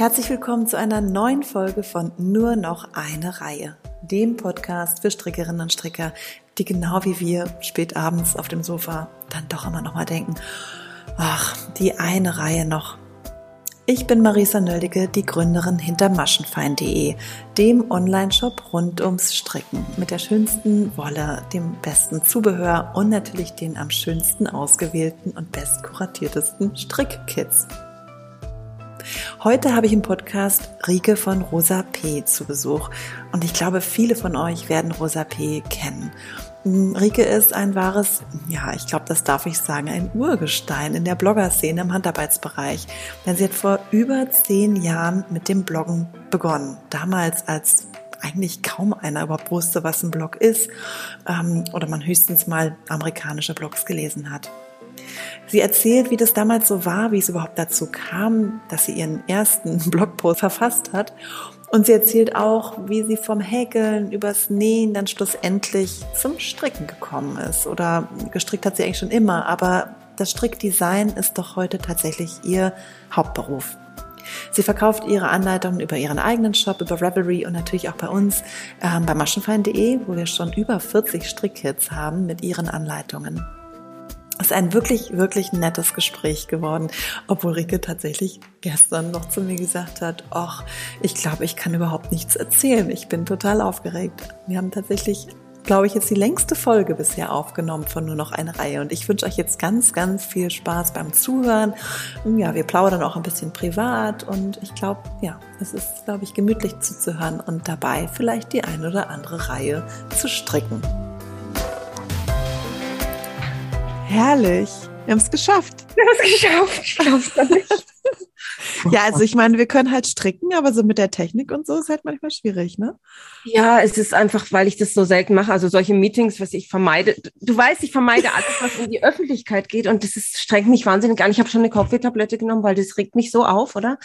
Herzlich willkommen zu einer neuen Folge von Nur noch eine Reihe, dem Podcast für Strickerinnen und Stricker, die genau wie wir spät abends auf dem Sofa dann doch immer noch mal denken, ach, die eine Reihe noch. Ich bin Marisa Nöldicke, die Gründerin hinter maschenfein.de, dem Online-Shop rund ums Stricken mit der schönsten Wolle, dem besten Zubehör und natürlich den am schönsten ausgewählten und bestkuratiertesten Strickkits. Heute habe ich im Podcast Rike von Rosa P zu Besuch und ich glaube, viele von euch werden Rosa P kennen. Mm, Rike ist ein wahres, ja, ich glaube, das darf ich sagen, ein Urgestein in der Bloggerszene im Handarbeitsbereich. Denn sie hat vor über zehn Jahren mit dem Bloggen begonnen. Damals als eigentlich kaum einer überhaupt wusste, was ein Blog ist ähm, oder man höchstens mal amerikanische Blogs gelesen hat. Sie erzählt, wie das damals so war, wie es überhaupt dazu kam, dass sie ihren ersten Blogpost verfasst hat. Und sie erzählt auch, wie sie vom Häkeln übers Nähen dann schlussendlich zum Stricken gekommen ist. Oder gestrickt hat sie eigentlich schon immer, aber das Strickdesign ist doch heute tatsächlich ihr Hauptberuf. Sie verkauft ihre Anleitungen über ihren eigenen Shop, über Revelry und natürlich auch bei uns ähm, bei maschenfein.de, wo wir schon über 40 Strickkits haben mit ihren Anleitungen. Es ist ein wirklich, wirklich nettes Gespräch geworden, obwohl Rike tatsächlich gestern noch zu mir gesagt hat, ach, ich glaube, ich kann überhaupt nichts erzählen. Ich bin total aufgeregt. Wir haben tatsächlich, glaube ich, jetzt die längste Folge bisher aufgenommen von nur noch eine Reihe. Und ich wünsche euch jetzt ganz, ganz viel Spaß beim Zuhören. Ja, wir plaudern auch ein bisschen privat und ich glaube, ja, es ist, glaube ich, gemütlich zuzuhören und dabei vielleicht die ein oder andere Reihe zu stricken. Herrlich. Wir haben es geschafft. Wir haben es geschafft. Ich glaube nicht. ja, also ich meine, wir können halt stricken, aber so mit der Technik und so ist halt manchmal schwierig, ne? Ja, es ist einfach, weil ich das so selten mache. Also solche Meetings, was ich vermeide. Du weißt, ich vermeide alles, was in die Öffentlichkeit geht und das ist, strengt mich wahnsinnig an. Ich habe schon eine Kopfwehtablette genommen, weil das regt mich so auf, oder?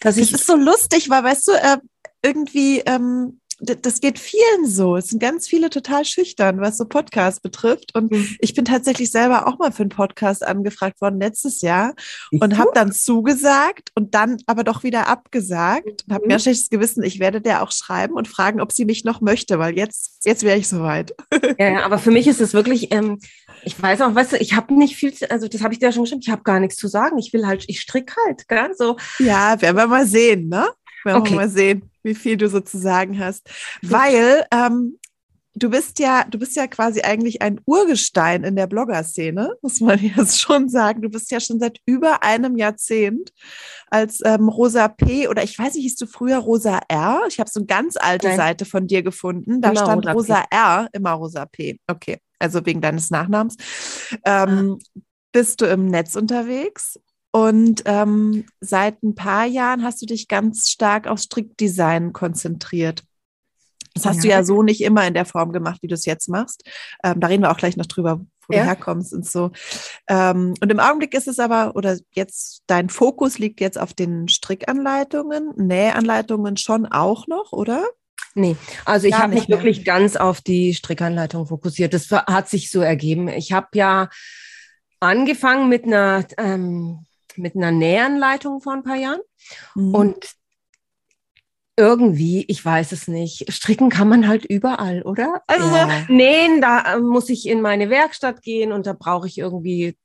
Dass ich das ist so lustig, weil, weißt du, äh, irgendwie ähm, das geht vielen so. Es sind ganz viele total schüchtern, was so Podcasts betrifft. Und mhm. ich bin tatsächlich selber auch mal für einen Podcast angefragt worden letztes Jahr und habe dann zugesagt und dann aber doch wieder abgesagt und habe mir ein schlechtes Gewissen. Ich werde der auch schreiben und fragen, ob sie mich noch möchte, weil jetzt, jetzt wäre ich soweit. Ja, aber für mich ist es wirklich, ähm, ich weiß auch, weißt du, ich habe nicht viel, zu, also das habe ich dir ja schon geschrieben, ich habe gar nichts zu sagen. Ich will halt, ich stricke halt, gell? so. Ja, werden wir mal sehen, ne? Werden okay. wir mal sehen wie viel du sozusagen hast. Weil ähm, du bist ja, du bist ja quasi eigentlich ein Urgestein in der Blogger-Szene, muss man jetzt schon sagen. Du bist ja schon seit über einem Jahrzehnt als ähm, Rosa P. oder ich weiß nicht, hieß du früher Rosa R? Ich habe so eine ganz alte Nein. Seite von dir gefunden. Da immer stand Rosa, Rosa R, immer Rosa P. Okay, also wegen deines Nachnamens. Ähm, ah. Bist du im Netz unterwegs? Und ähm, seit ein paar Jahren hast du dich ganz stark auf Strickdesign konzentriert. Das hast ja. du ja so nicht immer in der Form gemacht, wie du es jetzt machst. Ähm, da reden wir auch gleich noch drüber, wo ja. du herkommst und so. Ähm, und im Augenblick ist es aber, oder jetzt dein Fokus liegt jetzt auf den Strickanleitungen, Nähanleitungen schon auch noch, oder? Nee, also ich habe mich mehr. wirklich ganz auf die Strickanleitung fokussiert. Das hat sich so ergeben. Ich habe ja angefangen mit einer ähm, mit einer Nähanleitung vor ein paar Jahren. Mhm. Und irgendwie, ich weiß es nicht, stricken kann man halt überall, oder? Also ja. nähen, da muss ich in meine Werkstatt gehen und da brauche ich irgendwie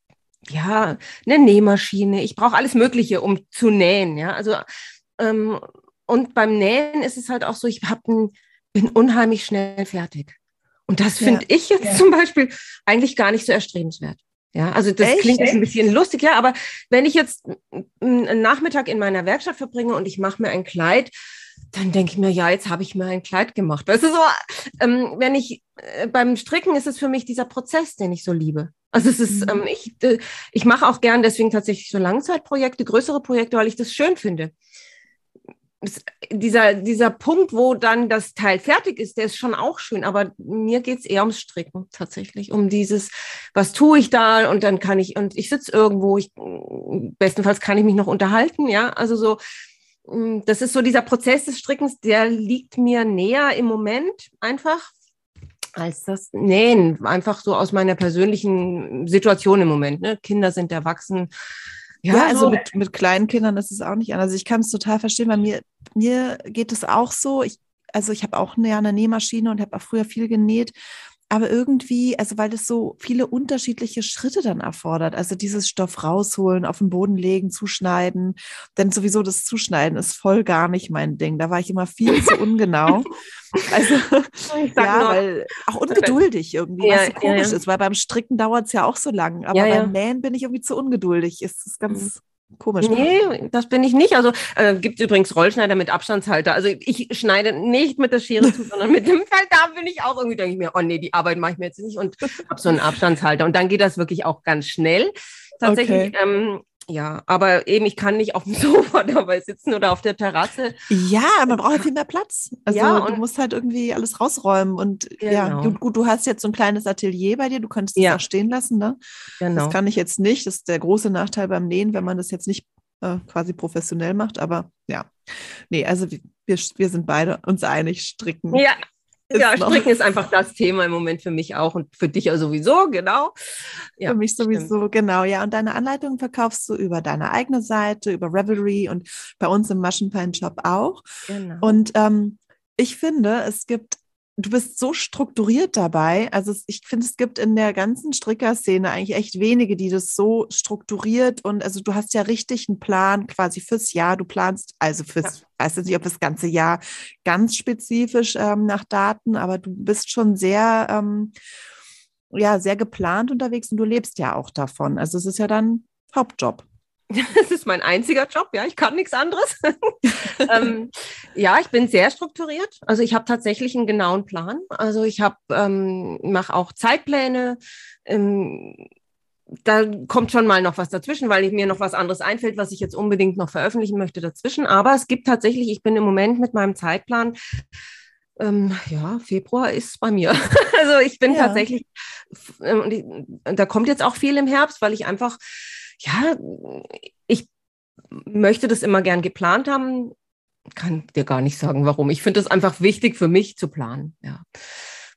ja eine Nähmaschine. Ich brauche alles Mögliche, um zu nähen. Ja, also ähm, und beim Nähen ist es halt auch so, ich hab ein, bin unheimlich schnell fertig. Und das finde ja. ich jetzt ja. zum Beispiel eigentlich gar nicht so erstrebenswert. Ja, also das Echt? klingt jetzt ein bisschen lustig, ja, aber wenn ich jetzt einen Nachmittag in meiner Werkstatt verbringe und ich mache mir ein Kleid, dann denke ich mir, ja, jetzt habe ich mir ein Kleid gemacht. Weißt du, so, ähm, wenn ich äh, beim Stricken ist es für mich dieser Prozess, den ich so liebe. Also es ist, mhm. ähm, ich, äh, ich mache auch gern deswegen tatsächlich so Langzeitprojekte, größere Projekte, weil ich das schön finde dieser, dieser Punkt, wo dann das Teil fertig ist, der ist schon auch schön, aber mir geht's eher ums Stricken tatsächlich, um dieses, was tue ich da und dann kann ich, und ich sitze irgendwo, ich, bestenfalls kann ich mich noch unterhalten, ja, also so, mm, das ist so dieser Prozess des Strickens, der liegt mir näher im Moment einfach als das Nähen, einfach so aus meiner persönlichen Situation im Moment. Ne? Kinder sind erwachsen, Ja, ja also so. mit, mit kleinen Kindern ist es auch nicht anders. Also ich kann es total verstehen, weil mir, mir geht es auch so. Ich, also ich habe auch eine, eine Nähmaschine und habe auch früher viel genäht aber irgendwie, also weil das so viele unterschiedliche Schritte dann erfordert. Also dieses Stoff rausholen, auf den Boden legen, zuschneiden. Denn sowieso das Zuschneiden ist voll gar nicht mein Ding. Da war ich immer viel zu ungenau. Also ja, weil auch ungeduldig irgendwie, ja, was so komisch ja, ja. ist, weil beim Stricken dauert es ja auch so lang. Aber beim Nähen bin ich irgendwie zu ungeduldig. Ist das ganz. Komisch. Nee, das bin ich nicht. Also äh, gibt übrigens Rollschneider mit Abstandshalter. Also ich schneide nicht mit der Schere zu, sondern mit dem Feld. Da bin ich auch irgendwie, denke ich mir, oh nee, die Arbeit mache ich mir jetzt nicht und habe so einen Abstandshalter. Und dann geht das wirklich auch ganz schnell. Tatsächlich, okay. ähm, ja, aber eben, ich kann nicht auf dem Sofa dabei sitzen oder auf der Terrasse. Ja, man braucht halt viel mehr Platz. Also ja, du musst halt irgendwie alles rausräumen. Und genau. ja, gut, gut, du hast jetzt so ein kleines Atelier bei dir, du könntest es ja. auch stehen lassen, ne? Genau. Das kann ich jetzt nicht. Das ist der große Nachteil beim Nähen, wenn man das jetzt nicht äh, quasi professionell macht. Aber ja. Nee, also wir, wir sind beide uns einig, stricken. Ja, ja, Stricken ist einfach das Thema im Moment für mich auch und für dich ja sowieso, genau. Ja, für mich sowieso, stimmt. genau. Ja, und deine Anleitung verkaufst du über deine eigene Seite, über Revelry und bei uns im Maschenpein-Shop auch. Genau. Und ähm, ich finde, es gibt du bist so strukturiert dabei. Also ich finde, es gibt in der ganzen Strickerszene eigentlich echt wenige, die das so strukturiert und also du hast ja richtig einen Plan quasi fürs Jahr. Du planst also fürs, ja. weiß nicht, ob das ganze Jahr ganz spezifisch ähm, nach Daten, aber du bist schon sehr, ähm, ja, sehr geplant unterwegs und du lebst ja auch davon. Also es ist ja dann Hauptjob. Das ist mein einziger Job, ja, ich kann nichts anderes. ähm, ja, ich bin sehr strukturiert. Also ich habe tatsächlich einen genauen Plan. Also ich habe ähm, mache auch Zeitpläne. Ähm, da kommt schon mal noch was dazwischen, weil mir noch was anderes einfällt, was ich jetzt unbedingt noch veröffentlichen möchte dazwischen. Aber es gibt tatsächlich, ich bin im Moment mit meinem Zeitplan ähm, ja, Februar ist bei mir. also ich bin ja. tatsächlich, äh, da kommt jetzt auch viel im Herbst, weil ich einfach ja, ich möchte das immer gern geplant haben. Kann dir gar nicht sagen, warum. Ich finde es einfach wichtig für mich zu planen. Ja.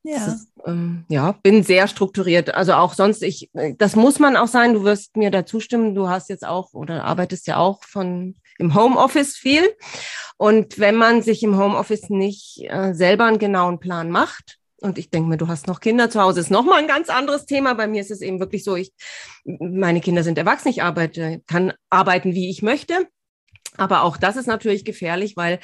Ja. Ist, ähm, ja, bin sehr strukturiert. Also auch sonst, ich, das muss man auch sein. Du wirst mir da zustimmen. Du hast jetzt auch oder arbeitest ja auch von im Homeoffice viel. Und wenn man sich im Homeoffice nicht äh, selber einen genauen Plan macht, und ich denke mir, du hast noch Kinder zu Hause, ist nochmal ein ganz anderes Thema. Bei mir ist es eben wirklich so, ich, meine Kinder sind erwachsen, ich arbeite, kann arbeiten, wie ich möchte. Aber auch das ist natürlich gefährlich, weil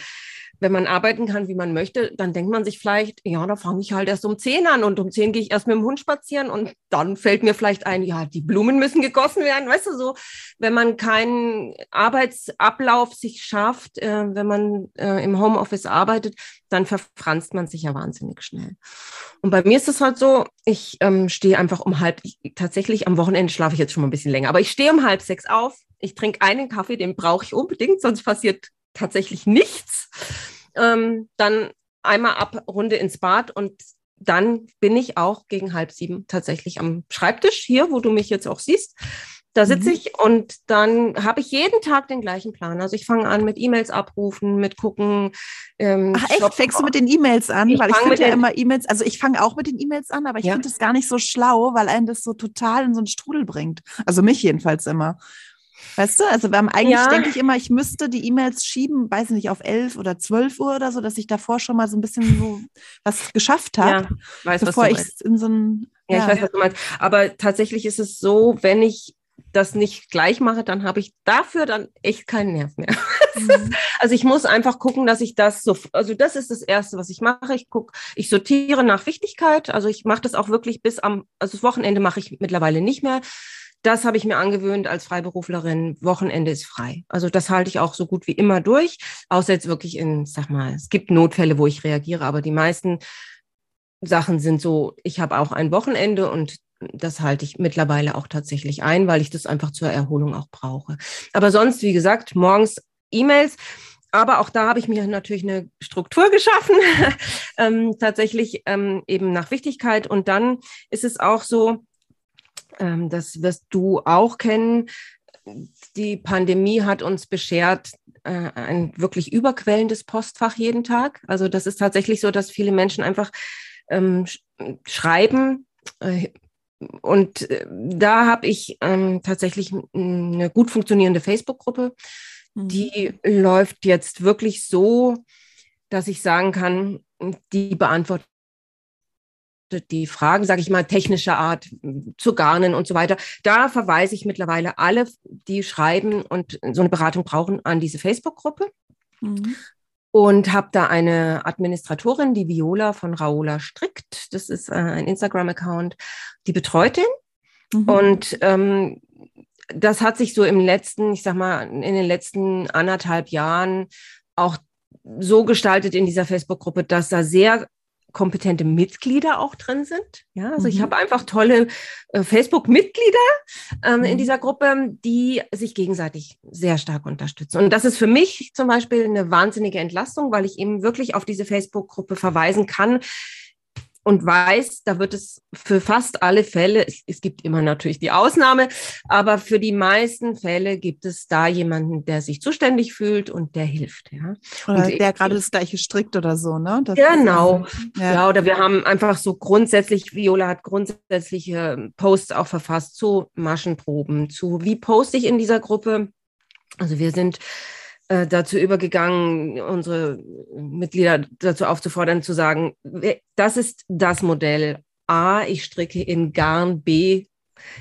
wenn man arbeiten kann, wie man möchte, dann denkt man sich vielleicht, ja, da fange ich halt erst um zehn an und um zehn gehe ich erst mit dem Hund spazieren und dann fällt mir vielleicht ein, ja, die Blumen müssen gegossen werden, weißt du so. Wenn man keinen Arbeitsablauf sich schafft, äh, wenn man äh, im Homeoffice arbeitet, dann verfranst man sich ja wahnsinnig schnell. Und bei mir ist es halt so, ich ähm, stehe einfach um halb, ich, tatsächlich am Wochenende schlafe ich jetzt schon mal ein bisschen länger, aber ich stehe um halb sechs auf, ich trinke einen Kaffee, den brauche ich unbedingt, sonst passiert tatsächlich nichts. Ähm, dann einmal ab, Runde ins Bad und dann bin ich auch gegen halb sieben tatsächlich am Schreibtisch hier, wo du mich jetzt auch siehst. Da sitze mhm. ich und dann habe ich jeden Tag den gleichen Plan. Also ich fange an mit E-Mails abrufen, mit gucken. Ähm, Ach echt? Fängst du mit den E-Mails an? Ich weil ich finde ja immer E-Mails, also ich fange auch mit den E-Mails an, aber ich ja. finde es gar nicht so schlau, weil einen das so total in so einen Strudel bringt. Also mich jedenfalls immer. Weißt du, also wir haben eigentlich, ja. denke ich immer, ich müsste die E-Mails schieben, weiß nicht, auf 11 oder 12 Uhr oder so, dass ich davor schon mal so ein bisschen so was geschafft habe, ja, bevor ich in so ein... Ja, ja, ich weiß, was du meinst. Aber tatsächlich ist es so, wenn ich das nicht gleich mache, dann habe ich dafür dann echt keinen Nerv mehr. Mhm. also ich muss einfach gucken, dass ich das so, also das ist das Erste, was ich mache. Ich gucke, ich sortiere nach Wichtigkeit. Also ich mache das auch wirklich bis am, also das Wochenende mache ich mittlerweile nicht mehr das habe ich mir angewöhnt als Freiberuflerin. Wochenende ist frei. Also das halte ich auch so gut wie immer durch, außer jetzt wirklich in, sag mal, es gibt Notfälle, wo ich reagiere, aber die meisten Sachen sind so, ich habe auch ein Wochenende und das halte ich mittlerweile auch tatsächlich ein, weil ich das einfach zur Erholung auch brauche. Aber sonst, wie gesagt, morgens E-Mails. Aber auch da habe ich mir natürlich eine Struktur geschaffen, ähm, tatsächlich ähm, eben nach Wichtigkeit. Und dann ist es auch so, das wirst du auch kennen. Die Pandemie hat uns beschert äh, ein wirklich überquellendes Postfach jeden Tag. Also das ist tatsächlich so, dass viele Menschen einfach ähm, schreiben, äh, und äh, da habe ich ähm, tatsächlich eine gut funktionierende Facebook-Gruppe. Mhm. Die läuft jetzt wirklich so, dass ich sagen kann, die beantwortet die Fragen, sage ich mal, technischer Art zu garnen und so weiter. Da verweise ich mittlerweile alle, die schreiben und so eine Beratung brauchen, an diese Facebook-Gruppe. Mhm. Und habe da eine Administratorin, die Viola von Raola Strickt. Das ist äh, ein Instagram-Account, die betreut den. Mhm. Und ähm, das hat sich so im letzten, ich sag mal, in den letzten anderthalb Jahren auch so gestaltet in dieser Facebook-Gruppe, dass da sehr kompetente Mitglieder auch drin sind. Ja, also mhm. ich habe einfach tolle äh, Facebook-Mitglieder ähm, mhm. in dieser Gruppe, die sich gegenseitig sehr stark unterstützen. Und das ist für mich zum Beispiel eine wahnsinnige Entlastung, weil ich eben wirklich auf diese Facebook-Gruppe verweisen kann, und weiß, da wird es für fast alle Fälle, es, es, gibt immer natürlich die Ausnahme, aber für die meisten Fälle gibt es da jemanden, der sich zuständig fühlt und der hilft. Ja. Oder und der gerade das gleiche strickt oder so, ne? Das genau. ja. ja, oder wir haben einfach so grundsätzlich, Viola hat grundsätzliche Posts auch verfasst zu Maschenproben, zu wie poste ich in dieser Gruppe. Also wir sind äh, dazu übergegangen, unsere Mitglieder dazu aufzufordern, zu sagen, das ist das Modell A, ich stricke in Garn B,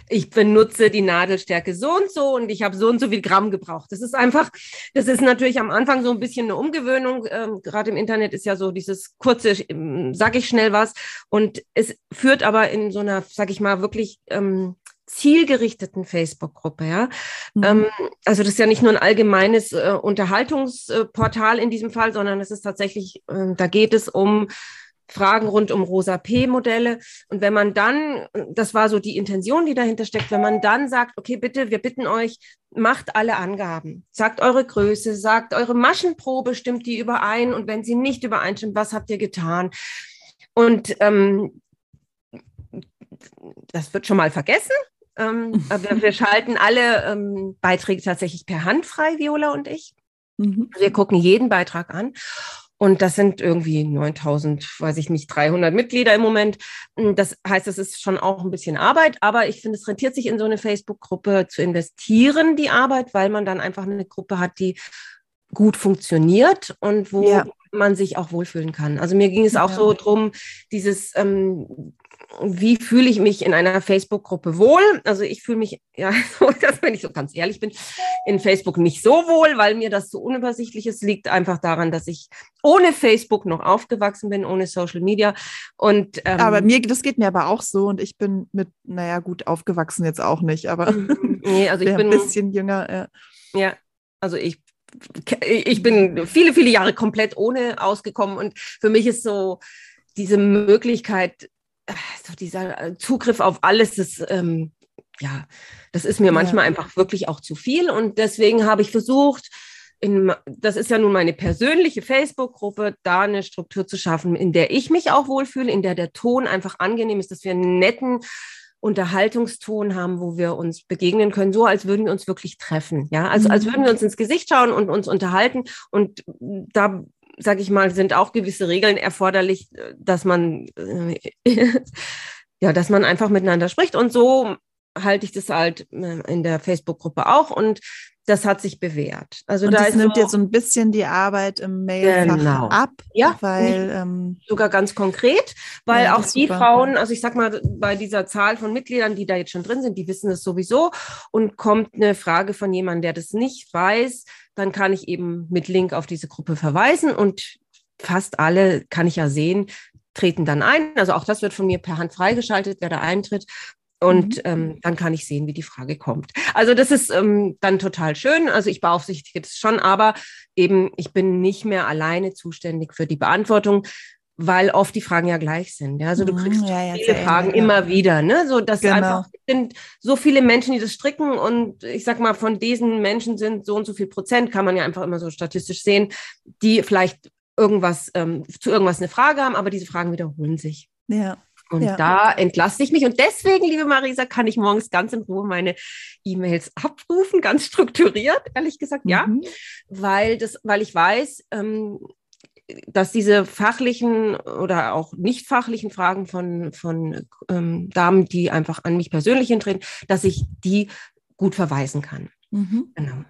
ich benutze die Nadelstärke so und so und ich habe so und so viel Gramm gebraucht. Das ist einfach, das ist natürlich am Anfang so ein bisschen eine Umgewöhnung. Ähm, Gerade im Internet ist ja so dieses kurze, ähm, sag ich schnell was. Und es führt aber in so einer, sag ich mal, wirklich ähm, zielgerichteten Facebook-Gruppe. Ja? Mhm. Ähm, also das ist ja nicht nur ein allgemeines äh, Unterhaltungsportal in diesem Fall, sondern es ist tatsächlich, äh, da geht es um Fragen rund um Rosa P-Modelle. Und wenn man dann, das war so die Intention, die dahinter steckt, wenn man dann sagt, okay, bitte, wir bitten euch, macht alle Angaben, sagt eure Größe, sagt eure Maschenprobe, stimmt die überein? Und wenn sie nicht übereinstimmt, was habt ihr getan? Und ähm, das wird schon mal vergessen. Ähm, aber wir schalten alle ähm, Beiträge tatsächlich per Hand frei, Viola und ich. Mhm. Wir gucken jeden Beitrag an. Und das sind irgendwie 9000, weiß ich nicht, 300 Mitglieder im Moment. Hm, das heißt, es ist schon auch ein bisschen Arbeit, aber ich finde, es rentiert sich in so eine Facebook-Gruppe zu investieren, die Arbeit, weil man dann einfach eine Gruppe hat, die gut funktioniert und wo ja. man sich auch wohlfühlen kann. Also mir ging es auch ja. so drum, dieses ähm, wie fühle ich mich in einer Facebook-Gruppe wohl? Also ich fühle mich, ja, wenn ich so ganz ehrlich bin, in Facebook nicht so wohl, weil mir das so unübersichtlich ist. Liegt einfach daran, dass ich ohne Facebook noch aufgewachsen bin, ohne Social Media. Und ähm, aber mir, das geht mir aber auch so und ich bin mit, naja, gut aufgewachsen jetzt auch nicht, aber nee, also ich bin ein bisschen jünger. Ja, ja also ich ich bin viele, viele Jahre komplett ohne ausgekommen und für mich ist so diese Möglichkeit, so dieser äh, Zugriff auf alles, das, ähm, ja, das ist mir manchmal ja. einfach wirklich auch zu viel. Und deswegen habe ich versucht, in, das ist ja nun meine persönliche Facebook-Gruppe, da eine Struktur zu schaffen, in der ich mich auch wohlfühle, in der der Ton einfach angenehm ist, dass wir einen netten Unterhaltungston haben, wo wir uns begegnen können, so als würden wir uns wirklich treffen. Ja, also als mhm. würden wir uns ins Gesicht schauen und uns unterhalten. Und da sage ich mal, sind auch gewisse Regeln erforderlich, dass man äh, ja, dass man einfach miteinander spricht. Und so halte ich das halt äh, in der Facebook-Gruppe auch. Und das hat sich bewährt. Also und da das nimmt so, jetzt so ein bisschen die Arbeit im Mailfach genau. ab, ja, weil ähm, sogar ganz konkret, weil ja, auch die super. Frauen, also ich sag mal, bei dieser Zahl von Mitgliedern, die da jetzt schon drin sind, die wissen es sowieso und kommt eine Frage von jemandem, der das nicht weiß, dann kann ich eben mit Link auf diese Gruppe verweisen und fast alle kann ich ja sehen, treten dann ein. Also auch das wird von mir per Hand freigeschaltet, wer da eintritt. Und mhm. ähm, dann kann ich sehen, wie die Frage kommt. Also das ist ähm, dann total schön. Also ich beaufsichtige das schon, aber eben ich bin nicht mehr alleine zuständig für die Beantwortung, weil oft die Fragen ja gleich sind. Ja? Also du mhm, kriegst ja, ja, viele Fragen ja. immer wieder. Ne? So, dass genau. einfach sind so viele Menschen, die das stricken und ich sag mal, von diesen Menschen sind so und so viel Prozent, kann man ja einfach immer so statistisch sehen, die vielleicht irgendwas ähm, zu irgendwas eine Frage haben, aber diese Fragen wiederholen sich. Ja. Und ja. da entlasse ich mich. Und deswegen, liebe Marisa, kann ich morgens ganz in Ruhe meine E-Mails abrufen, ganz strukturiert, ehrlich gesagt, ja. Mhm. Weil, das, weil ich weiß, ähm, dass diese fachlichen oder auch nicht fachlichen Fragen von, von ähm, Damen, die einfach an mich persönlich hintreten, dass ich die gut verweisen kann. Mhm. Genau.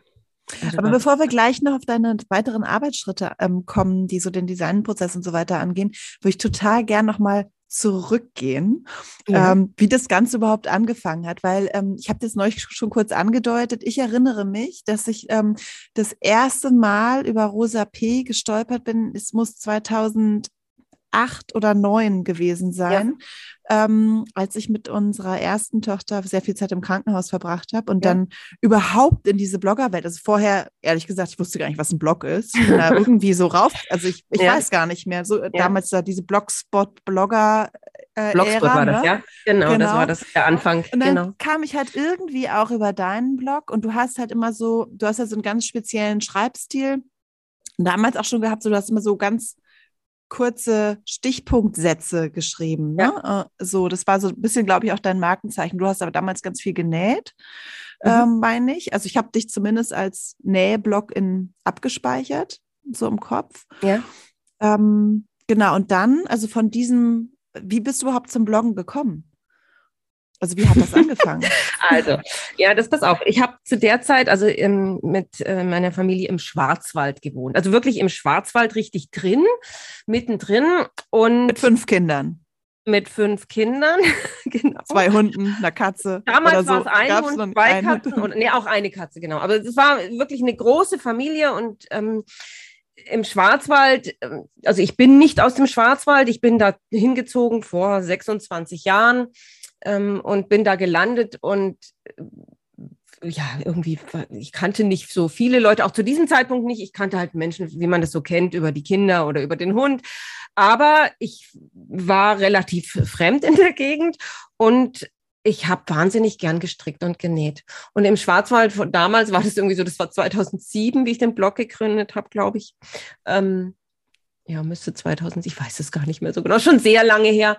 Also Aber bevor wir gleich noch auf deine weiteren Arbeitsschritte ähm, kommen, die so den Designprozess und so weiter angehen, würde ich total gern nochmal zurückgehen, ja. ähm, wie das Ganze überhaupt angefangen hat, weil ähm, ich habe das neulich schon kurz angedeutet. Ich erinnere mich, dass ich ähm, das erste Mal über Rosa P gestolpert bin. Es muss 2000 acht oder neun gewesen sein, ja. ähm, als ich mit unserer ersten Tochter sehr viel Zeit im Krankenhaus verbracht habe und ja. dann überhaupt in diese Bloggerwelt, also vorher, ehrlich gesagt, ich wusste gar nicht, was ein Blog ist, ich bin da irgendwie so rauf, also ich, ich ja. weiß gar nicht mehr, so damals da diese Blogspot-Blogger äh, Blogspot Ära, war das, ne? ja? Genau, genau, das war das der Anfang. Und dann genau. kam ich halt irgendwie auch über deinen Blog und du hast halt immer so, du hast ja so einen ganz speziellen Schreibstil. Damals auch schon gehabt, so du hast immer so ganz kurze Stichpunktsätze geschrieben. Ne? Ja. Äh, so, das war so ein bisschen, glaube ich, auch dein Markenzeichen. Du hast aber damals ganz viel genäht, mhm. ähm, meine ich. Also ich habe dich zumindest als Näheblock in abgespeichert, so im Kopf. Ja. Ähm, genau, und dann, also von diesem, wie bist du überhaupt zum Bloggen gekommen? Also wie hat das angefangen? also, ja, das pass auf. Ich habe zu der Zeit also im, mit äh, meiner Familie im Schwarzwald gewohnt. Also wirklich im Schwarzwald richtig drin, mittendrin. Und mit fünf Kindern. Mit fünf Kindern, genau. Zwei Hunden, einer Katze. Damals so. war es ein Gab's Hund, zwei Katzen und nee, auch eine Katze, genau. Aber es war wirklich eine große Familie und ähm, im Schwarzwald, ähm, also ich bin nicht aus dem Schwarzwald, ich bin da hingezogen vor 26 Jahren ähm, und bin da gelandet und äh, ja, irgendwie, ich kannte nicht so viele Leute, auch zu diesem Zeitpunkt nicht. Ich kannte halt Menschen, wie man das so kennt, über die Kinder oder über den Hund. Aber ich war relativ fremd in der Gegend und ich habe wahnsinnig gern gestrickt und genäht. Und im Schwarzwald von damals war das irgendwie so, das war 2007, wie ich den Blog gegründet habe, glaube ich. Ähm, ja, müsste 2000, ich weiß es gar nicht mehr so genau, schon sehr lange her.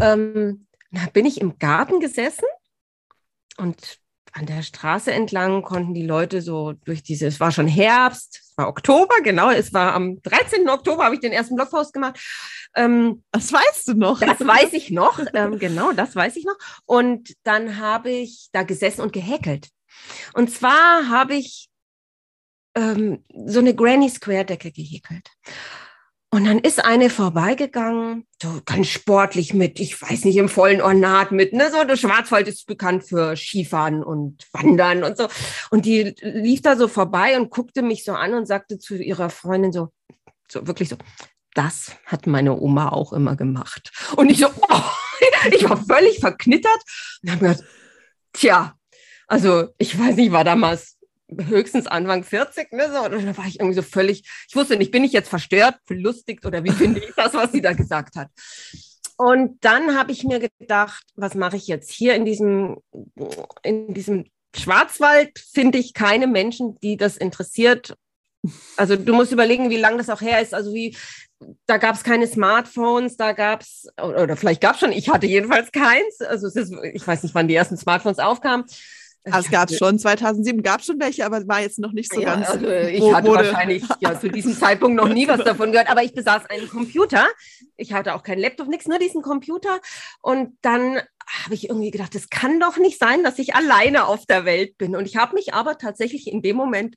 Ähm, da bin ich im Garten gesessen und an der Straße entlang konnten die Leute so durch diese, es war schon Herbst, es war Oktober, genau, es war am 13. Oktober, habe ich den ersten Blogpost gemacht. Ähm, das weißt du noch. Das weiß ich noch, ähm, genau, das weiß ich noch. Und dann habe ich da gesessen und gehäkelt. Und zwar habe ich ähm, so eine Granny Square Decke gehäkelt. Und dann ist eine vorbeigegangen, so ganz sportlich mit, ich weiß nicht, im vollen Ornat mit, ne, so, der Schwarzwald ist bekannt für Skifahren und Wandern und so. Und die lief da so vorbei und guckte mich so an und sagte zu ihrer Freundin so, so wirklich so, das hat meine Oma auch immer gemacht. Und ich so, oh, ich war völlig verknittert und habe gedacht, tja, also ich weiß nicht, war damals höchstens Anfang 40, ne, so, und da war ich irgendwie so völlig, ich wusste nicht, bin ich jetzt verstört, belustigt oder wie finde ich das, was sie da gesagt hat. Und dann habe ich mir gedacht, was mache ich jetzt hier in diesem, in diesem Schwarzwald finde ich keine Menschen, die das interessiert. Also du musst überlegen, wie lange das auch her ist. Also wie, da gab es keine Smartphones, da gab es, oder vielleicht gab es schon, ich hatte jedenfalls keins. Also ist, ich weiß nicht, wann die ersten Smartphones aufkamen. Also es gab schon, 2007 gab es schon welche, aber war jetzt noch nicht so ja, ganz. Also ich hatte wurde. wahrscheinlich ja, zu diesem Zeitpunkt noch nie was davon gehört, aber ich besaß einen Computer. Ich hatte auch keinen Laptop, nichts, nur diesen Computer. Und dann habe ich irgendwie gedacht, es kann doch nicht sein, dass ich alleine auf der Welt bin. Und ich habe mich aber tatsächlich in dem Moment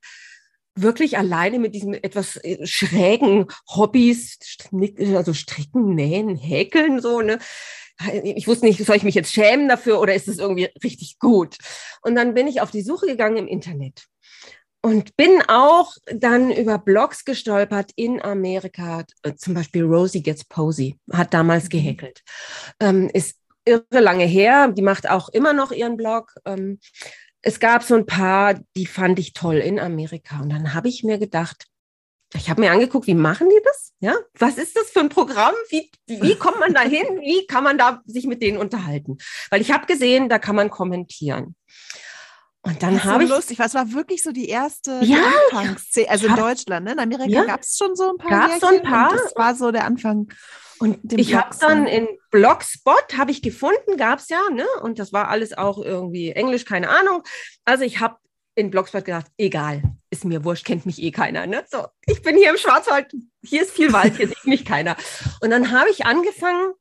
wirklich alleine mit diesen etwas äh, schrägen Hobbys, also stricken, nähen, häkeln, so, ne, ich wusste nicht, soll ich mich jetzt schämen dafür oder ist es irgendwie richtig gut? Und dann bin ich auf die Suche gegangen im Internet und bin auch dann über Blogs gestolpert in Amerika. Zum Beispiel Rosie Gets Posy hat damals mhm. gehäkelt. Ähm, ist irre lange her. Die macht auch immer noch ihren Blog. Ähm, es gab so ein paar, die fand ich toll in Amerika. Und dann habe ich mir gedacht, ich habe mir angeguckt, wie machen die das? Ja, was ist das für ein Programm? Wie, wie kommt man da hin? Wie kann man da sich mit denen unterhalten? Weil ich habe gesehen, da kann man kommentieren. Und dann habe ich lustig, was war wirklich so die erste ja, Anfangsszene, also in Deutschland, ne? In Amerika ja, gab es schon so ein paar. Gab so ein paar. das war so der Anfang. Und ich habe dann in Blogspot habe ich gefunden, gab es ja, ne? Und das war alles auch irgendwie Englisch, keine Ahnung. Also ich habe in Blogspot gedacht, egal, ist mir wurscht, kennt mich eh keiner. Ne? So, ich bin hier im Schwarzwald, hier ist viel Wald, hier sieht mich keiner. Und dann habe ich angefangen,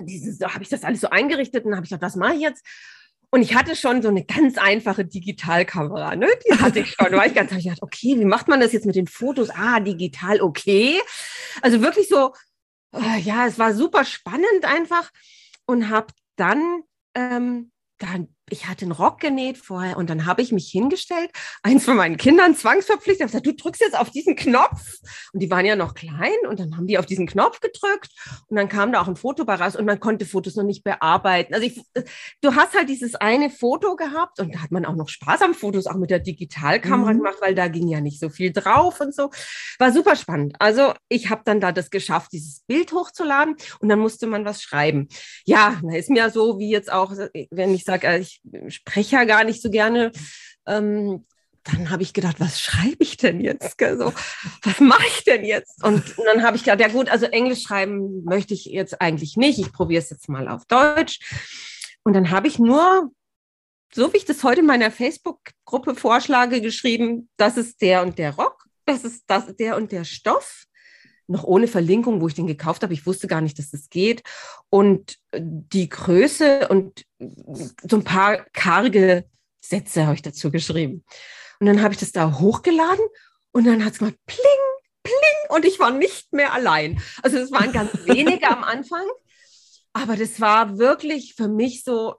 dieses, habe ich das alles so eingerichtet und habe ich gedacht, was mache ich jetzt? Und ich hatte schon so eine ganz einfache Digitalkamera, ne? Die hatte ich schon. Da war ich ganz, habe ich gedacht, okay, wie macht man das jetzt mit den Fotos? Ah, digital, okay. Also wirklich so, äh, ja, es war super spannend einfach und habe dann ähm, dann, ich hatte einen Rock genäht vorher und dann habe ich mich hingestellt, eins von meinen Kindern zwangsverpflichtet, habe gesagt, du drückst jetzt auf diesen Knopf. Und die waren ja noch klein und dann haben die auf diesen Knopf gedrückt und dann kam da auch ein Foto bei raus und man konnte Fotos noch nicht bearbeiten. Also ich, du hast halt dieses eine Foto gehabt und da hat man auch noch Spaß am Fotos, auch mit der Digitalkamera mhm. gemacht, weil da ging ja nicht so viel drauf und so. War super spannend. Also ich habe dann da das geschafft, dieses Bild hochzuladen und dann musste man was schreiben. Ja, da ist mir so wie jetzt auch, wenn ich sage, äh, ich spreche ja gar nicht so gerne. Ähm, dann habe ich gedacht, was schreibe ich denn jetzt? Also, was mache ich denn jetzt? Und, dann habe ich gedacht, ja gut, also Englisch schreiben möchte ich jetzt eigentlich nicht. Ich probiere es jetzt mal auf Deutsch. Und dann habe ich nur, so wie ich das heute in meiner Facebook-Gruppe vorschlage, geschrieben, das ist der und der Rock, das ist das, der und der Stoff noch ohne Verlinkung, wo ich den gekauft habe. Ich wusste gar nicht, dass das geht. Und die Größe und so ein paar karge Sätze habe ich dazu geschrieben. Und dann habe ich das da hochgeladen und dann hat es gemacht, pling, pling, und ich war nicht mehr allein. Also es waren ganz wenige am Anfang, aber das war wirklich für mich so,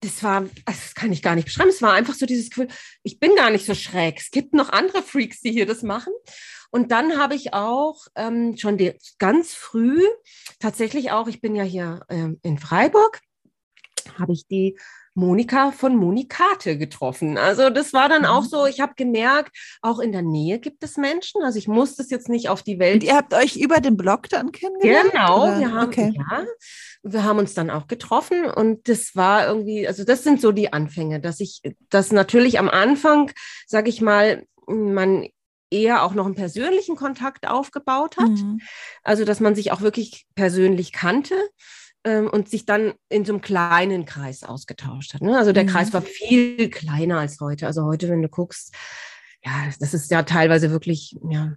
das war, also das kann ich gar nicht beschreiben. Es war einfach so dieses Gefühl, ich bin gar nicht so schräg. Es gibt noch andere Freaks, die hier das machen. Und dann habe ich auch ähm, schon die, ganz früh, tatsächlich auch, ich bin ja hier ähm, in Freiburg, habe ich die Monika von Monikate getroffen. Also das war dann auch mhm. so, ich habe gemerkt, auch in der Nähe gibt es Menschen. Also ich muss das jetzt nicht auf die Welt. Und ihr habt euch über den Blog dann kennengelernt? Genau, wir haben, okay. ja, wir haben uns dann auch getroffen und das war irgendwie, also das sind so die Anfänge, dass ich, dass natürlich am Anfang, sage ich mal, man eher auch noch einen persönlichen Kontakt aufgebaut hat. Mhm. Also, dass man sich auch wirklich persönlich kannte ähm, und sich dann in so einem kleinen Kreis ausgetauscht hat. Ne? Also der mhm. Kreis war viel kleiner als heute. Also heute, wenn du guckst, ja, das ist ja teilweise wirklich, ja,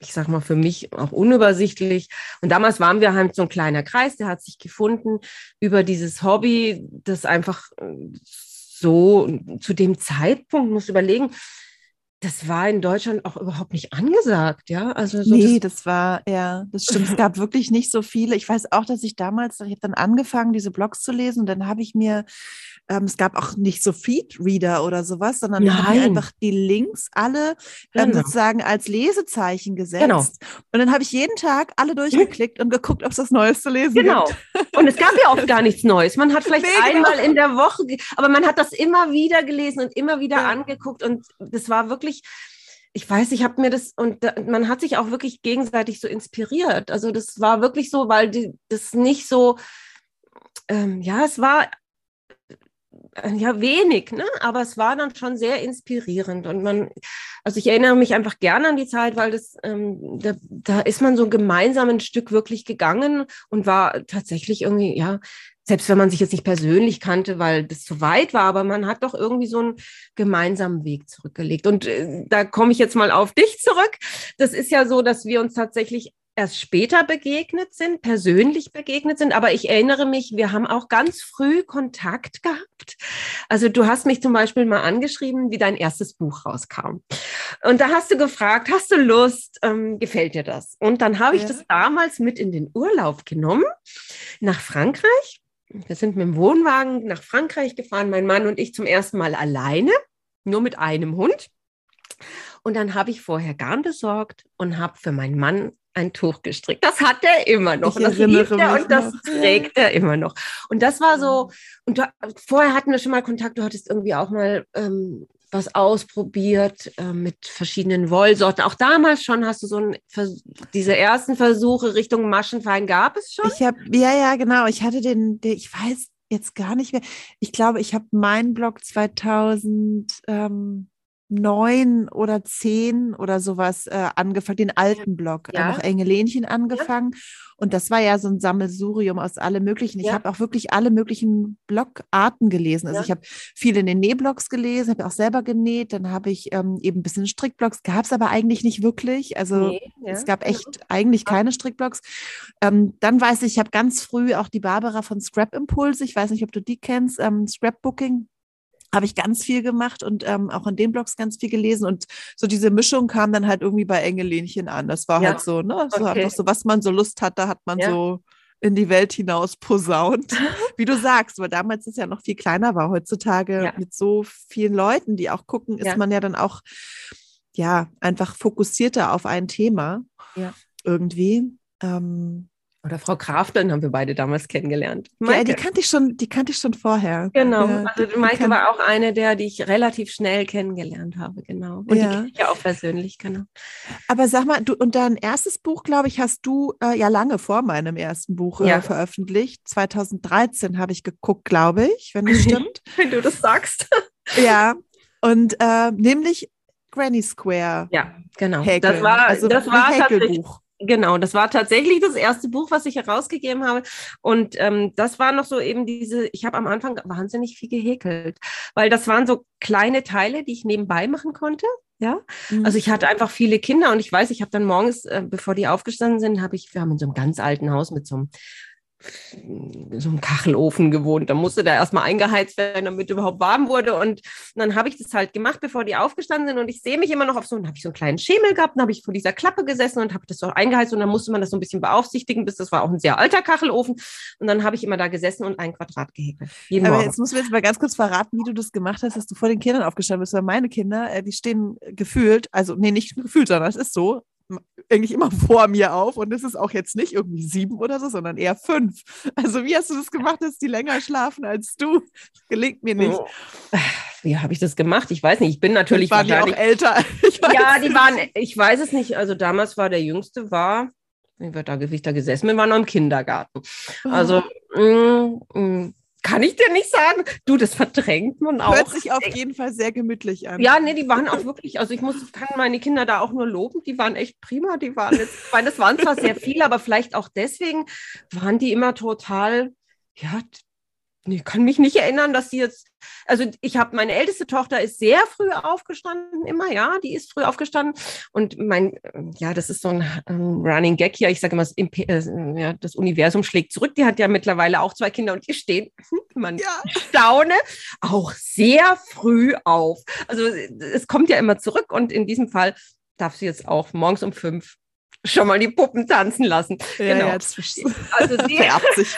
ich sag mal, für mich auch unübersichtlich. Und damals waren wir halt so ein kleiner Kreis, der hat sich gefunden über dieses Hobby, das einfach äh, so zu dem Zeitpunkt, muss überlegen, das war in Deutschland auch überhaupt nicht angesagt, ja. Also so nee, das, das, war, ja, das stimmt. es gab wirklich nicht so viele. Ich weiß auch, dass ich damals, ich habe dann angefangen, diese Blogs zu lesen und dann habe ich mir ähm, es gab auch nicht so Feed-Reader oder sowas, sondern Nein. haben einfach die Links alle ähm, genau. sozusagen als Lesezeichen gesetzt. Genau. Und dann habe ich jeden Tag alle durchgeklickt und geguckt, ob es was Neues zu lesen genau. gibt. Genau. Und es gab ja auch gar nichts Neues. Man hat vielleicht nee, genau. einmal in der Woche, aber man hat das immer wieder gelesen und immer wieder ja. angeguckt und das war wirklich ich weiß, ich habe mir das und da, man hat sich auch wirklich gegenseitig so inspiriert. Also das war wirklich so, weil die, das nicht so, ähm, ja, es war äh, ja wenig, ne? aber es war dann schon sehr inspirierend und man, also ich erinnere mich einfach gerne an die Zeit, weil das, ähm, da, da ist man so gemeinsam ein Stück wirklich gegangen und war tatsächlich irgendwie, ja, selbst wenn man sich jetzt nicht persönlich kannte, weil das zu weit war, aber man hat doch irgendwie so einen gemeinsamen Weg zurückgelegt. Und äh, da komme ich jetzt mal auf dich zurück. Das ist ja so, dass wir uns tatsächlich erst später begegnet sind, persönlich begegnet sind. Aber ich erinnere mich, wir haben auch ganz früh Kontakt gehabt. Also du hast mich zum Beispiel mal angeschrieben, wie dein erstes Buch rauskam. Und da hast du gefragt, hast du Lust, ähm, gefällt dir das? Und dann habe ich ja. das damals mit in den Urlaub genommen nach Frankreich. Wir sind mit dem Wohnwagen nach Frankreich gefahren, mein Mann und ich zum ersten Mal alleine, nur mit einem Hund. Und dann habe ich vorher Garn besorgt und habe für meinen Mann ein Tuch gestrickt. Das hat er immer noch. Ich das liebt er und das noch. trägt er immer noch. Und das war so, und du, vorher hatten wir schon mal Kontakt, du hattest irgendwie auch mal ähm, was ausprobiert äh, mit verschiedenen Wollsorten. Auch damals schon hast du so ein, diese ersten Versuche Richtung Maschenfein gab es schon? Ich habe, ja, ja, genau. Ich hatte den, den, ich weiß jetzt gar nicht mehr. Ich glaube, ich habe meinen Blog 2000, ähm, neun oder zehn oder sowas äh, angefangen, den alten Blog, ja. äh, noch Engelenchen angefangen. Ja. Und das war ja so ein Sammelsurium aus alle möglichen. Ich ja. habe auch wirklich alle möglichen Blogarten gelesen. Also ich habe viele in den Nähblogs gelesen, habe auch selber genäht. Dann habe ich ähm, eben ein bisschen Strickblogs, gab es aber eigentlich nicht wirklich. Also nee, es gab echt eigentlich keine Strickblogs. Ähm, dann weiß ich, ich habe ganz früh auch die Barbara von Scrap Impulse, ich weiß nicht, ob du die kennst, ähm, Scrapbooking habe ich ganz viel gemacht und ähm, auch in den Blogs ganz viel gelesen. Und so diese Mischung kam dann halt irgendwie bei Engelenchen an. Das war ja. halt so, ne? So okay. so, was man so Lust hatte, hat man ja. so in die Welt hinaus posaunt. Wie du sagst, weil damals ist ja noch viel kleiner war. Heutzutage ja. mit so vielen Leuten, die auch gucken, ist man ja dann auch ja einfach fokussierter auf ein Thema. Ja. Irgendwie. Ähm, oder Frau Krafteln haben wir beide damals kennengelernt. Maike. Ja, die kannte ich schon, die kannte ich schon vorher. Genau. Ja, also Maike war auch eine der, die ich relativ schnell kennengelernt habe, genau. Und ja. die kenne ich ja auch persönlich, genau. Aber sag mal, du und dein erstes Buch, glaube ich, hast du äh, ja lange vor meinem ersten Buch äh, ja. veröffentlicht. 2013 habe ich geguckt, glaube ich, wenn es stimmt. wenn du das sagst. ja. Und äh, nämlich Granny Square. Ja, genau. Häkeln. Das war, also das war Häkelbuch. Genau, das war tatsächlich das erste Buch, was ich herausgegeben habe. Und ähm, das war noch so eben diese, ich habe am Anfang wahnsinnig viel gehäkelt, weil das waren so kleine Teile, die ich nebenbei machen konnte. Ja, mhm. also ich hatte einfach viele Kinder und ich weiß, ich habe dann morgens, äh, bevor die aufgestanden sind, habe ich, wir haben in so einem ganz alten Haus mit so einem so einem Kachelofen gewohnt. Da musste der erstmal eingeheizt werden, damit überhaupt warm wurde. Und dann habe ich das halt gemacht, bevor die aufgestanden sind. Und ich sehe mich immer noch auf so, dann habe ich so einen kleinen Schemel gehabt, dann habe ich vor dieser Klappe gesessen und habe das so eingeheizt. Und dann musste man das so ein bisschen beaufsichtigen, bis das war auch ein sehr alter Kachelofen. Und dann habe ich immer da gesessen und ein Quadrat gehäkelt. Aber Morgen. jetzt musst du jetzt mal ganz kurz verraten, wie du das gemacht hast, dass du vor den Kindern aufgestanden bist. Weil meine Kinder, äh, die stehen gefühlt, also nee, nicht gefühlt, sondern es ist so, eigentlich immer vor mir auf und es ist auch jetzt nicht irgendwie sieben oder so, sondern eher fünf. Also wie hast du das gemacht, dass die länger schlafen als du? Gelingt mir nicht. Oh. Wie habe ich das gemacht? Ich weiß nicht. Ich bin natürlich waren wahrscheinlich die auch älter. ja, die waren. Ich weiß es nicht. Also damals war der Jüngste war, wie wird da, wie ich da gesessen bin, war noch im Kindergarten. Also oh. mm, mm, kann ich dir nicht sagen. Du, das verdrängt man auch. Hört sich auf jeden Fall sehr gemütlich an. Ja, nee, die waren auch wirklich, also ich muss, kann meine Kinder da auch nur loben, die waren echt prima. Die waren jetzt, weil das waren zwar sehr viele, aber vielleicht auch deswegen waren die immer total, ja, ich kann mich nicht erinnern, dass sie jetzt, also ich habe, meine älteste Tochter ist sehr früh aufgestanden, immer, ja, die ist früh aufgestanden. Und mein, ja, das ist so ein um, Running Gag hier. Ich sage immer, das, äh, ja, das, Universum schlägt zurück. Die hat ja mittlerweile auch zwei Kinder und die stehen, man ja. staune, auch sehr früh auf. Also es kommt ja immer zurück und in diesem Fall darf sie jetzt auch morgens um fünf schon mal die Puppen tanzen lassen. Ja, genau. Ja, also die,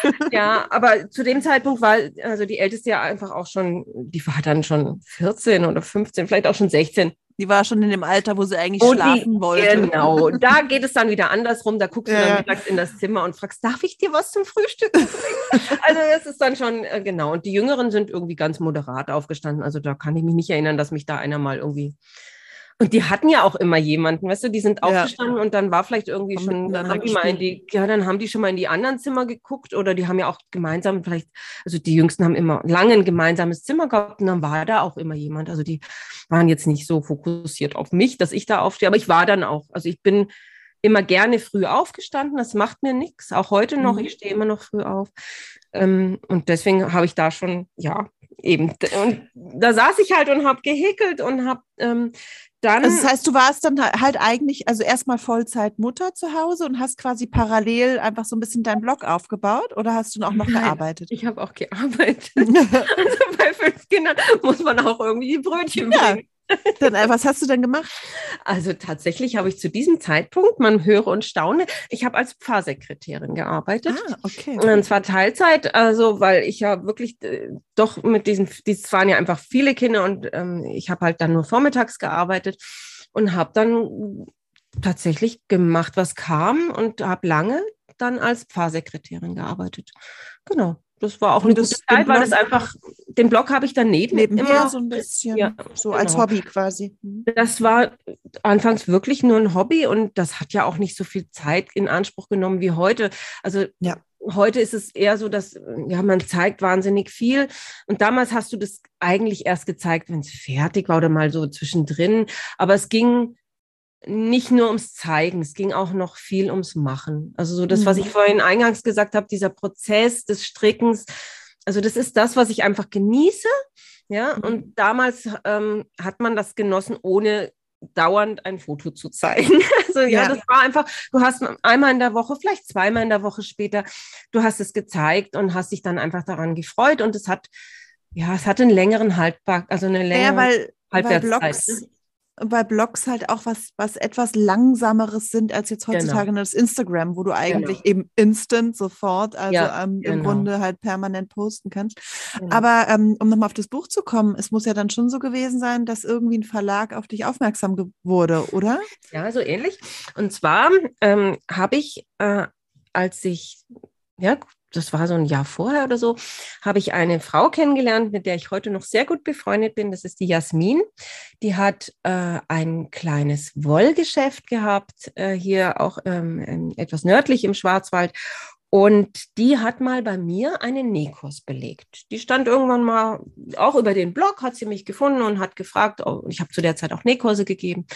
ja, aber zu dem Zeitpunkt war also die Älteste ja einfach auch schon, die war dann schon 14 oder 15, vielleicht auch schon 16. Die war schon in dem Alter, wo sie eigentlich wo schlafen die, wollte. Genau, da geht es dann wieder andersrum. Da guckst du ja. dann mittags in das Zimmer und fragst, darf ich dir was zum Frühstück bringen? also das ist dann schon, äh, genau. Und die Jüngeren sind irgendwie ganz moderat aufgestanden. Also da kann ich mich nicht erinnern, dass mich da einer mal irgendwie und die hatten ja auch immer jemanden, weißt du, die sind aufgestanden ja. und dann war vielleicht irgendwie haben schon, dann haben die mal in die, ja, dann haben die schon mal in die anderen Zimmer geguckt oder die haben ja auch gemeinsam vielleicht, also die Jüngsten haben immer lange ein gemeinsames Zimmer gehabt und dann war da auch immer jemand. Also die waren jetzt nicht so fokussiert auf mich, dass ich da aufstehe, aber ich war dann auch, also ich bin immer gerne früh aufgestanden, das macht mir nichts, auch heute noch, mhm. ich stehe immer noch früh auf. Ähm, und deswegen habe ich da schon, ja, eben, und da saß ich halt und habe gehäkelt und habe ähm, dann, also das heißt, du warst dann halt eigentlich, also erstmal Vollzeit Mutter zu Hause und hast quasi parallel einfach so ein bisschen deinen Blog aufgebaut oder hast du auch noch Nein, gearbeitet? Ich habe auch gearbeitet. also bei fünf Kindern muss man auch irgendwie die Brötchen ja. bringen. Dann, äh, was hast du denn gemacht? Also tatsächlich habe ich zu diesem Zeitpunkt, man höre und staune, ich habe als Pfarrsekretärin gearbeitet. Ah, okay. Und zwar Teilzeit, also weil ich ja wirklich äh, doch mit diesen, dies waren ja einfach viele Kinder und ähm, ich habe halt dann nur vormittags gearbeitet und habe dann tatsächlich gemacht, was kam und habe lange dann als Pfarrsekretärin gearbeitet. Genau. Das war auch eine das, gute Zeit, weil das einfach, den Blog habe ich dann neben Nebenher immer so ein bisschen, ja, so genau. als Hobby quasi. Das war anfangs wirklich nur ein Hobby und das hat ja auch nicht so viel Zeit in Anspruch genommen wie heute. Also ja. heute ist es eher so, dass ja, man zeigt wahnsinnig viel. Und damals hast du das eigentlich erst gezeigt, wenn es fertig war oder mal so zwischendrin. Aber es ging nicht nur ums Zeigen, es ging auch noch viel ums Machen. Also so das, was ich mhm. vorhin eingangs gesagt habe, dieser Prozess des Strickens, also das ist das, was ich einfach genieße. Ja, mhm. und damals ähm, hat man das genossen, ohne dauernd ein Foto zu zeigen. Also ja, ja, das war einfach, du hast einmal in der Woche, vielleicht zweimal in der Woche später, du hast es gezeigt und hast dich dann einfach daran gefreut und es hat, ja, es hat einen längeren Haltbar, also eine längere ja, weil, Halbwertszeit. Weil Blogs, ne? Bei Blogs halt auch was, was etwas langsameres sind als jetzt heutzutage genau. das Instagram, wo du eigentlich genau. eben instant sofort, also ja, ähm, genau. im Grunde halt permanent posten kannst. Genau. Aber ähm, um nochmal auf das Buch zu kommen, es muss ja dann schon so gewesen sein, dass irgendwie ein Verlag auf dich aufmerksam wurde, oder? Ja, so ähnlich. Und zwar ähm, habe ich, äh, als ich ja, das war so ein Jahr vorher oder so, habe ich eine Frau kennengelernt, mit der ich heute noch sehr gut befreundet bin. Das ist die Jasmin. Die hat äh, ein kleines Wollgeschäft gehabt, äh, hier auch ähm, etwas nördlich im Schwarzwald. Und die hat mal bei mir einen Nähkurs belegt. Die stand irgendwann mal auch über den Blog, hat sie mich gefunden und hat gefragt, oh, ich habe zu der Zeit auch Nähkurse gegeben,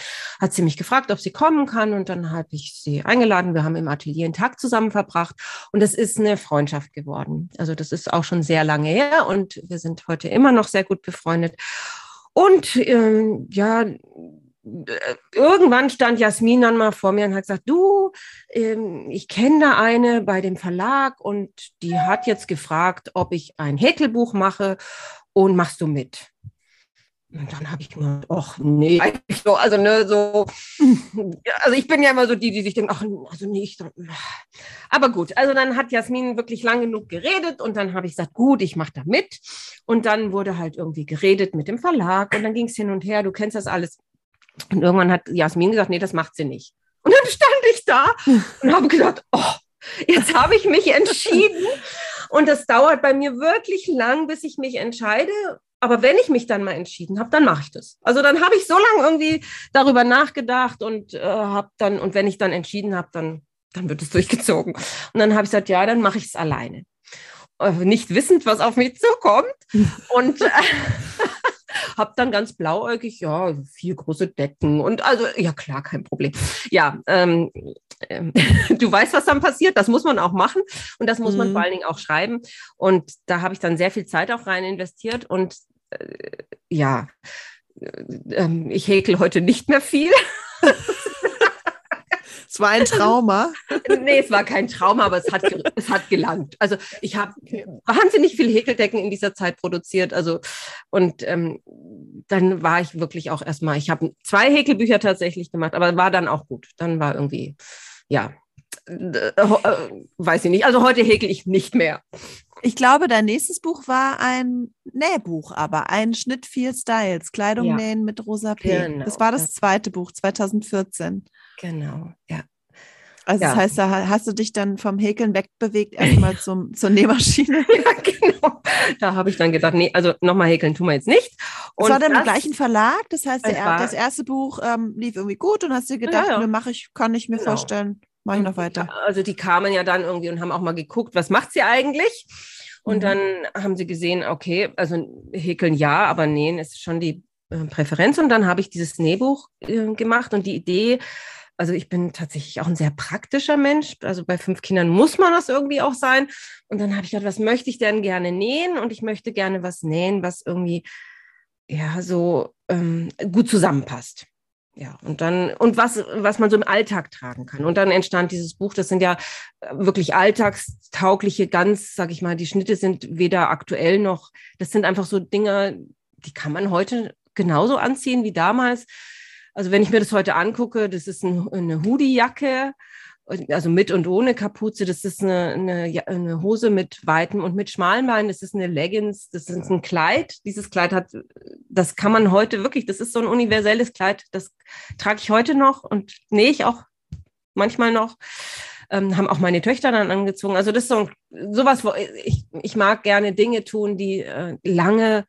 hat sie mich gefragt, ob sie kommen kann und dann habe ich sie eingeladen. Wir haben im Atelier einen Tag zusammen verbracht und es ist eine Freundschaft geworden. Also das ist auch schon sehr lange her und wir sind heute immer noch sehr gut befreundet. Und ähm, ja, irgendwann stand Jasmin dann mal vor mir und hat gesagt, du, ähm, ich kenne da eine bei dem Verlag und die hat jetzt gefragt, ob ich ein Häkelbuch mache und machst du mit? Und dann habe ich gedacht, ach nee, so, also ne, so, also ich bin ja immer so die, die sich denken, ach, also nicht. Aber gut, also dann hat Jasmin wirklich lang genug geredet und dann habe ich gesagt, gut, ich mache da mit. Und dann wurde halt irgendwie geredet mit dem Verlag und dann ging es hin und her, du kennst das alles. Und irgendwann hat Jasmin gesagt, nee, das macht sie nicht. Und dann stand ich da und habe gedacht, oh, jetzt habe ich mich entschieden. Und das dauert bei mir wirklich lang, bis ich mich entscheide. Aber wenn ich mich dann mal entschieden habe, dann mache ich das. Also dann habe ich so lange irgendwie darüber nachgedacht und äh, habe dann, und wenn ich dann entschieden habe, dann, dann wird es durchgezogen. Und dann habe ich gesagt, ja, dann mache ich es alleine. Äh, nicht wissend, was auf mich zukommt. und äh, habe dann ganz blauäugig, ja, vier große Decken und also, ja klar, kein Problem. Ja, ähm, äh, du weißt, was dann passiert, das muss man auch machen und das muss mhm. man vor allen Dingen auch schreiben. Und da habe ich dann sehr viel Zeit auch rein investiert und äh, ja, äh, ähm, ich häkel heute nicht mehr viel. Es war ein Trauma. nee, es war kein Trauma, aber es hat, es hat gelangt. Also ich habe wahnsinnig viel Häkeldecken in dieser Zeit produziert. Also und ähm, dann war ich wirklich auch erstmal, ich habe zwei Häkelbücher tatsächlich gemacht, aber war dann auch gut. Dann war irgendwie, ja, äh, äh, weiß ich nicht. Also heute häkel ich nicht mehr. Ich glaube, dein nächstes Buch war ein Nähbuch, aber ein Schnitt vier Styles, Kleidung ja. nähen mit Rosa P. Genau. Das war das zweite Buch, 2014. Genau, ja. Also ja. das heißt, da hast du dich dann vom Häkeln wegbewegt, erstmal zum, zur Nähmaschine. ja, genau. Da habe ich dann gedacht, nee, also nochmal häkeln tun wir jetzt nicht. Und das war dann das, im gleichen Verlag, das heißt, der, das erste Buch ähm, lief irgendwie gut und hast dir gedacht, ja, ja. mache ich, kann ich mir genau. vorstellen, mache ich noch weiter. Also die kamen ja dann irgendwie und haben auch mal geguckt, was macht sie eigentlich? Und mhm. dann haben sie gesehen, okay, also häkeln ja, aber nähen ist schon die äh, Präferenz. Und dann habe ich dieses Nähbuch äh, gemacht und die Idee, also ich bin tatsächlich auch ein sehr praktischer Mensch. Also bei fünf Kindern muss man das irgendwie auch sein. Und dann habe ich gedacht, was möchte ich denn gerne nähen? Und ich möchte gerne was nähen, was irgendwie ja so ähm, gut zusammenpasst. Ja, und dann, und was, was man so im Alltag tragen kann. Und dann entstand dieses Buch, das sind ja äh, wirklich alltagstaugliche, ganz, sag ich mal, die Schnitte sind weder aktuell noch, das sind einfach so Dinge, die kann man heute genauso anziehen wie damals. Also wenn ich mir das heute angucke, das ist ein, eine Hoodie-Jacke, also mit und ohne Kapuze. Das ist eine, eine, eine, Hose mit weiten und mit schmalen Beinen. Das ist eine Leggings. Das ist ein Kleid. Dieses Kleid hat, das kann man heute wirklich, das ist so ein universelles Kleid. Das trage ich heute noch und nähe ich auch manchmal noch. Ähm, haben auch meine Töchter dann angezogen. Also das ist so ein, sowas, wo ich, ich mag gerne Dinge tun, die äh, lange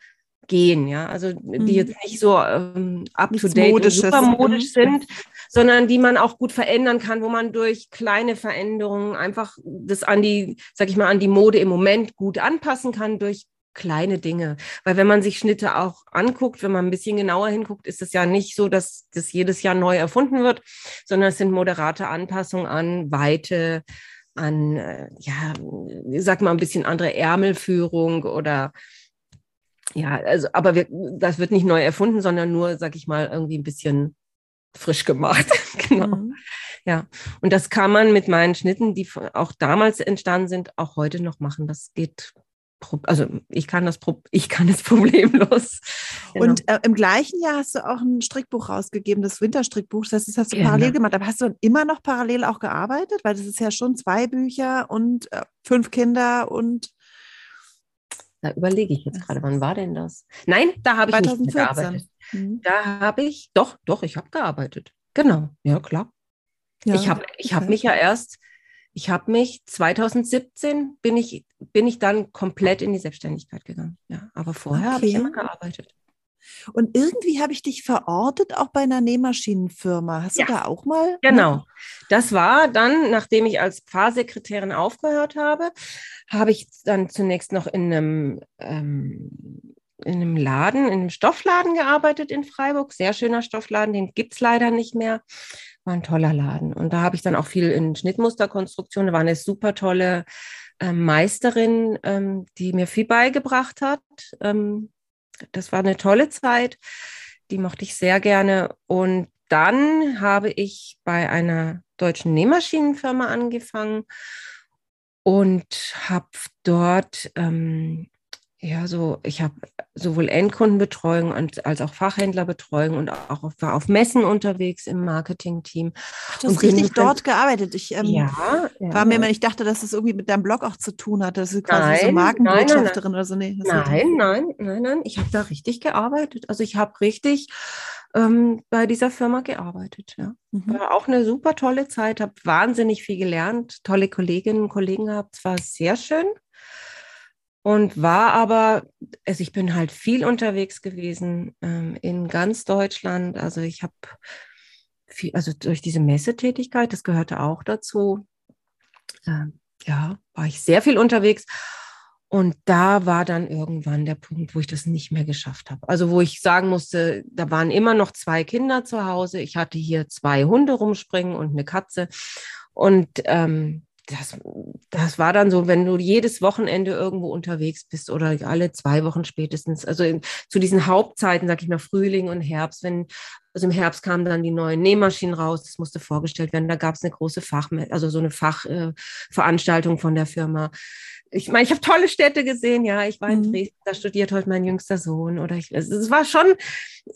gehen, ja, also die mhm. jetzt nicht so ähm, up to date super modisch sind, sondern die man auch gut verändern kann, wo man durch kleine Veränderungen einfach das an die, sag ich mal, an die Mode im Moment gut anpassen kann durch kleine Dinge. Weil wenn man sich Schnitte auch anguckt, wenn man ein bisschen genauer hinguckt, ist es ja nicht so, dass das jedes Jahr neu erfunden wird, sondern es sind moderate Anpassungen an Weite, an, äh, ja, sag mal, ein bisschen andere Ärmelführung oder ja, also, aber wir, das wird nicht neu erfunden, sondern nur, sag ich mal, irgendwie ein bisschen frisch gemacht. genau. Mhm. Ja, und das kann man mit meinen Schnitten, die auch damals entstanden sind, auch heute noch machen. Das geht also ich kann das, ich kann es problemlos. Genau. Und äh, im gleichen Jahr hast du auch ein Strickbuch rausgegeben, das Winterstrickbuch. Das heißt, das hast du genau. parallel gemacht. Aber hast du immer noch parallel auch gearbeitet? Weil das ist ja schon zwei Bücher und äh, fünf Kinder und. Da überlege ich jetzt gerade, wann war denn das? Nein, da habe ich 2014. nicht gearbeitet. Mhm. Da habe ich, doch, doch, ich habe gearbeitet. Genau, ja klar. Ja, ich habe ich okay. hab mich ja erst ich habe mich 2017 bin ich, bin ich dann komplett in die Selbstständigkeit gegangen. Ja, aber vorher okay. habe ich immer gearbeitet. Und irgendwie habe ich dich verortet, auch bei einer Nähmaschinenfirma. Hast ja. du da auch mal? Genau. Das war dann, nachdem ich als Pfarrsekretärin aufgehört habe, habe ich dann zunächst noch in einem, ähm, in einem Laden, in einem Stoffladen gearbeitet in Freiburg. Sehr schöner Stoffladen, den gibt es leider nicht mehr war ein toller Laden. Und da habe ich dann auch viel in Schnittmusterkonstruktion. Da war eine super tolle äh, Meisterin, ähm, die mir viel beigebracht hat. Ähm, das war eine tolle Zeit. Die mochte ich sehr gerne. Und dann habe ich bei einer deutschen Nähmaschinenfirma angefangen und habe dort ähm, ja, so, ich habe sowohl Endkundenbetreuung als auch Fachhändlerbetreuung und auch auf, war auf Messen unterwegs im Marketingteam. Du hast richtig dort gearbeitet. Ich ähm, ja, ja, war mir immer, ich dachte, dass das irgendwie mit deinem Blog auch zu tun hat, dass du quasi nein, so Markenbotschafterin oder so. Nee, nein, nein, nein, nein, ich habe da richtig gearbeitet. Also ich habe richtig ähm, bei dieser Firma gearbeitet. Ja. Mhm. War auch eine super tolle Zeit, habe wahnsinnig viel gelernt, tolle Kolleginnen und Kollegen gehabt. Es war sehr schön und war aber, also ich bin halt viel unterwegs gewesen ähm, in ganz Deutschland. Also ich habe viel, also durch diese Messetätigkeit, das gehörte auch dazu. Äh, ja, war ich sehr viel unterwegs. Und da war dann irgendwann der Punkt, wo ich das nicht mehr geschafft habe. Also wo ich sagen musste, da waren immer noch zwei Kinder zu Hause. Ich hatte hier zwei Hunde rumspringen und eine Katze. Und ähm, das, das war dann so, wenn du jedes Wochenende irgendwo unterwegs bist oder alle zwei Wochen spätestens, also in, zu diesen Hauptzeiten, sag ich mal, Frühling und Herbst, wenn, also im Herbst kamen dann die neuen Nähmaschinen raus, das musste vorgestellt werden, da gab es eine große Fach, also so eine Fachveranstaltung äh, von der Firma. Ich meine, ich habe tolle Städte gesehen, ja, ich war in mhm. Dresden, da studiert heute mein jüngster Sohn oder ich, also es war schon,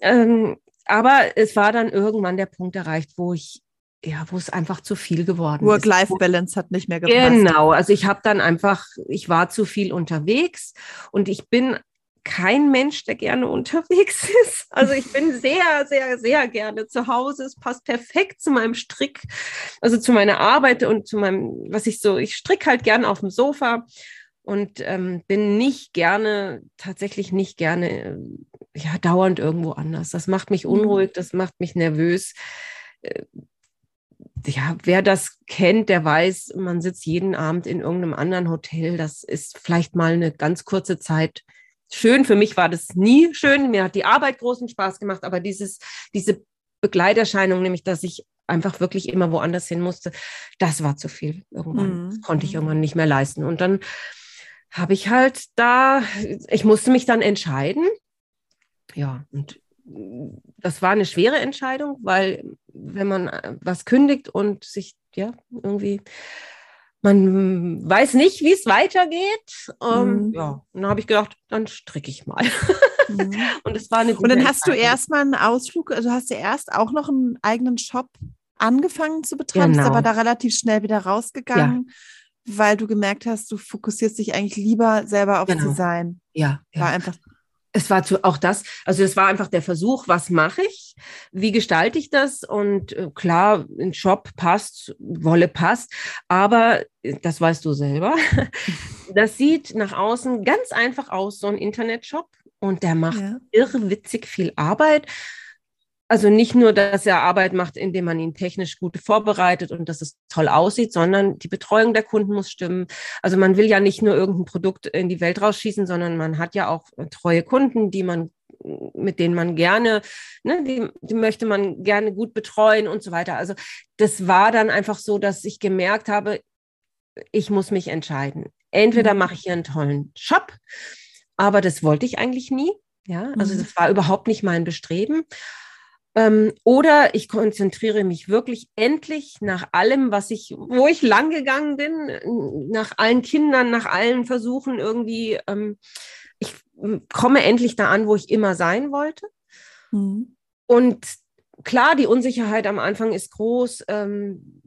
ähm, aber es war dann irgendwann der Punkt erreicht, wo ich ja, wo es einfach zu viel geworden Work ist. Work-Life-Balance hat nicht mehr gepasst. Genau, also ich habe dann einfach, ich war zu viel unterwegs und ich bin kein Mensch, der gerne unterwegs ist. Also ich bin sehr, sehr, sehr gerne zu Hause. Es passt perfekt zu meinem Strick, also zu meiner Arbeit und zu meinem, was ich so, ich stricke halt gerne auf dem Sofa und ähm, bin nicht gerne, tatsächlich nicht gerne, ja, dauernd irgendwo anders. Das macht mich mhm. unruhig, das macht mich nervös äh, ja, wer das kennt, der weiß, man sitzt jeden Abend in irgendeinem anderen Hotel. Das ist vielleicht mal eine ganz kurze Zeit schön. Für mich war das nie schön. Mir hat die Arbeit großen Spaß gemacht, aber dieses, diese Begleiterscheinung, nämlich, dass ich einfach wirklich immer woanders hin musste, das war zu viel irgendwann. Mhm. Das konnte ich irgendwann nicht mehr leisten. Und dann habe ich halt da, ich musste mich dann entscheiden. Ja, und das war eine schwere Entscheidung, weil wenn man äh, was kündigt und sich ja irgendwie man weiß nicht, wie es weitergeht. Ähm, mhm. Ja, dann habe ich gedacht, dann stricke ich mal. Mhm. und es war eine gute Und dann hast du erstmal einen Ausflug, also hast du erst auch noch einen eigenen Shop angefangen zu betreiben, genau. bist aber da relativ schnell wieder rausgegangen, ja. weil du gemerkt hast, du fokussierst dich eigentlich lieber selber auf genau. Design. Ja, ja. War einfach es war zu, auch das, also es war einfach der Versuch, was mache ich, wie gestalte ich das? Und äh, klar, ein Shop passt, Wolle passt, aber äh, das weißt du selber, das sieht nach außen ganz einfach aus, so ein Internetshop. Und der macht ja. irrwitzig viel Arbeit also nicht nur, dass er Arbeit macht, indem man ihn technisch gut vorbereitet und dass es toll aussieht, sondern die Betreuung der Kunden muss stimmen. Also man will ja nicht nur irgendein Produkt in die Welt rausschießen, sondern man hat ja auch treue Kunden, die man mit denen man gerne, ne, die, die möchte man gerne gut betreuen und so weiter. Also das war dann einfach so, dass ich gemerkt habe, ich muss mich entscheiden. Entweder mhm. mache ich hier einen tollen Job, aber das wollte ich eigentlich nie. Ja, also mhm. das war überhaupt nicht mein Bestreben. Ähm, oder ich konzentriere mich wirklich endlich nach allem, was ich, wo ich lang gegangen bin, nach allen Kindern, nach allen Versuchen irgendwie. Ähm, ich komme endlich da an, wo ich immer sein wollte. Mhm. Und klar, die Unsicherheit am Anfang ist groß. Ähm,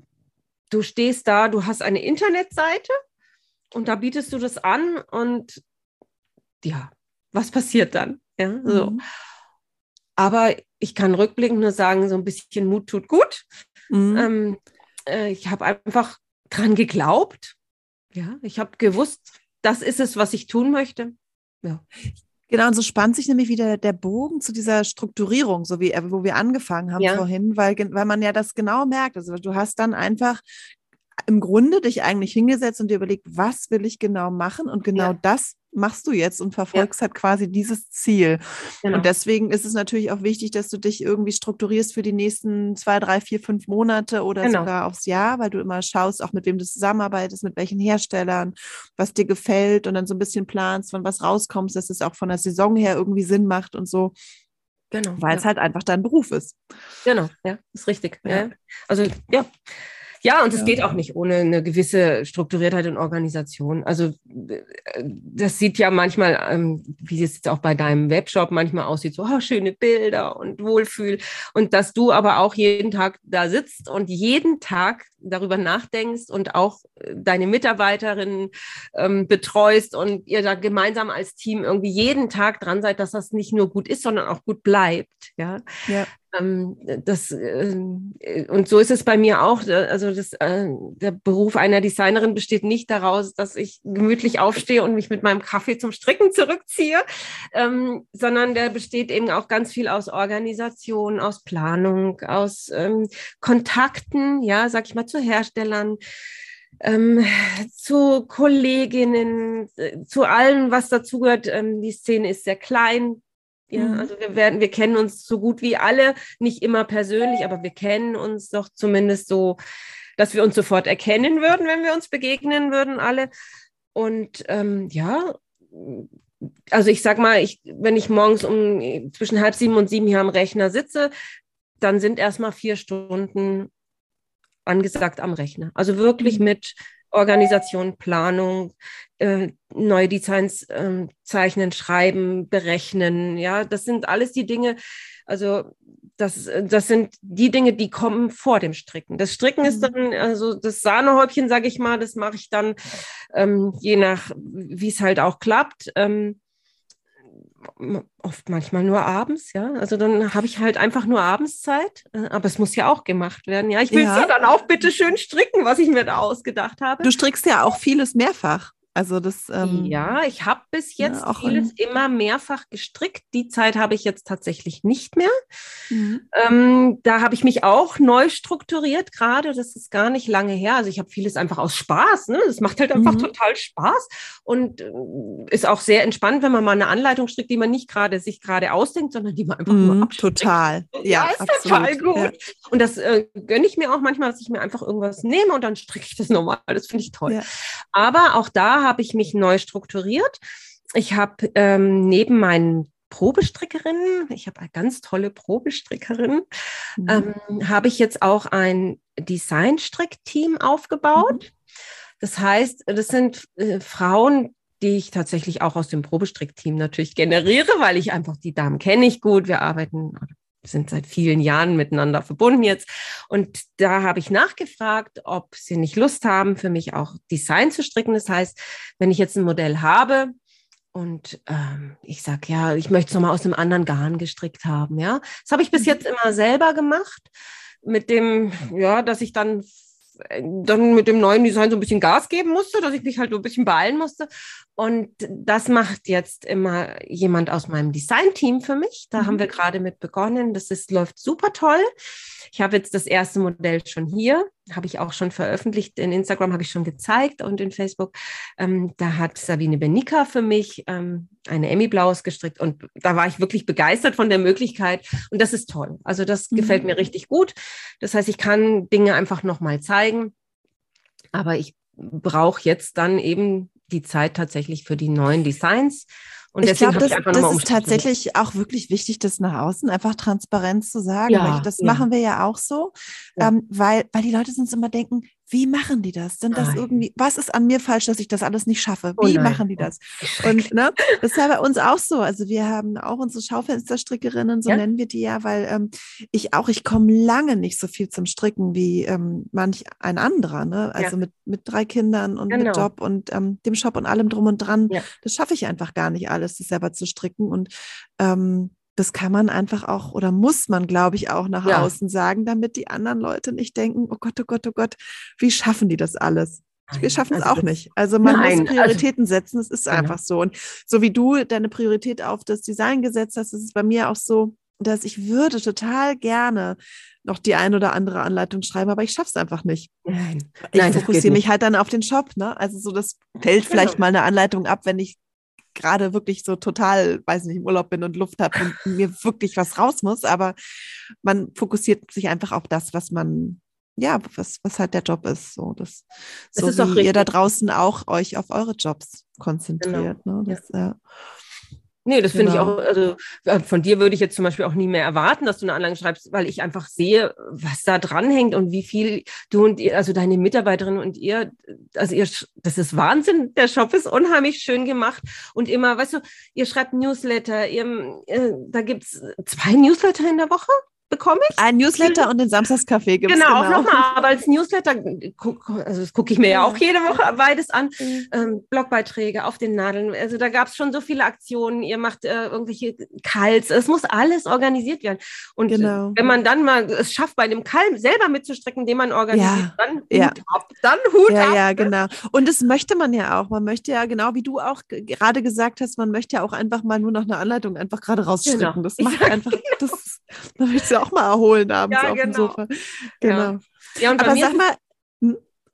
du stehst da, du hast eine Internetseite und da bietest du das an und ja, was passiert dann? Ja, so. Mhm. Aber ich kann rückblickend nur sagen, so ein bisschen Mut tut gut. Mhm. Ähm, äh, ich habe einfach dran geglaubt. Ja, ich habe gewusst, das ist es, was ich tun möchte. Ja. Genau, und so spannt sich nämlich wieder der Bogen zu dieser Strukturierung, so wie wo wir angefangen haben ja. vorhin, weil, weil man ja das genau merkt. Also du hast dann einfach im Grunde dich eigentlich hingesetzt und dir überlegt, was will ich genau machen? Und genau ja. das machst du jetzt und verfolgst ja. halt quasi dieses Ziel. Genau. Und deswegen ist es natürlich auch wichtig, dass du dich irgendwie strukturierst für die nächsten zwei, drei, vier, fünf Monate oder genau. sogar aufs Jahr, weil du immer schaust, auch mit wem du zusammenarbeitest, mit welchen Herstellern, was dir gefällt und dann so ein bisschen planst, von was rauskommst, dass es auch von der Saison her irgendwie Sinn macht und so. Genau. Weil ja. es halt einfach dein Beruf ist. Genau, ja, ist richtig. Ja. Also ja, ja, und es ja. geht auch nicht ohne eine gewisse Strukturiertheit und Organisation. Also äh, das sieht ja manchmal, ähm, wie es jetzt auch bei deinem Webshop manchmal aussieht, so oh, schöne Bilder und Wohlfühl. Und dass du aber auch jeden Tag da sitzt und jeden Tag darüber nachdenkst und auch äh, deine Mitarbeiterinnen ähm, betreust und ihr da gemeinsam als Team irgendwie jeden Tag dran seid, dass das nicht nur gut ist, sondern auch gut bleibt. Ja. ja. Ähm, das, äh, und so ist es bei mir auch. Also das, äh, der Beruf einer Designerin besteht nicht daraus, dass ich gemütlich aufstehe und mich mit meinem Kaffee zum Stricken zurückziehe, ähm, sondern der besteht eben auch ganz viel aus Organisation, aus Planung, aus ähm, Kontakten, ja, sag ich mal, zu Herstellern. Ähm, zu Kolleginnen, äh, zu allem, was dazugehört. Ähm, die Szene ist sehr klein, ja, mhm. also wir werden, wir kennen uns so gut wie alle, nicht immer persönlich, aber wir kennen uns doch zumindest so, dass wir uns sofort erkennen würden, wenn wir uns begegnen würden, alle. Und ähm, ja, also ich sag mal, ich, wenn ich morgens um zwischen halb sieben und sieben hier am Rechner sitze, dann sind erstmal vier Stunden angesagt am Rechner. Also wirklich mhm. mit Organisation, Planung, äh, neue Designs äh, zeichnen, schreiben, berechnen. Ja, das sind alles die Dinge, also das, das sind die Dinge, die kommen vor dem Stricken. Das Stricken ist mhm. dann, also das Sahnehäubchen, sage ich mal, das mache ich dann ähm, je nach, wie es halt auch klappt. Ähm, oft manchmal nur abends, ja. Also dann habe ich halt einfach nur Abendszeit, äh, aber es muss ja auch gemacht werden. Ja, ich will ja. ja dann auch bitte schön stricken, was ich mir da ausgedacht habe. Du strickst ja auch vieles mehrfach. Also das. Ähm, ja, ich habe bis jetzt ja, vieles immer mehrfach gestrickt. Die Zeit habe ich jetzt tatsächlich nicht mehr. Mhm. Ähm, da habe ich mich auch neu strukturiert gerade. Das ist gar nicht lange her. Also ich habe vieles einfach aus Spaß. Ne? Das macht halt einfach mhm. total Spaß und äh, ist auch sehr entspannt, wenn man mal eine Anleitung strickt, die man nicht gerade sich gerade ausdenkt, sondern die man einfach mhm, nur abstrickt. Total. Ja, ja ist absolut. total gut. Ja. Und das äh, gönne ich mir auch manchmal, dass ich mir einfach irgendwas nehme und dann stricke ich das normal. Das finde ich toll. Ja. Aber auch da habe ich mich neu strukturiert. Ich habe ähm, neben meinen Probestrickerinnen, ich habe eine ganz tolle Probestrickerin, mhm. ähm, habe ich jetzt auch ein Designstrickteam aufgebaut. Mhm. Das heißt, das sind äh, Frauen, die ich tatsächlich auch aus dem Probestrickteam natürlich generiere, weil ich einfach die Damen kenne ich gut. Wir arbeiten sind seit vielen Jahren miteinander verbunden jetzt. Und da habe ich nachgefragt, ob sie nicht Lust haben, für mich auch Design zu stricken. Das heißt, wenn ich jetzt ein Modell habe und ähm, ich sage, ja, ich möchte es nochmal aus einem anderen Garn gestrickt haben, ja. Das habe ich bis mhm. jetzt immer selber gemacht. Mit dem, ja, dass ich dann dann mit dem neuen Design so ein bisschen Gas geben musste, dass ich mich halt so ein bisschen beeilen musste. Und das macht jetzt immer jemand aus meinem Design-Team für mich. Da mhm. haben wir gerade mit begonnen. Das ist, läuft super toll. Ich habe jetzt das erste Modell schon hier, habe ich auch schon veröffentlicht. In Instagram habe ich schon gezeigt und in Facebook. Ähm, da hat Sabine Benica für mich ähm, eine Emmy Blaues gestrickt und da war ich wirklich begeistert von der Möglichkeit und das ist toll. Also das mhm. gefällt mir richtig gut. Das heißt, ich kann Dinge einfach nochmal zeigen, aber ich brauche jetzt dann eben die Zeit tatsächlich für die neuen Designs. Und ich glaube, das, das ist tatsächlich auch wirklich wichtig, das nach außen einfach transparent zu sagen. Ja, das ja. machen wir ja auch so, ja. Ähm, weil, weil die Leute uns immer denken, wie machen die das? Sind das nein. irgendwie, was ist an mir falsch, dass ich das alles nicht schaffe? Oh wie oh machen die das? Und ne, das ist ja bei uns auch so. Also wir haben auch unsere Schaufensterstrickerinnen, so ja? nennen wir die ja, weil ähm, ich auch, ich komme lange nicht so viel zum Stricken wie ähm, manch ein anderer. Ne? Also ja. mit, mit drei Kindern und genau. mit Job und ähm, dem Shop und allem drum und dran. Ja. Das schaffe ich einfach gar nicht alles, das selber zu stricken. Und ähm, das kann man einfach auch oder muss man, glaube ich, auch nach ja. außen sagen, damit die anderen Leute nicht denken, oh Gott, oh Gott, oh Gott, wie schaffen die das alles? Wir schaffen es also auch nicht. Also man nein, muss also Prioritäten also, setzen, es ist genau. einfach so. Und so wie du deine Priorität auf das Design gesetzt hast, ist es bei mir auch so, dass ich würde total gerne noch die ein oder andere Anleitung schreiben, aber ich schaffe es einfach nicht. Nein, ich fokussiere mich halt dann auf den Shop. Ne? Also so, das fällt vielleicht genau. mal eine Anleitung ab, wenn ich gerade wirklich so total, weiß nicht, im Urlaub bin und Luft habe und mir wirklich was raus muss, aber man fokussiert sich einfach auf das, was man, ja, was, was halt der Job ist. So, das, das so wie ihr da draußen auch euch auf eure Jobs konzentriert. Genau. Ne? Das, ja. ja. Nee, das finde genau. ich auch, also äh, von dir würde ich jetzt zum Beispiel auch nie mehr erwarten, dass du eine Anlage schreibst, weil ich einfach sehe, was da dranhängt und wie viel du und ihr, also deine Mitarbeiterinnen und ihr, also ihr, das ist Wahnsinn, der Shop ist unheimlich schön gemacht und immer, weißt du, ihr schreibt Newsletter, ihr, äh, da gibt's zwei Newsletter in der Woche? Bekomme ich. Ein Newsletter und den Samstagscafé gibt es. Genau, genau, auch nochmal. Aber als Newsletter, also das gucke ich mir ja auch jede Woche beides an. Mhm. Ähm, Blogbeiträge auf den Nadeln. Also da gab es schon so viele Aktionen. Ihr macht äh, irgendwelche Kals. Es muss alles organisiert werden. Und genau. wenn man dann mal es schafft, bei einem Kalm selber mitzustricken, den man organisiert, ja. dann Hut ja. ab. Dann Hut ja, ab. Ja, ne? genau. Und das möchte man ja auch. Man möchte ja, genau wie du auch gerade gesagt hast, man möchte ja auch einfach mal nur noch eine Anleitung einfach gerade rausstricken. Genau. Das macht einfach, das, da willst auch mal erholen abends ja, auf genau. dem Sofa. Genau. Ja, und Aber sag mal,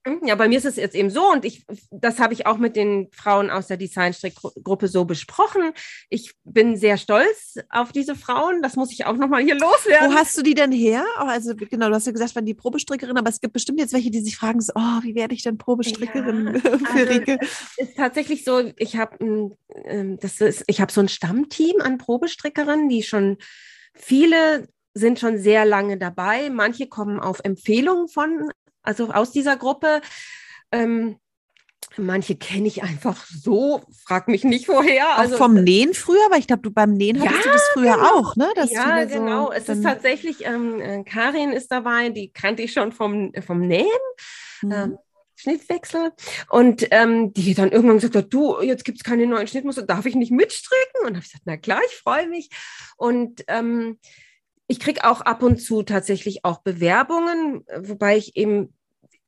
hm? Ja, bei mir ist es jetzt eben so und ich, das habe ich auch mit den Frauen aus der Designstrickgruppe so besprochen. Ich bin sehr stolz auf diese Frauen. Das muss ich auch nochmal hier loswerden. Wo hast du die denn her? Also genau, du hast ja gesagt, waren die Probestrickerin, aber es gibt bestimmt jetzt welche, die sich fragen, so, oh, wie werde ich denn Probestrickerin ja, für also, Rike? Ist tatsächlich so, ich habe ähm, das ist, ich habe so ein Stammteam an Probestrickerinnen, die schon viele sind schon sehr lange dabei. Manche kommen auf Empfehlungen von, also aus dieser Gruppe. Ähm, manche kenne ich einfach so, frag mich nicht woher. Also, auch vom Nähen früher, weil ich glaube, du beim Nähen hattest ja, du das früher genau. auch, ne? Dass ja, genau. So es ist tatsächlich, ähm, äh, Karin ist dabei, die kannte ich schon vom, vom Nähen. Mhm. Ähm, Schnittwechsel und ähm, die dann irgendwann gesagt hat, du, jetzt gibt es keine neuen Schnittmuster, darf ich nicht mitstricken? Und habe ich gesagt, na klar, ich freue mich. Und ähm, ich kriege auch ab und zu tatsächlich auch Bewerbungen, wobei ich eben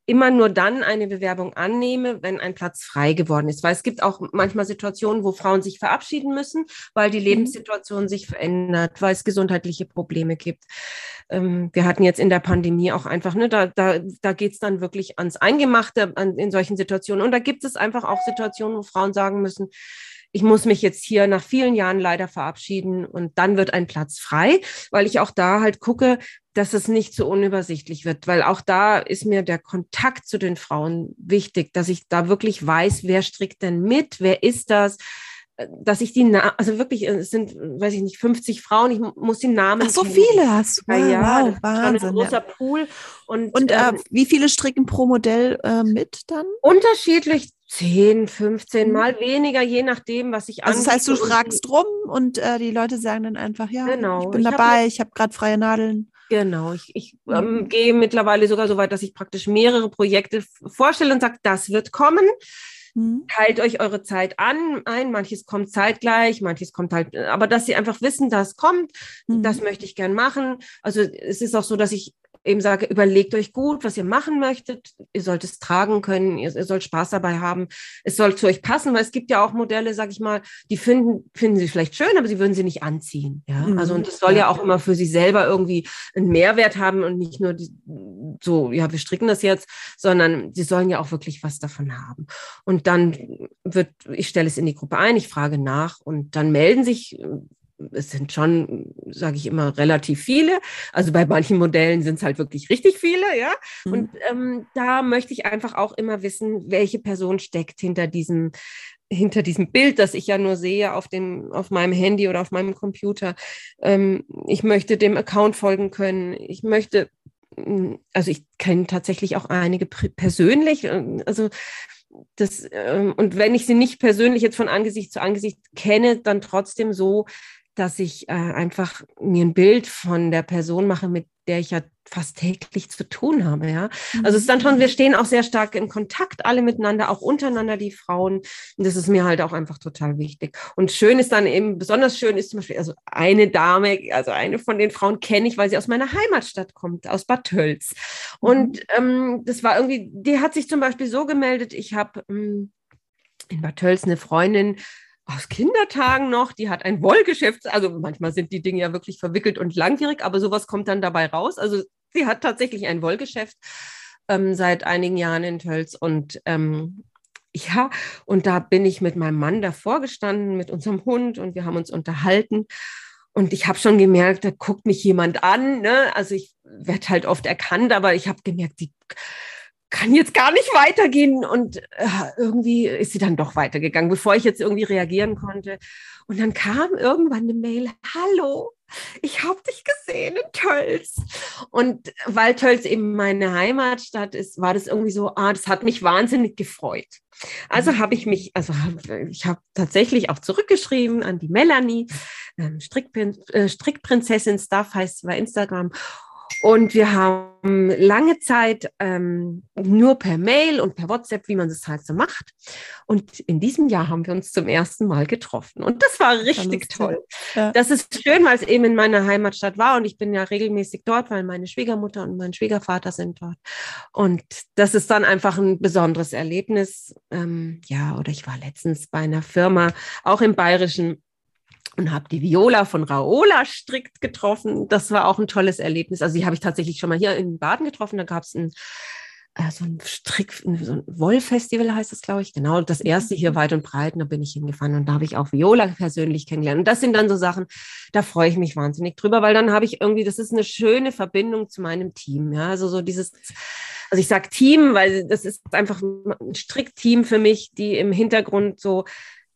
immer nur dann eine Bewerbung annehme, wenn ein Platz frei geworden ist. Weil es gibt auch manchmal Situationen, wo Frauen sich verabschieden müssen, weil die mhm. Lebenssituation sich verändert, weil es gesundheitliche Probleme gibt. Ähm, wir hatten jetzt in der Pandemie auch einfach, ne, da, da, da geht es dann wirklich ans Eingemachte an, in solchen Situationen. Und da gibt es einfach auch Situationen, wo Frauen sagen müssen, ich muss mich jetzt hier nach vielen Jahren leider verabschieden und dann wird ein Platz frei, weil ich auch da halt gucke, dass es nicht so unübersichtlich wird, weil auch da ist mir der Kontakt zu den Frauen wichtig, dass ich da wirklich weiß, wer strickt denn mit, wer ist das, dass ich die, Na also wirklich, es sind, weiß ich nicht, 50 Frauen, ich muss die Namen. Ach, so kennen. viele hast du. Ja, ja wow, Wahnsinn. Ein großer ja. Pool. Und, und äh, ähm, wie viele stricken pro Modell äh, mit dann? Unterschiedlich 10, 15 mhm. Mal weniger, je nachdem, was ich Also das heißt, du fragst rum und äh, die Leute sagen dann einfach, ja, genau. ich bin ich dabei, hab, ich habe gerade freie Nadeln. Genau, ich, ich ähm, mhm. gehe mittlerweile sogar so weit, dass ich praktisch mehrere Projekte vorstelle und sage, das wird kommen. Mhm. Teilt euch eure Zeit an, ein, manches kommt zeitgleich, manches kommt halt, aber dass sie einfach wissen, das kommt, mhm. das möchte ich gern machen. Also es ist auch so, dass ich eben sage, überlegt euch gut, was ihr machen möchtet. Ihr sollt es tragen können, ihr, ihr sollt Spaß dabei haben. Es soll zu euch passen, weil es gibt ja auch Modelle, sag ich mal, die finden, finden sie vielleicht schön, aber sie würden sie nicht anziehen. Ja, mhm. also und das soll ja auch immer für sie selber irgendwie einen Mehrwert haben und nicht nur die, so, ja, wir stricken das jetzt, sondern sie sollen ja auch wirklich was davon haben. Und dann wird, ich stelle es in die Gruppe ein, ich frage nach und dann melden sich es sind schon, sage ich immer, relativ viele. Also bei manchen Modellen sind es halt wirklich richtig viele, ja. Mhm. Und ähm, da möchte ich einfach auch immer wissen, welche Person steckt hinter diesem hinter diesem Bild, das ich ja nur sehe auf dem, auf meinem Handy oder auf meinem Computer. Ähm, ich möchte dem Account folgen können. Ich möchte, hm, also ich kenne tatsächlich auch einige persönlich. Ähm, also das, ähm, und wenn ich sie nicht persönlich jetzt von Angesicht zu Angesicht kenne, dann trotzdem so, dass ich äh, einfach mir ein Bild von der Person mache, mit der ich ja fast täglich zu tun habe, ja. Also es ist dann schon, wir stehen auch sehr stark in Kontakt alle miteinander, auch untereinander die Frauen. Und das ist mir halt auch einfach total wichtig. Und schön ist dann eben, besonders schön ist zum Beispiel, also eine Dame, also eine von den Frauen kenne ich, weil sie aus meiner Heimatstadt kommt, aus Bad Tölz. Und mhm. ähm, das war irgendwie, die hat sich zum Beispiel so gemeldet, ich habe ähm, in Bad Tölz eine Freundin, aus Kindertagen noch, die hat ein Wollgeschäft, also manchmal sind die Dinge ja wirklich verwickelt und langwierig, aber sowas kommt dann dabei raus. Also sie hat tatsächlich ein Wollgeschäft ähm, seit einigen Jahren in Tölz und ähm, ja, und da bin ich mit meinem Mann davor gestanden, mit unserem Hund und wir haben uns unterhalten. Und ich habe schon gemerkt, da guckt mich jemand an. Ne? Also ich werde halt oft erkannt, aber ich habe gemerkt, die kann jetzt gar nicht weitergehen. Und äh, irgendwie ist sie dann doch weitergegangen, bevor ich jetzt irgendwie reagieren konnte. Und dann kam irgendwann eine Mail, hallo, ich habe dich gesehen in Tölz. Und weil Tölz eben meine Heimatstadt ist, war das irgendwie so, ah, das hat mich wahnsinnig gefreut. Also habe ich mich, also ich habe tatsächlich auch zurückgeschrieben an die Melanie, ähm, Strickprin äh, Strickprinzessin Stuff heißt bei Instagram und wir haben lange Zeit ähm, nur per Mail und per WhatsApp, wie man das halt so macht. Und in diesem Jahr haben wir uns zum ersten Mal getroffen. Und das war richtig das toll. Ja. Das ist schön, weil es eben in meiner Heimatstadt war. Und ich bin ja regelmäßig dort, weil meine Schwiegermutter und mein Schwiegervater sind dort. Und das ist dann einfach ein besonderes Erlebnis. Ähm, ja, oder ich war letztens bei einer Firma, auch im Bayerischen und habe die Viola von Raola strikt getroffen. Das war auch ein tolles Erlebnis. Also die habe ich tatsächlich schon mal hier in Baden getroffen. Da gab es ein äh, so ein Strick, so ein Wollfestival heißt das, glaube ich. Genau, das erste hier mhm. weit und breit. Und da bin ich hingefahren und da habe ich auch Viola persönlich kennengelernt. Und das sind dann so Sachen, da freue ich mich wahnsinnig drüber, weil dann habe ich irgendwie, das ist eine schöne Verbindung zu meinem Team. Ja, also so dieses, also ich sage Team, weil das ist einfach ein Strickteam für mich, die im Hintergrund so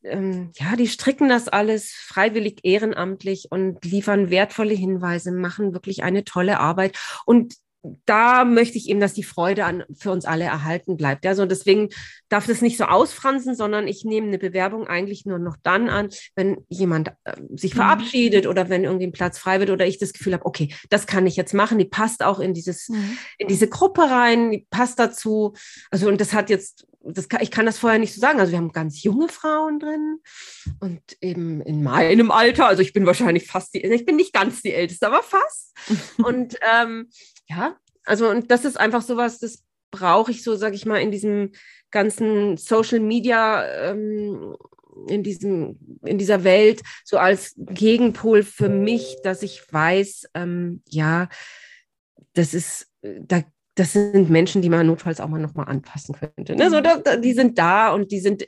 ähm, ja, die stricken das alles freiwillig ehrenamtlich und liefern wertvolle Hinweise, machen wirklich eine tolle Arbeit. Und da möchte ich eben, dass die Freude an, für uns alle erhalten bleibt. Ja, so deswegen darf das nicht so ausfransen, sondern ich nehme eine Bewerbung eigentlich nur noch dann an, wenn jemand äh, sich mhm. verabschiedet oder wenn irgendwie ein Platz frei wird oder ich das Gefühl habe, okay, das kann ich jetzt machen. Die passt auch in dieses, mhm. in diese Gruppe rein, die passt dazu. Also, und das hat jetzt das kann, ich kann das vorher nicht so sagen. Also wir haben ganz junge Frauen drin und eben in meinem Alter, also ich bin wahrscheinlich fast die, ich bin nicht ganz die Älteste, aber fast. und ähm, ja, also und das ist einfach sowas, das brauche ich so, sage ich mal, in diesem ganzen Social Media, ähm, in diesem, in dieser Welt, so als Gegenpol für mich, dass ich weiß, ähm, ja, das ist, da das sind Menschen, die man notfalls auch mal nochmal anpassen könnte. Ne? So, mhm. da, die sind da und die sind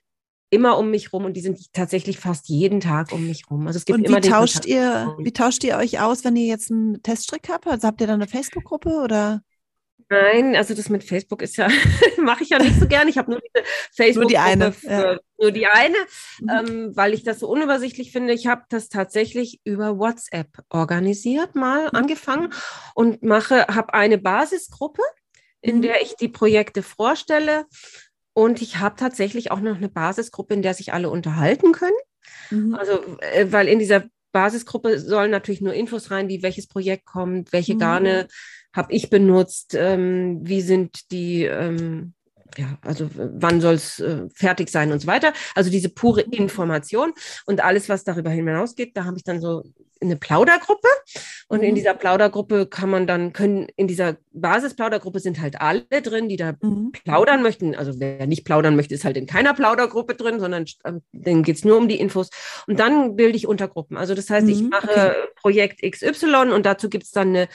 immer um mich rum und die sind tatsächlich fast jeden Tag um mich rum. Also es gibt und immer wie tauscht ihr, wie tauscht ihr euch aus, wenn ihr jetzt einen Teststrick habt? Also habt ihr dann eine Facebook-Gruppe oder? Nein, also das mit Facebook ist ja, mache ich ja nicht so gern. Ich habe nur diese Facebook-Gruppe nur die eine, für, ja. nur die eine mhm. ähm, weil ich das so unübersichtlich finde. Ich habe das tatsächlich über WhatsApp organisiert, mal mhm. angefangen und mache, habe eine Basisgruppe, in mhm. der ich die Projekte vorstelle. Und ich habe tatsächlich auch noch eine Basisgruppe, in der sich alle unterhalten können. Mhm. Also, äh, weil in dieser Basisgruppe sollen natürlich nur Infos rein, wie welches Projekt kommt, welche mhm. Garne habe ich benutzt, ähm, wie sind die, ähm, ja, also wann soll es äh, fertig sein und so weiter. Also diese pure Information und alles, was darüber hinausgeht, da habe ich dann so eine Plaudergruppe und mhm. in dieser Plaudergruppe kann man dann können in dieser Basisplaudergruppe sind halt alle drin, die da mhm. plaudern möchten. Also wer nicht plaudern möchte, ist halt in keiner Plaudergruppe drin, sondern ähm, denen geht es nur um die Infos. Und dann bilde ich Untergruppen. Also das heißt, mhm. ich mache okay. Projekt XY und dazu gibt es dann eine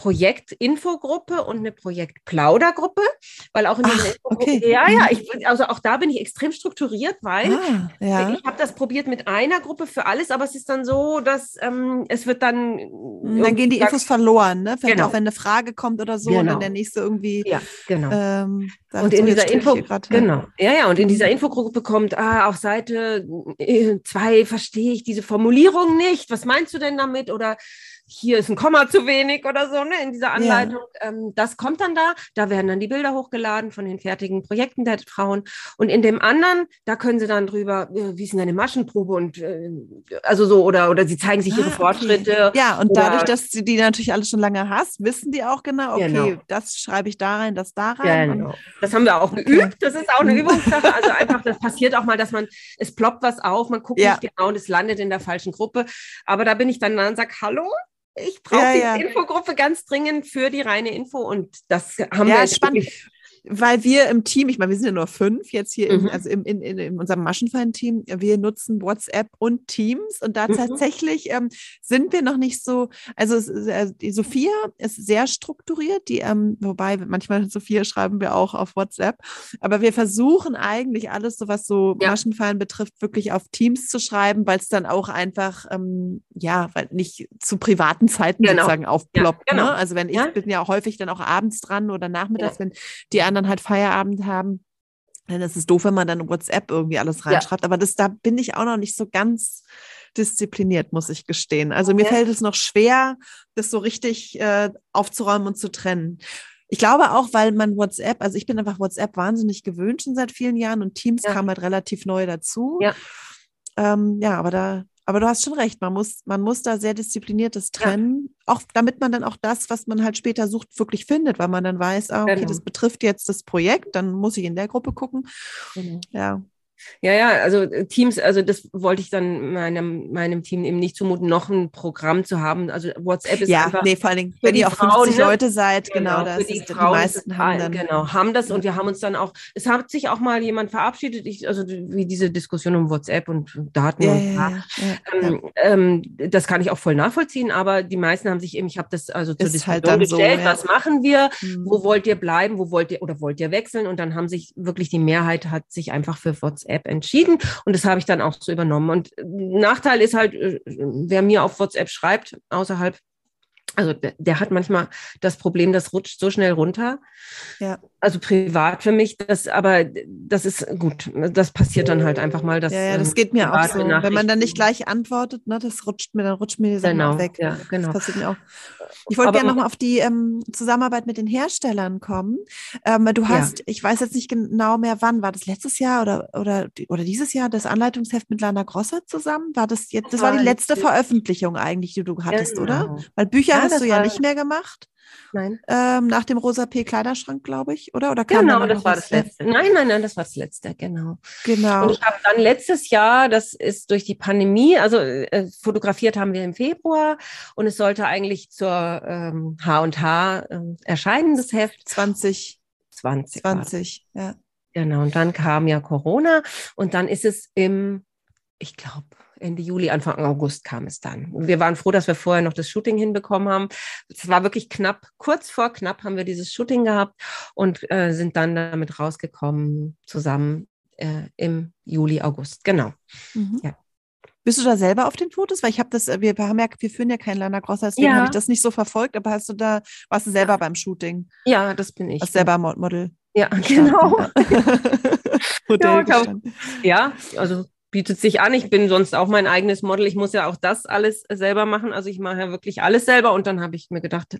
Projektinfogruppe und eine Projektplaudergruppe, weil auch in Ach, okay. ja, ja, ich, also auch da bin ich extrem strukturiert, weil ah, ja. ich habe das probiert mit einer Gruppe für alles, aber es ist dann so, dass ähm, es wird dann hm, dann gehen die Infos verloren, ne? Wenn, genau. Auch wenn eine Frage kommt oder so, genau. und dann der nächste irgendwie ja, genau. Ähm, und in dieser Info genau, ja, ja, und in dieser mhm. Infogruppe kommt, ah, auf Seite 2 äh, verstehe ich diese Formulierung nicht. Was meinst du denn damit? Oder hier ist ein Komma zu wenig oder so, ne, in dieser Anleitung. Ja. Ähm, das kommt dann da. Da werden dann die Bilder hochgeladen von den fertigen Projekten der Frauen. Und in dem anderen, da können sie dann drüber, äh, wie ist denn eine Maschenprobe und äh, also so, oder, oder sie zeigen sich ah, ihre Fortschritte. Okay. Ja, und oder, dadurch, dass du die natürlich alles schon lange hast, wissen die auch genau, okay, genau. das schreibe ich da rein, das da rein. Genau. Das haben wir auch okay. geübt. Das ist auch eine Übungssache. Also einfach, das passiert auch mal, dass man, es ploppt was auf, man guckt ja. nicht genau und es landet in der falschen Gruppe. Aber da bin ich dann und sage, hallo, ich brauche ja, die ja. Infogruppe ganz dringend für die reine Info und das haben ja, wir spannend weil wir im Team, ich meine, wir sind ja nur fünf jetzt hier, mhm. im, also im, in, in, in unserem Maschenfallen-Team, wir nutzen WhatsApp und Teams und da mhm. tatsächlich ähm, sind wir noch nicht so, also äh, die Sophia ist sehr strukturiert, die, ähm, wobei manchmal Sophia schreiben wir auch auf WhatsApp, aber wir versuchen eigentlich alles, so was so ja. Maschenfallen betrifft, wirklich auf Teams zu schreiben, weil es dann auch einfach, ähm, ja, weil nicht zu privaten Zeiten genau. sozusagen aufploppt. Ja, genau. ne? Also wenn ich ja. bin ja häufig dann auch abends dran oder nachmittags, wenn die anderen halt Feierabend haben. Dann ist es doof, wenn man dann WhatsApp irgendwie alles reinschreibt. Ja. Aber das, da bin ich auch noch nicht so ganz diszipliniert, muss ich gestehen. Also mir ja. fällt es noch schwer, das so richtig äh, aufzuräumen und zu trennen. Ich glaube auch, weil man WhatsApp, also ich bin einfach WhatsApp wahnsinnig gewöhnt schon seit vielen Jahren und Teams ja. kam halt relativ neu dazu. Ja. Ähm, ja, aber da aber du hast schon recht, man muss, man muss da sehr diszipliniertes trennen, ja. auch damit man dann auch das, was man halt später sucht, wirklich findet, weil man dann weiß, ah, okay, genau. das betrifft jetzt das Projekt, dann muss ich in der Gruppe gucken. Genau. Ja. Ja, ja, also äh, Teams, also das wollte ich dann meinem, meinem Team eben nicht zumuten, noch ein Programm zu haben. Also WhatsApp ist ja, einfach. Nee, vor allen Dingen, wenn ihr auch 50 Frauen, ne? Leute seid, genau, genau das die, die meisten haben dann. Genau, haben das und wir haben uns dann auch, es hat sich auch mal jemand verabschiedet, ich, also wie diese Diskussion um WhatsApp und Daten ja, und ja, ja, ähm, ähm, das kann ich auch voll nachvollziehen, aber die meisten haben sich eben, ich habe das also zur Diskussion halt gestellt, so, was machen wir, mhm. wo wollt ihr bleiben, wo wollt ihr oder wollt ihr wechseln und dann haben sich wirklich die Mehrheit hat sich einfach für WhatsApp WhatsApp entschieden und das habe ich dann auch so übernommen. Und Nachteil ist halt, äh, wer mir auf WhatsApp schreibt, außerhalb also der, hat manchmal das Problem, das rutscht so schnell runter. Ja. Also privat für mich, das aber das ist gut. Das passiert dann halt einfach mal. Dass, ja, ja, das geht mir auch so. Wenn man dann nicht gleich antwortet, ne, das rutscht mir, dann rutscht mir die Sachen genau, weg. Ja, genau. Das passiert mir auch. Ich wollte gerne nochmal auf die ähm, Zusammenarbeit mit den Herstellern kommen. Ähm, du hast, ja. ich weiß jetzt nicht genau mehr wann, war das letztes Jahr oder, oder, oder dieses Jahr das Anleitungsheft mit Lana Grosser zusammen? War das jetzt, das war die letzte Veröffentlichung eigentlich, die du hattest, genau. oder? Weil Bücher ja, hast du ja nicht mehr gemacht. Nein. Ähm, nach dem Rosa P Kleiderschrank, glaube ich, oder? Oder kam genau, das war das letzte. Nein, nein, nein, das war das letzte, genau. Genau. Und ich habe dann letztes Jahr, das ist durch die Pandemie, also äh, fotografiert haben wir im Februar und es sollte eigentlich zur ähm, H&H äh, erscheinen, das Heft. 20. 20. 20, ja. Genau, und dann kam ja Corona und dann ist es im, ich glaube, Ende Juli, Anfang August kam es dann. wir waren froh, dass wir vorher noch das Shooting hinbekommen haben. Es war wirklich knapp, kurz vor knapp haben wir dieses Shooting gehabt und äh, sind dann damit rausgekommen zusammen äh, im Juli, August. Genau. Mhm. Ja. Bist du da selber auf den Fotos? Weil ich habe das, äh, wir haben ja, wir führen ja kein Lana Grosser, deswegen ja. habe ich das nicht so verfolgt, aber hast du da, warst du selber beim Shooting? Ja, das bin ich. Warst selber Model? Ja, genau. ja, ja, also bietet sich an. Ich bin sonst auch mein eigenes Model. Ich muss ja auch das alles selber machen. Also ich mache ja wirklich alles selber. Und dann habe ich mir gedacht,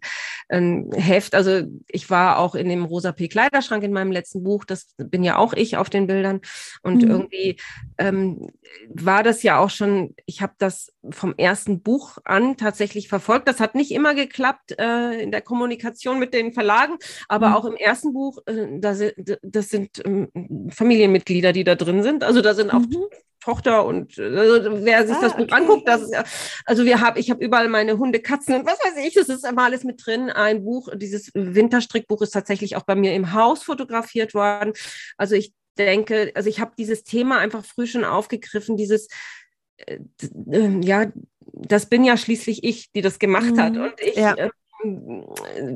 ein Heft, also ich war auch in dem Rosa P. Kleiderschrank in meinem letzten Buch. Das bin ja auch ich auf den Bildern. Und mhm. irgendwie ähm, war das ja auch schon, ich habe das vom ersten Buch an tatsächlich verfolgt. Das hat nicht immer geklappt äh, in der Kommunikation mit den Verlagen, aber mhm. auch im ersten Buch, äh, das, das sind ähm, Familienmitglieder, die da drin sind. Also da sind auch mhm. Tochter und also, wer sich ah, das Buch okay. anguckt, das ist ja, also wir haben, ich habe überall meine Hunde, Katzen und was weiß ich, das ist immer alles mit drin. Ein Buch, dieses Winterstrickbuch ist tatsächlich auch bei mir im Haus fotografiert worden. Also ich denke, also ich habe dieses Thema einfach früh schon aufgegriffen, dieses äh, äh, ja, das bin ja schließlich ich, die das gemacht mhm. hat. Und ich ja.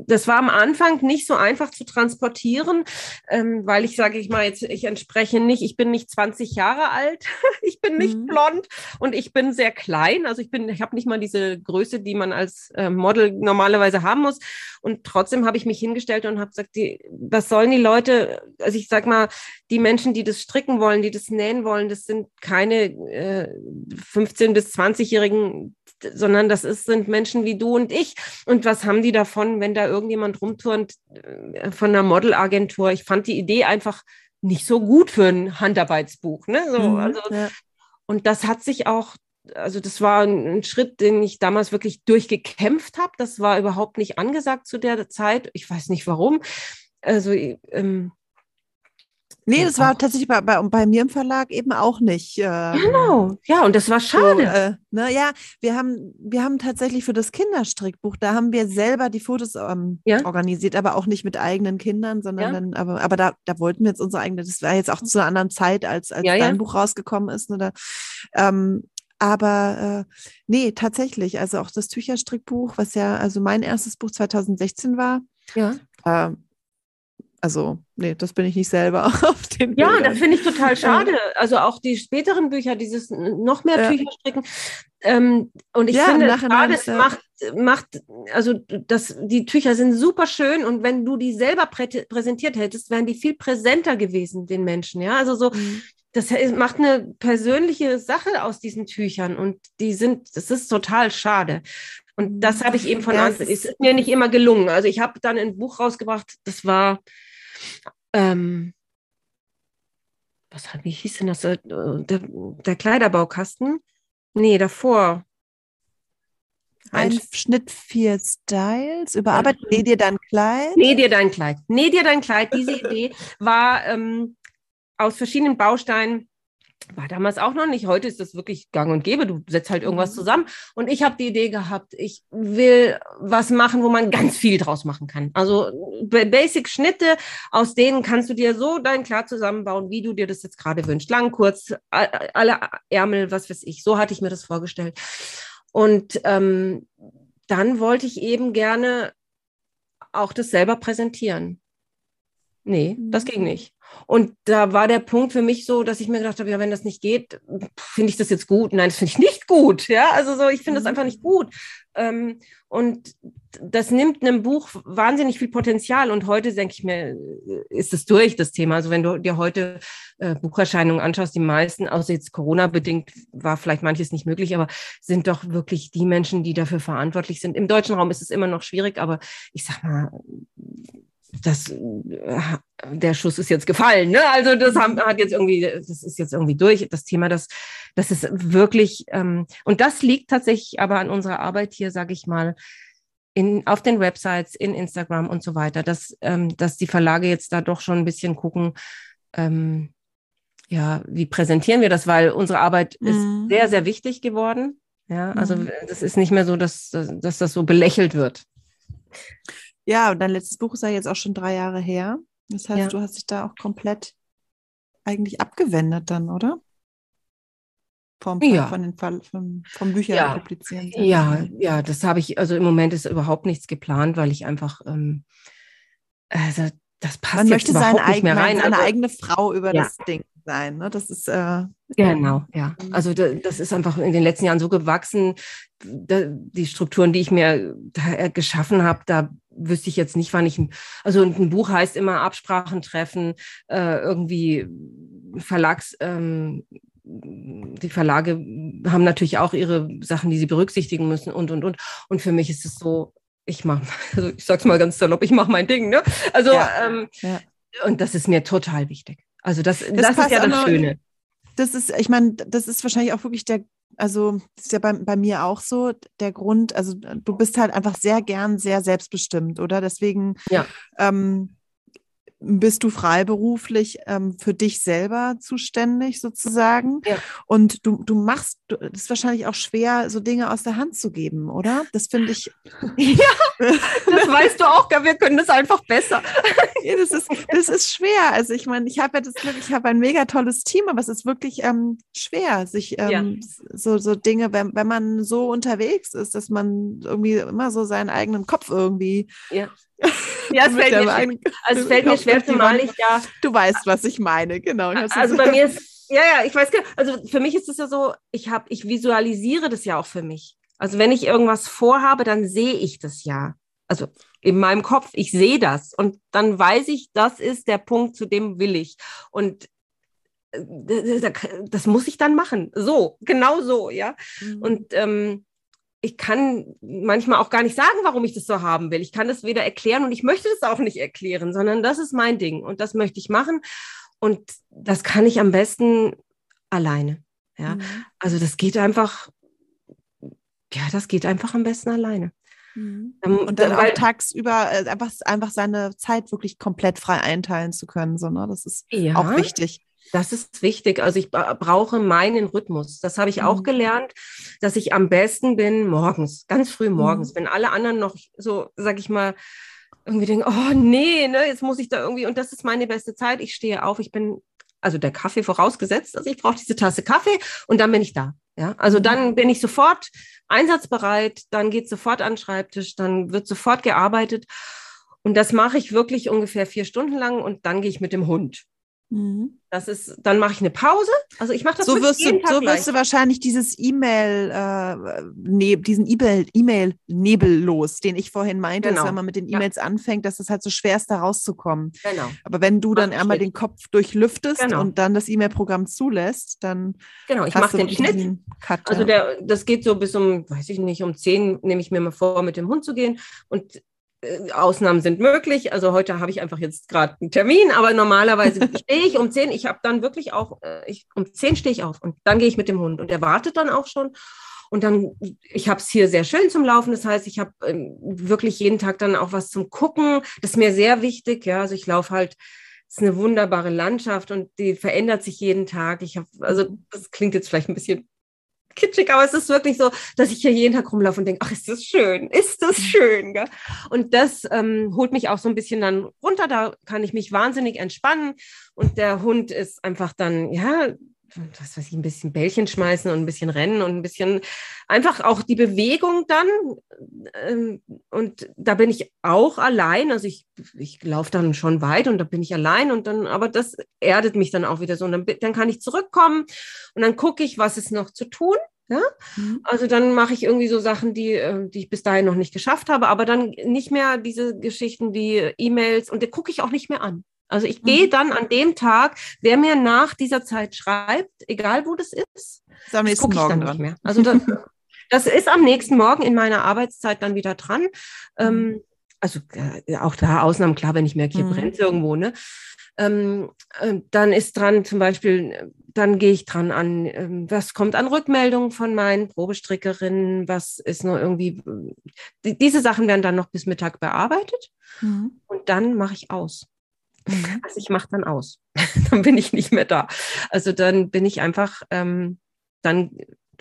Das war am Anfang nicht so einfach zu transportieren, ähm, weil ich sage ich mal jetzt, ich entspreche nicht, ich bin nicht 20 Jahre alt, ich bin nicht mhm. blond und ich bin sehr klein, also ich bin, ich habe nicht mal diese Größe, die man als äh, Model normalerweise haben muss und trotzdem habe ich mich hingestellt und habe gesagt, die, was sollen die Leute, also ich sag mal, die Menschen, die das stricken wollen, die das nähen wollen, das sind keine äh, 15 bis 20-jährigen sondern das ist, sind Menschen wie du und ich. Und was haben die davon, wenn da irgendjemand rumturnt äh, von einer Modelagentur? Ich fand die Idee einfach nicht so gut für ein Handarbeitsbuch. Ne? So, mhm, also, ja. Und das hat sich auch, also das war ein Schritt, den ich damals wirklich durchgekämpft habe. Das war überhaupt nicht angesagt zu der Zeit. Ich weiß nicht warum. Also ähm, Nee, das war tatsächlich bei, bei, bei, mir im Verlag eben auch nicht. Äh, genau, ja, und das war schade. So, äh, ne, ja, wir haben, wir haben tatsächlich für das Kinderstrickbuch, da haben wir selber die Fotos ähm, ja? organisiert, aber auch nicht mit eigenen Kindern, sondern ja? dann, aber, aber da, da wollten wir jetzt unsere eigene, das war jetzt auch zu einer anderen Zeit, als, als ja, dein Buch rausgekommen ist. Ne, da, ähm, aber äh, nee, tatsächlich, also auch das Tücherstrickbuch, was ja also mein erstes Buch 2016 war, ja. Äh, also, nee, das bin ich nicht selber auf den Ja, Bildern. das finde ich total schade. Also auch die späteren Bücher, dieses noch mehr ja. Tücher stricken. Ähm, und ich ja, finde, gerade es macht, macht, also das, die Tücher sind super schön und wenn du die selber prä präsentiert hättest, wären die viel präsenter gewesen, den Menschen. Ja, also so, mhm. das macht eine persönliche Sache aus diesen Tüchern und die sind, das ist total schade. Und das habe ich eben von ja, Anfang. Es ist mir nicht immer gelungen. Also ich habe dann ein Buch rausgebracht, das war ähm, was wie hieß denn das? Äh, der, der Kleiderbaukasten? Nee, davor. Ein, ein Schnitt vier Styles, überarbeitet, näh dir dein Kleid. Näh dir dein Kleid. Näh dir dein Kleid. Diese Idee war ähm, aus verschiedenen Bausteinen war damals auch noch nicht. Heute ist das wirklich gang und gäbe. Du setzt halt irgendwas mhm. zusammen. Und ich habe die Idee gehabt, ich will was machen, wo man ganz viel draus machen kann. Also Basic Schnitte, aus denen kannst du dir so dein Klar zusammenbauen, wie du dir das jetzt gerade wünschst. Lang, kurz, alle Ärmel, was weiß ich. So hatte ich mir das vorgestellt. Und ähm, dann wollte ich eben gerne auch das selber präsentieren. Nee, das ging mhm. nicht. Und da war der Punkt für mich so, dass ich mir gedacht habe, ja, wenn das nicht geht, finde ich das jetzt gut? Nein, das finde ich nicht gut. Ja, also so, ich finde das mhm. einfach nicht gut. Ähm, und das nimmt einem Buch wahnsinnig viel Potenzial. Und heute denke ich mir, ist es durch, das Thema. Also wenn du dir heute äh, Bucherscheinungen anschaust, die meisten, außer jetzt Corona-bedingt, war vielleicht manches nicht möglich, aber sind doch wirklich die Menschen, die dafür verantwortlich sind. Im deutschen Raum ist es immer noch schwierig, aber ich sag mal, das, äh, der Schuss ist jetzt gefallen. Ne? Also das hat jetzt irgendwie, das ist jetzt irgendwie durch. Das Thema, das, das ist wirklich, ähm, und das liegt tatsächlich aber an unserer Arbeit hier, sage ich mal, in, auf den Websites, in Instagram und so weiter, dass, ähm, dass die Verlage jetzt da doch schon ein bisschen gucken, ähm, ja, wie präsentieren wir das, weil unsere Arbeit mhm. ist sehr, sehr wichtig geworden. Ja, also mhm. das ist nicht mehr so, dass, dass das so belächelt wird. Ja, und dein letztes Buch ist ja jetzt auch schon drei Jahre her. Das heißt, ja. du hast dich da auch komplett eigentlich abgewendet dann, oder? Vom, ja. von den vom, vom Bücher ja. publizieren. Ja, ja, das habe ich, also im Moment ist überhaupt nichts geplant, weil ich einfach, ähm, also das passt Man möchte überhaupt seine nicht mehr rein. Seine also, eigene Frau über ja. das Ding sein. Ne? Das ist äh, genau, ja. Also das ist einfach in den letzten Jahren so gewachsen. die Strukturen, die ich mir da geschaffen habe, da wüsste ich jetzt nicht, wann ich, also ein Buch heißt immer Absprachen treffen, äh, irgendwie Verlags, ähm, die Verlage haben natürlich auch ihre Sachen, die sie berücksichtigen müssen und, und, und. Und für mich ist es so, ich mache, also ich sag's mal ganz salopp, ich mache mein Ding, ne? Also, ja, ähm, ja. und das ist mir total wichtig. Also das, das, das ist ja das Schöne. Das ist, ich meine, das ist wahrscheinlich auch wirklich der, also das ist ja bei, bei mir auch so, der Grund, also du bist halt einfach sehr gern sehr selbstbestimmt, oder? Deswegen ja. ähm, bist du freiberuflich ähm, für dich selber zuständig sozusagen. Ja. Und du, du machst, es ist wahrscheinlich auch schwer, so Dinge aus der Hand zu geben, oder? Das finde ich. Ja, das weißt du auch, wir können das einfach besser. Ja, das, ist, das ist schwer. Also ich meine, ich habe ja das Glück, ich habe ein mega tolles Team, aber es ist wirklich ähm, schwer, sich ähm, ja. so, so Dinge, wenn, wenn man so unterwegs ist, dass man irgendwie immer so seinen eigenen Kopf irgendwie ja. Ja, es fällt, mir, schwer, also es fällt mir schwer, zumal ich ja. Du weißt, was ich meine, genau. Also bei mir ist, ja, ja, ich weiß genau. Also für mich ist es ja so, ich habe, ich visualisiere das ja auch für mich. Also wenn ich irgendwas vorhabe, dann sehe ich das ja. Also in meinem Kopf, ich sehe das und dann weiß ich, das ist der Punkt, zu dem will ich. Und äh, das muss ich dann machen. So, genau so, ja. Mhm. Und ähm, ich kann manchmal auch gar nicht sagen, warum ich das so haben will. Ich kann das weder erklären und ich möchte das auch nicht erklären, sondern das ist mein Ding und das möchte ich machen. Und das kann ich am besten alleine. Ja, mhm. also das geht einfach, ja, das geht einfach am besten alleine. Mhm. Ähm, und dann weil, auch tagsüber äh, einfach, einfach seine Zeit wirklich komplett frei einteilen zu können. So, ne? Das ist ja. auch wichtig. Das ist wichtig. Also ich brauche meinen Rhythmus. Das habe ich auch mhm. gelernt, dass ich am besten bin morgens, ganz früh morgens, mhm. wenn alle anderen noch so, sag ich mal, irgendwie denken, oh nee, ne, jetzt muss ich da irgendwie, und das ist meine beste Zeit. Ich stehe auf, ich bin, also der Kaffee vorausgesetzt, also ich brauche diese Tasse Kaffee und dann bin ich da. Ja, also dann mhm. bin ich sofort einsatzbereit, dann geht sofort an den Schreibtisch, dann wird sofort gearbeitet. Und das mache ich wirklich ungefähr vier Stunden lang und dann gehe ich mit dem Hund. Mhm. Das ist, dann mache ich eine Pause. Also ich mache das so wirst jeden du, Tag So wirst du wahrscheinlich dieses E-Mail, äh, ne, diesen E-Mail-Nebel los, den ich vorhin meinte, genau. dass wenn man mit den E-Mails ja. anfängt, dass es halt so schwer ist, da rauszukommen. Genau. Aber wenn du dann einmal den Kopf durchlüftest genau. und dann das E-Mail-Programm zulässt, dann genau, ich mache den Schnitt. Cut, also ja. der, das geht so bis um, weiß ich nicht, um zehn nehme ich mir mal vor, mit dem Hund zu gehen und Ausnahmen sind möglich. Also heute habe ich einfach jetzt gerade einen Termin, aber normalerweise stehe ich um zehn. Ich habe dann wirklich auch, äh, ich, um zehn stehe ich auf und dann gehe ich mit dem Hund und er wartet dann auch schon. Und dann, ich habe es hier sehr schön zum Laufen. Das heißt, ich habe ähm, wirklich jeden Tag dann auch was zum Gucken. Das ist mir sehr wichtig. Ja, also ich laufe halt, es ist eine wunderbare Landschaft und die verändert sich jeden Tag. Ich habe, also das klingt jetzt vielleicht ein bisschen kitschig, aber es ist wirklich so, dass ich hier jeden Tag rumlaufe und denke, ach, ist das schön, ist das schön. Gell? Und das ähm, holt mich auch so ein bisschen dann runter, da kann ich mich wahnsinnig entspannen und der Hund ist einfach dann, ja, was weiß ich, ein bisschen Bällchen schmeißen und ein bisschen rennen und ein bisschen einfach auch die Bewegung dann. Ähm, und da bin ich auch allein. Also ich, ich laufe dann schon weit und da bin ich allein und dann, aber das erdet mich dann auch wieder so. Und dann, dann kann ich zurückkommen und dann gucke ich, was ist noch zu tun. Ja? Mhm. Also dann mache ich irgendwie so Sachen, die, äh, die ich bis dahin noch nicht geschafft habe, aber dann nicht mehr diese Geschichten wie E-Mails und die gucke ich auch nicht mehr an. Also ich gehe mhm. dann an dem Tag, wer mir nach dieser Zeit schreibt, egal wo das ist, ist am nächsten Morgen dran. Mehr. Also das, das, ist am nächsten Morgen in meiner Arbeitszeit dann wieder dran. Ähm, mhm. also äh, auch da Ausnahmen, klar, wenn ich merke, hier mhm. brennt irgendwo, ne? Ähm, äh, dann ist dran zum Beispiel, dann gehe ich dran an, äh, was kommt an Rückmeldungen von meinen Probestrickerinnen, was ist noch irgendwie, die, diese Sachen werden dann noch bis Mittag bearbeitet mhm. und dann mache ich aus. Mhm. Also ich mache dann aus. dann bin ich nicht mehr da. Also dann bin ich einfach, ähm, dann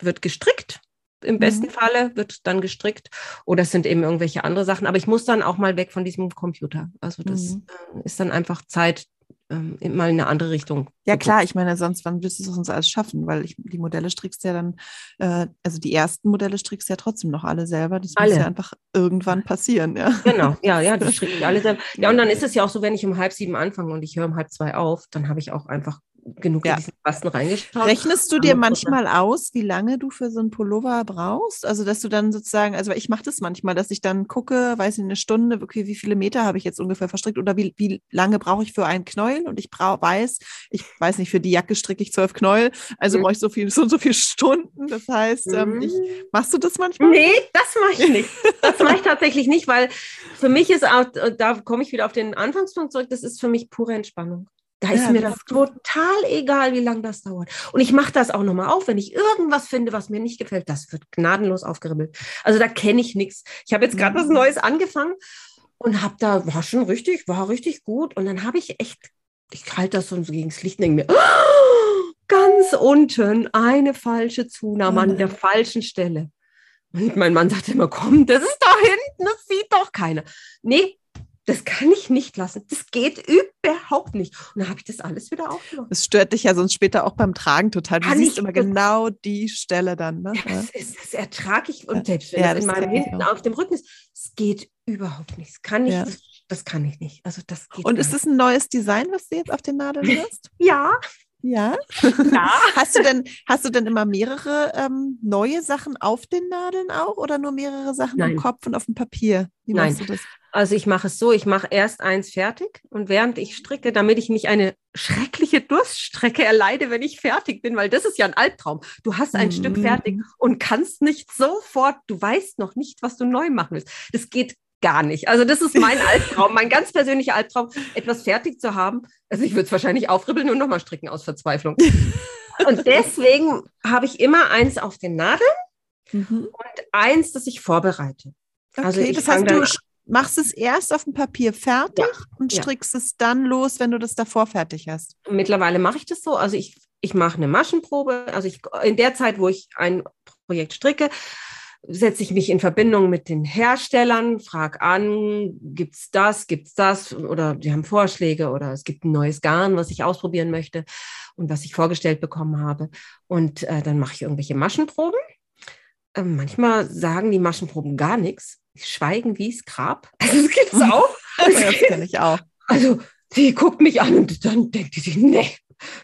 wird gestrickt. Im besten mhm. Falle wird dann gestrickt oder es sind eben irgendwelche andere Sachen. Aber ich muss dann auch mal weg von diesem Computer. Also das mhm. äh, ist dann einfach Zeit, ähm, mal in eine andere Richtung. Ja klar, ich meine, sonst, wann willst du es uns alles schaffen? Weil ich, die Modelle strickst ja dann, äh, also die ersten Modelle strickst ja trotzdem noch alle selber. Das alle. muss ja einfach irgendwann passieren, ja. Genau, ja, ja, das stricken alle selber. Ja, und dann ist es ja auch so, wenn ich um halb sieben anfange und ich höre um halb zwei auf, dann habe ich auch einfach genug ja. in diesen Kasten reingeschaut. Rechnest du dir manchmal aus, wie lange du für so einen Pullover brauchst? Also, dass du dann sozusagen, also ich mache das manchmal, dass ich dann gucke, weiß ich, eine Stunde, okay, wie viele Meter habe ich jetzt ungefähr verstrickt oder wie, wie lange brauche ich für einen Knäuel? Und ich brauch, weiß, ich weiß nicht, für die Jacke stricke ich zwölf Knäuel, also mhm. brauche ich so viel, so und so viele Stunden. Das heißt, mhm. ähm, ich, machst du das manchmal? Nee, das mache ich nicht. Das mache ich tatsächlich nicht, weil für mich ist auch, da komme ich wieder auf den Anfangspunkt zurück, das ist für mich pure Entspannung. Da ist ja, mir das total egal, wie lange das dauert. Und ich mache das auch nochmal auf, wenn ich irgendwas finde, was mir nicht gefällt, das wird gnadenlos aufgeribbelt. Also da kenne ich nichts. Ich habe jetzt gerade was mhm. Neues angefangen und habe da, war schon richtig, war richtig gut. Und dann habe ich echt, ich halte das so gegen das Licht und denke mir, oh, ganz unten eine falsche Zunahme an der falschen Stelle. Und mein Mann sagte immer, komm, das ist da hinten, das sieht doch keiner. Nee, das kann ich nicht lassen. Das geht überhaupt nicht. Und dann habe ich das alles wieder aufgenommen. Das stört dich ja sonst später auch beim Tragen total. Du kann siehst immer genau die Stelle dann. Ne? Ja, das, ist, das ertrage ich. Und selbst wenn ja, das in meinem hinten auf dem Rücken ist, es geht überhaupt nicht. Das kann ich, ja. das, das, kann ich nicht. Also das geht Und ist es ein neues Design, was du jetzt auf den Nadeln hast? ja. Ja. ja. hast, du denn, hast du denn immer mehrere ähm, neue Sachen auf den Nadeln auch oder nur mehrere Sachen Nein. im Kopf und auf dem Papier? Wie Nein. machst du das? Also ich mache es so, ich mache erst eins fertig und während ich stricke, damit ich nicht eine schreckliche Durststrecke erleide, wenn ich fertig bin, weil das ist ja ein Albtraum. Du hast ein mhm. Stück fertig und kannst nicht sofort, du weißt noch nicht, was du neu machen willst. Das geht gar nicht. Also das ist mein Albtraum, mein ganz persönlicher Albtraum, etwas fertig zu haben. Also ich würde es wahrscheinlich aufribbeln und nochmal stricken aus Verzweiflung. Und deswegen habe ich immer eins auf den Nadeln mhm. und eins, das ich vorbereite. Also okay, das heißt, du machst es erst auf dem Papier fertig ja, und strickst ja. es dann los, wenn du das davor fertig hast. Mittlerweile mache ich das so. Also ich, ich mache eine Maschenprobe. Also ich, in der Zeit, wo ich ein Projekt stricke, setze ich mich in Verbindung mit den Herstellern, frage an, gibt's das, gibt's das oder die haben Vorschläge oder es gibt ein neues Garn, was ich ausprobieren möchte und was ich vorgestellt bekommen habe. Und äh, dann mache ich irgendwelche Maschenproben. Äh, manchmal sagen die Maschenproben gar nichts schweigen wie es Grab. Also das gibt's auch. Das, das kenne ich auch. Also sie guckt mich an und dann denkt sie, nee,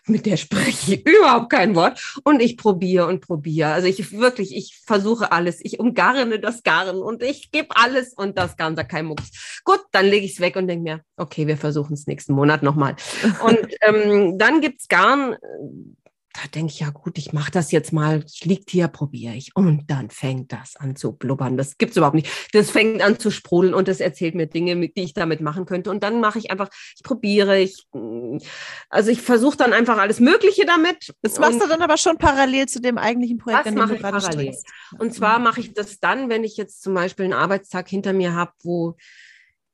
mit der spreche ich überhaupt kein Wort. Und ich probiere und probiere. Also ich wirklich, ich versuche alles. Ich umgarne das Garn und ich gebe alles und das Garn sagt kein Mucks. Gut, dann lege ich es weg und denke mir, okay, wir versuchen es nächsten Monat nochmal. Und ähm, dann es Garn, da denke ich, ja gut, ich mache das jetzt mal, liegt hier, probiere ich. Und dann fängt das an zu blubbern. Das gibt es überhaupt nicht. Das fängt an zu sprudeln und das erzählt mir Dinge, die ich damit machen könnte. Und dann mache ich einfach, ich probiere, ich, mm, also ich versuche dann einfach alles Mögliche damit. Das machst du dann aber schon parallel zu dem eigentlichen Projekt, das mache ich parallel. Strichst. Und zwar mache ich das dann, wenn ich jetzt zum Beispiel einen Arbeitstag hinter mir habe, wo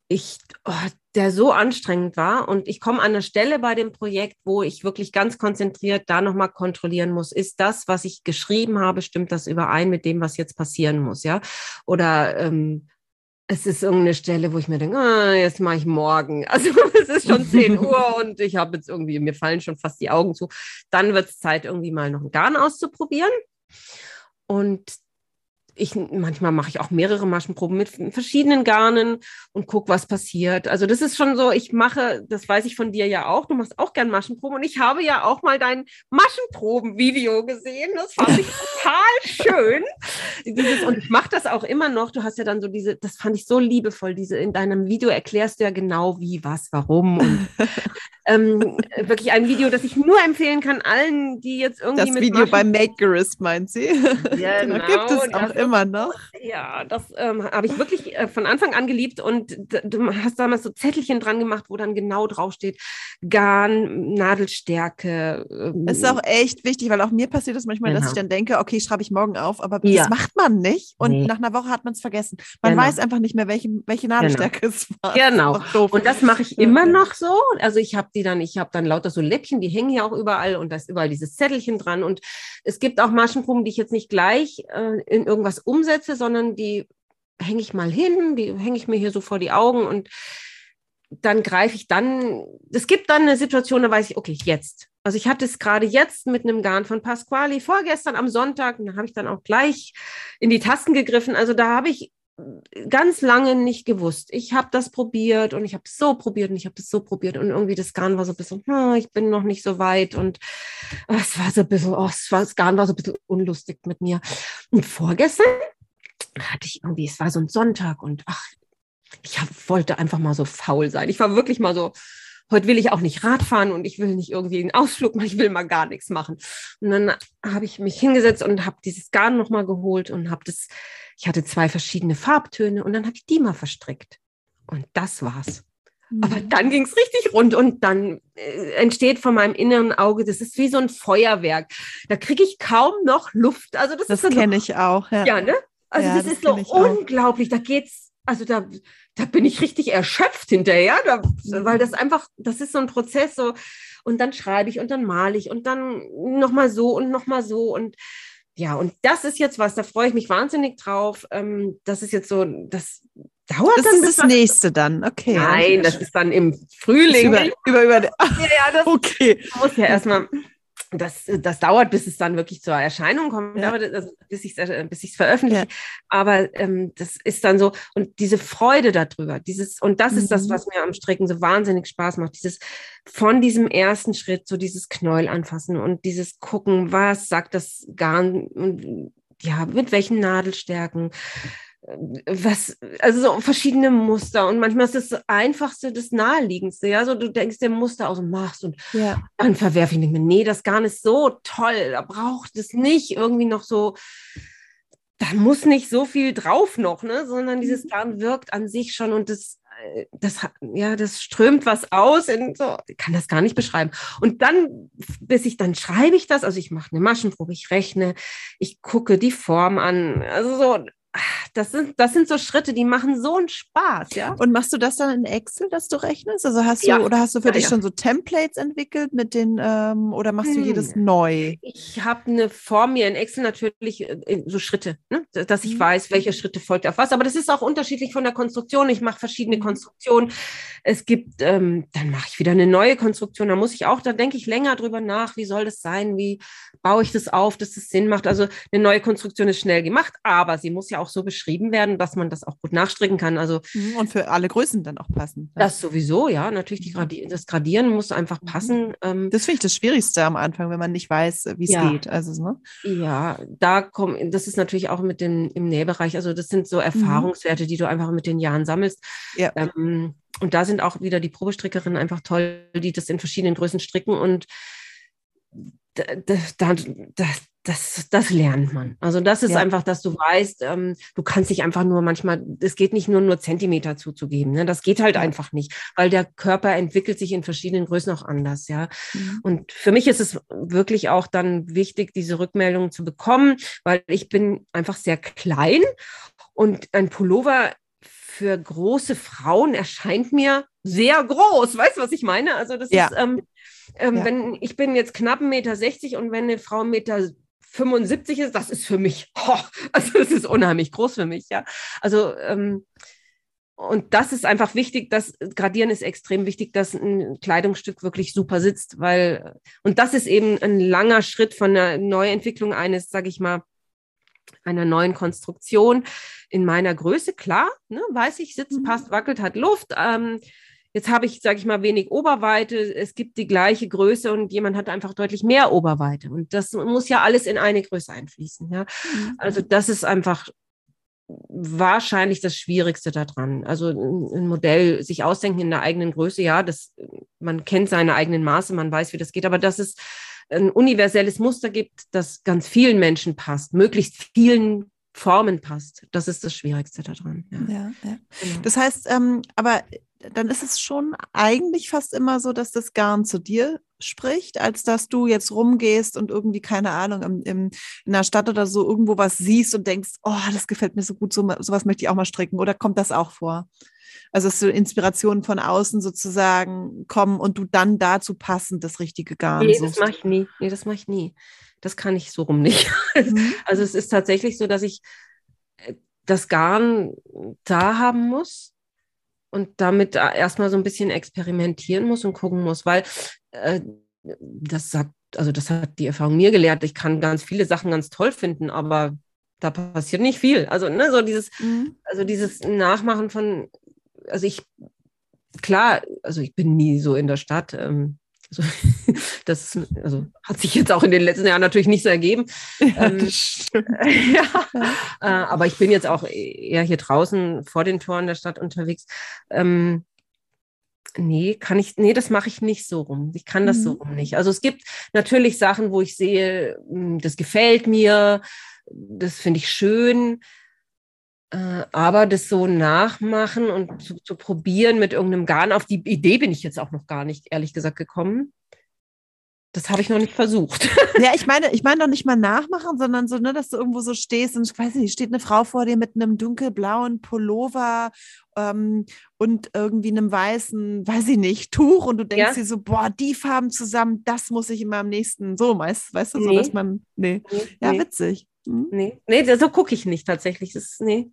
ich, oh, der so anstrengend war. Und ich komme an eine Stelle bei dem Projekt, wo ich wirklich ganz konzentriert da nochmal kontrollieren muss, ist das, was ich geschrieben habe, stimmt das überein mit dem, was jetzt passieren muss, ja? Oder ähm, es ist irgendeine Stelle, wo ich mir denke, ah, jetzt mache ich morgen. Also es ist schon 10 Uhr und ich habe jetzt irgendwie, mir fallen schon fast die Augen zu. Dann wird es Zeit, irgendwie mal noch ein Garn auszuprobieren. Und ich manchmal mache ich auch mehrere Maschenproben mit verschiedenen Garnen und gucke, was passiert. Also das ist schon so, ich mache, das weiß ich von dir ja auch, du machst auch gern Maschenproben und ich habe ja auch mal dein Maschenproben-Video gesehen. Das fand ich total schön. Dieses, und ich mache das auch immer noch. Du hast ja dann so diese, das fand ich so liebevoll, diese in deinem Video erklärst du ja genau wie, was, warum und ähm, wirklich ein Video, das ich nur empfehlen kann allen, die jetzt irgendwie das mit Video Maschen bei Makerist meint sie. Ja, genau, gibt es auch immer noch. Ja, das ähm, habe ich wirklich äh, von Anfang an geliebt und du hast damals so Zettelchen dran gemacht, wo dann genau draufsteht, Garn, Nadelstärke. Ähm, das ist auch echt wichtig, weil auch mir passiert das manchmal, genau. dass ich dann denke, okay, schreibe ich morgen auf, aber ja. das macht man nicht und nee. nach einer Woche hat man es vergessen. Man genau. weiß einfach nicht mehr, welche, welche genau. Nadelstärke genau. es war. Genau. Das und das mache ich immer noch so. Also ich habe die dann, ich habe dann lauter so Läppchen, die hängen ja auch überall und da ist überall dieses Zettelchen dran und es gibt auch Maschenproben, die ich jetzt nicht gleich äh, in irgendwas was umsetze, sondern die hänge ich mal hin, die hänge ich mir hier so vor die Augen und dann greife ich dann, es gibt dann eine Situation, da weiß ich, okay, jetzt. Also ich hatte es gerade jetzt mit einem Garn von Pasquali vorgestern am Sonntag, und da habe ich dann auch gleich in die Tasten gegriffen. Also da habe ich ganz lange nicht gewusst. Ich habe das probiert und ich habe es so probiert und ich habe das so probiert und irgendwie das Garn war so ein bisschen, hm, ich bin noch nicht so weit und oh, es war so ein bisschen, oh, es war, das Garn war so ein bisschen unlustig mit mir. Und vorgestern hatte ich irgendwie, es war so ein Sonntag und ach, ich hab, wollte einfach mal so faul sein. Ich war wirklich mal so, heute will ich auch nicht Radfahren und ich will nicht irgendwie einen Ausflug machen, ich will mal gar nichts machen. Und dann habe ich mich hingesetzt und habe dieses Garn nochmal geholt und habe das, ich hatte zwei verschiedene Farbtöne und dann habe ich die mal verstrickt. Und das war's. Aber mhm. dann ging es richtig rund und dann äh, entsteht von meinem inneren Auge, das ist wie so ein Feuerwerk. Da kriege ich kaum noch Luft. Also das, das so kenne ich auch. Ja, ja ne? Also ja, das, das, ist so unglaublich. Da geht's, also da, da bin ich richtig erschöpft hinterher, da, weil das einfach, das ist so ein Prozess so. Und dann schreibe ich und dann male ich und dann nochmal so und nochmal so und ja, und das ist jetzt was, da freue ich mich wahnsinnig drauf. Ähm, das ist jetzt so, das dauert das dann. Das ist das nächste dann, okay. Nein, das ist dann im Frühling. Über, über, über, ja, ja, das okay. muss ja erstmal das, das dauert, bis es dann wirklich zur Erscheinung kommt, ja. also, bis ich es bis ich's veröffentliche. Ja. Aber ähm, das ist dann so, und diese Freude darüber, dieses, und das mhm. ist das, mhm. was mir am Stricken so wahnsinnig Spaß macht, dieses von diesem ersten Schritt, so dieses Knäuel anfassen und dieses Gucken, was sagt das Garn, und ja, mit welchen Nadelstärken was, also so verschiedene Muster. Und manchmal ist das Einfachste das Naheliegendste, ja, so du denkst dir Muster aus und machst und ja. dann verwerfe ich nicht mehr, nee, das gar nicht so toll, da braucht es nicht irgendwie noch so, da muss nicht so viel drauf noch, ne, sondern dieses mhm. Garn wirkt an sich schon und das, das, ja, das strömt was aus, in so, ich kann das gar nicht beschreiben. Und dann, bis ich dann schreibe ich das, also ich mache eine Maschenprobe, ich rechne, ich gucke die Form an, also so, das sind, das sind so Schritte, die machen so einen Spaß, ja. Und machst du das dann in Excel, dass du rechnest? Also hast du, ja. oder hast du für ja, dich ja. schon so Templates entwickelt mit den, ähm, oder machst hm. du jedes hm. neu? Ich habe eine Form mir in Excel natürlich, äh, so Schritte, ne? dass ich hm. weiß, welche Schritte folgt auf was. Aber das ist auch unterschiedlich von der Konstruktion. Ich mache verschiedene hm. Konstruktionen. Es gibt, ähm, dann mache ich wieder eine neue Konstruktion. Da muss ich auch, da denke ich länger drüber nach, wie soll das sein, wie baue ich das auf, dass es Sinn macht. Also eine neue Konstruktion ist schnell gemacht, aber sie muss ja auch so beschrieben werden, dass man das auch gut nachstricken kann. Also mhm, und für alle Größen dann auch passen. Das sowieso, ja. Natürlich die Gradi das Gradieren muss einfach mhm. passen. Ähm, das finde ich das Schwierigste am Anfang, wenn man nicht weiß, wie es ja. geht. Also ne? ja, da kommt, das ist natürlich auch mit den im Nähbereich. Also das sind so mhm. Erfahrungswerte, mhm. die du einfach mit den Jahren sammelst. Ja. Ähm, und da sind auch wieder die Probestrickerinnen einfach toll, die das in verschiedenen Größen stricken und das, das, das, das lernt man. Also das ist ja. einfach, dass du weißt, ähm, du kannst dich einfach nur manchmal, es geht nicht nur nur Zentimeter zuzugeben. Ne? Das geht halt ja. einfach nicht, weil der Körper entwickelt sich in verschiedenen Größen auch anders. Ja. Mhm. Und für mich ist es wirklich auch dann wichtig, diese Rückmeldungen zu bekommen, weil ich bin einfach sehr klein und ein Pullover für große Frauen erscheint mir sehr groß. Weißt du, was ich meine? Also das ja. ist, ähm, ähm, ja. wenn ich bin jetzt knapp 1,60 Meter und wenn eine Frau 1,75 Meter 75 ist, das ist für mich, oh, also das ist unheimlich groß für mich, ja. Also ähm, und das ist einfach wichtig, das Gradieren ist extrem wichtig, dass ein Kleidungsstück wirklich super sitzt, weil und das ist eben ein langer Schritt von der Neuentwicklung eines, sage ich mal, einer neuen Konstruktion in meiner Größe, klar, ne, weiß ich, sitzt, mhm. passt, wackelt, hat Luft. Ähm, Jetzt habe ich, sage ich mal, wenig Oberweite. Es gibt die gleiche Größe und jemand hat einfach deutlich mehr Oberweite. Und das muss ja alles in eine Größe einfließen. Ja? Mhm. Also das ist einfach wahrscheinlich das Schwierigste daran. Also ein Modell sich ausdenken in der eigenen Größe, ja, das, man kennt seine eigenen Maße, man weiß, wie das geht, aber dass es ein universelles Muster gibt, das ganz vielen Menschen passt, möglichst vielen Formen passt. Das ist das Schwierigste daran. Ja, ja, ja. Genau. Das heißt, ähm, aber dann ist es schon eigentlich fast immer so, dass das Garn zu dir spricht, als dass du jetzt rumgehst und irgendwie, keine Ahnung, im, im, in der Stadt oder so irgendwo was siehst und denkst, oh, das gefällt mir so gut, so, sowas möchte ich auch mal stricken. Oder kommt das auch vor? Also, dass so Inspirationen von außen sozusagen kommen und du dann dazu passend das richtige Garn Nee, suchst. das mache ich nie. Nee, das mache ich nie. Das kann ich so rum nicht. Mhm. Also, es ist tatsächlich so, dass ich äh, das Garn da haben muss und damit erstmal so ein bisschen experimentieren muss und gucken muss, weil äh, das sagt, also das hat die Erfahrung mir gelehrt. Ich kann ganz viele Sachen ganz toll finden, aber da passiert nicht viel. Also, ne, so dieses, mhm. also dieses Nachmachen von, also ich, klar, also ich bin nie so in der Stadt. Ähm, also, das also hat sich jetzt auch in den letzten Jahren natürlich nicht so ergeben. Ja, ähm, ja. Äh, aber ich bin jetzt auch eher hier draußen vor den Toren der Stadt unterwegs. Ähm, nee, kann ich, nee, das mache ich nicht so rum. Ich kann das mhm. so rum nicht. Also es gibt natürlich Sachen, wo ich sehe, hm, das gefällt mir, das finde ich schön. Äh, aber das so nachmachen und zu, zu, probieren mit irgendeinem Garn, auf die Idee bin ich jetzt auch noch gar nicht, ehrlich gesagt, gekommen. Das habe ich noch nicht versucht. Ja, ich meine, ich meine doch nicht mal nachmachen, sondern so, ne, dass du irgendwo so stehst und ich weiß nicht, steht eine Frau vor dir mit einem dunkelblauen Pullover ähm, und irgendwie einem weißen, weiß ich nicht, Tuch und du denkst ja? dir so, boah, die Farben zusammen, das muss ich in meinem nächsten, so, weißt, weißt du, nee. so, dass man, nee, nee ja, nee. witzig. Hm? Nee, nee, so gucke ich nicht tatsächlich. Das ist, nee.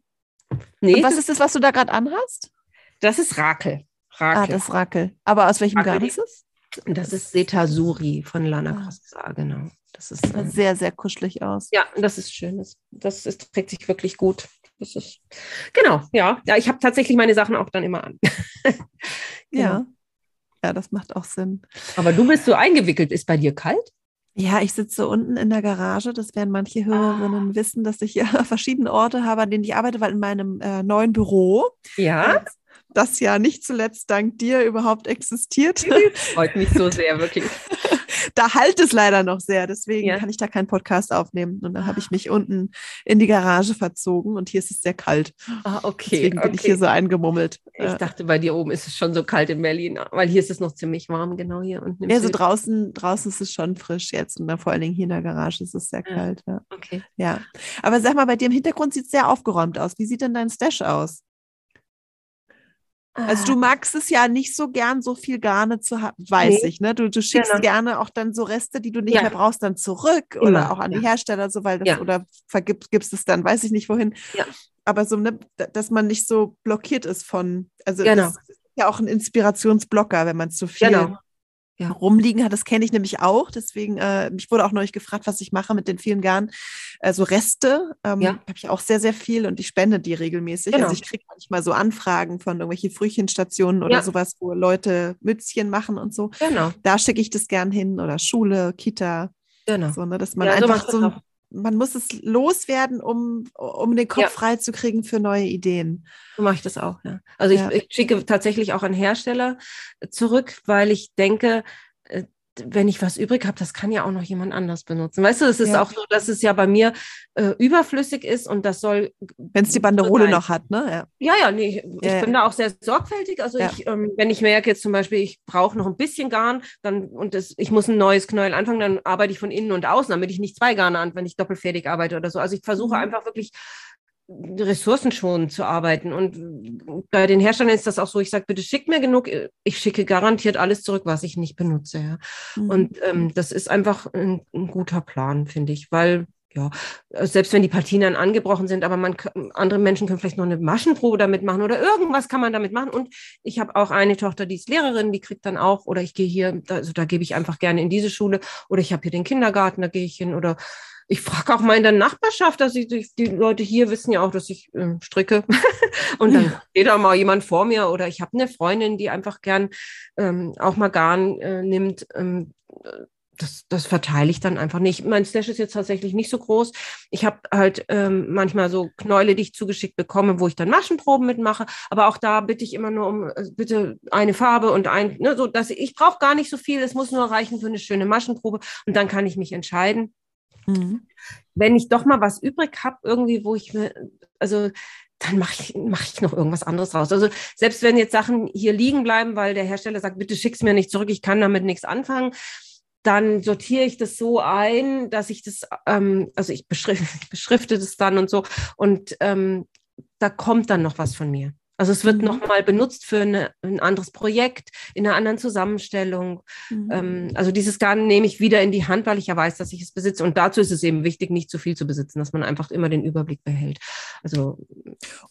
nee. Und was ist das, was du da gerade anhast? Das ist Rakel. Rakel. Ah, das Rakel. Aber aus welchem. Garn ist es? Das ist Setasuri von Lana ah. Crossa, genau. Das ist ähm, sehr, sehr kuschelig aus. Ja, das ist schön. Das, das ist, trägt sich wirklich gut. Das ist, genau, ja. ja ich habe tatsächlich meine Sachen auch dann immer an. genau. Ja. Ja, das macht auch Sinn. Aber du bist so eingewickelt. Ist bei dir kalt? Ja, ich sitze unten in der Garage. Das werden manche Hörerinnen ah. wissen, dass ich ja verschiedene Orte habe, an denen ich arbeite, weil in meinem äh, neuen Büro. Ja. Äh, das ja nicht zuletzt dank dir überhaupt existiert. Freut mich so sehr, wirklich. da halt es leider noch sehr, deswegen ja. kann ich da keinen Podcast aufnehmen. Und dann habe ich mich unten in die Garage verzogen und hier ist es sehr kalt. Ah, okay. Deswegen bin okay. ich hier so eingemummelt. Ich dachte, bei dir oben ist es schon so kalt in Berlin, weil hier ist es noch ziemlich warm, genau hier unten. Ja, so draußen, draußen ist es schon frisch jetzt und dann vor allen Dingen hier in der Garage ist es sehr kalt. Ja. Okay. Ja. Aber sag mal, bei dir im Hintergrund sieht es sehr aufgeräumt aus. Wie sieht denn dein Stash aus? Also du ah. magst es ja nicht so gern, so viel Garne zu haben, weiß nee. ich, ne? Du, du schickst genau. gerne auch dann so Reste, die du nicht ja. mehr brauchst, dann zurück Immer. oder auch an ja. die Hersteller, so weil das ja. oder vergibst gibst es dann, weiß ich nicht wohin. Aber so, ne, dass man nicht so blockiert ist von, also genau. das ist ja auch ein Inspirationsblocker, wenn man zu viel genau ja. rumliegen hat. Das kenne ich nämlich auch. Deswegen, äh, mich wurde auch neulich gefragt, was ich mache mit den vielen Garn. Also Reste ähm, ja. habe ich auch sehr, sehr viel und ich spende die regelmäßig. Genau. Also ich kriege manchmal so Anfragen von irgendwelchen Frühchenstationen oder ja. sowas, wo Leute Mützchen machen und so. Genau. Da schicke ich das gern hin oder Schule, Kita. Genau. So, ne, dass man ja, einfach so, so man muss es loswerden, um, um den Kopf ja. frei zu kriegen für neue Ideen. So mache ich das auch, ja. Also ja. Ich, ich, schicke tatsächlich auch an Hersteller zurück, weil ich denke, wenn ich was übrig habe, das kann ja auch noch jemand anders benutzen. Weißt du, es ist ja. auch so, dass es ja bei mir äh, überflüssig ist und das soll. Wenn es die Banderole noch hat, ne? Ja, ja, ja nee, ich, ja, bin da auch sehr sorgfältig. Also ich, ähm, wenn ich merke jetzt zum Beispiel, ich brauche noch ein bisschen Garn, dann und das, ich muss ein neues Knäuel anfangen, dann arbeite ich von innen und außen, damit ich nicht zwei Garne an, wenn ich doppelfertig arbeite oder so. Also ich versuche mhm. einfach wirklich ressourcenschonend zu arbeiten. Und bei den Herstellern ist das auch so, ich sage, bitte schickt mir genug, ich schicke garantiert alles zurück, was ich nicht benutze. Ja. Mhm. Und ähm, das ist einfach ein, ein guter Plan, finde ich, weil ja, selbst wenn die Partien dann angebrochen sind, aber man andere Menschen können vielleicht noch eine Maschenprobe damit machen oder irgendwas kann man damit machen. Und ich habe auch eine Tochter, die ist Lehrerin, die kriegt dann auch, oder ich gehe hier, also da gebe ich einfach gerne in diese Schule, oder ich habe hier den Kindergarten, da gehe ich hin, oder ich frage auch mal in der Nachbarschaft, dass ich, die Leute hier wissen ja auch, dass ich äh, stricke. und dann steht da mal jemand vor mir oder ich habe eine Freundin, die einfach gern ähm, auch mal Garn äh, nimmt. Ähm, das, das verteile ich dann einfach nicht. Mein Stash ist jetzt tatsächlich nicht so groß. Ich habe halt ähm, manchmal so Knäule, die ich zugeschickt bekomme, wo ich dann Maschenproben mitmache. Aber auch da bitte ich immer nur um äh, bitte eine Farbe und ein, ne, so dass ich, brauche gar nicht so viel. Es muss nur reichen für eine schöne Maschenprobe und dann kann ich mich entscheiden. Mhm. Wenn ich doch mal was übrig habe, irgendwie, wo ich mir, also dann mache ich, mach ich noch irgendwas anderes raus. Also selbst wenn jetzt Sachen hier liegen bleiben, weil der Hersteller sagt, bitte schick's mir nicht zurück, ich kann damit nichts anfangen, dann sortiere ich das so ein, dass ich das, ähm, also ich beschrifte, beschrifte das dann und so und ähm, da kommt dann noch was von mir. Also es wird mhm. nochmal benutzt für eine, ein anderes Projekt, in einer anderen Zusammenstellung. Mhm. Ähm, also dieses Garn nehme ich wieder in die Hand, weil ich ja weiß, dass ich es besitze. Und dazu ist es eben wichtig, nicht zu viel zu besitzen, dass man einfach immer den Überblick behält. Also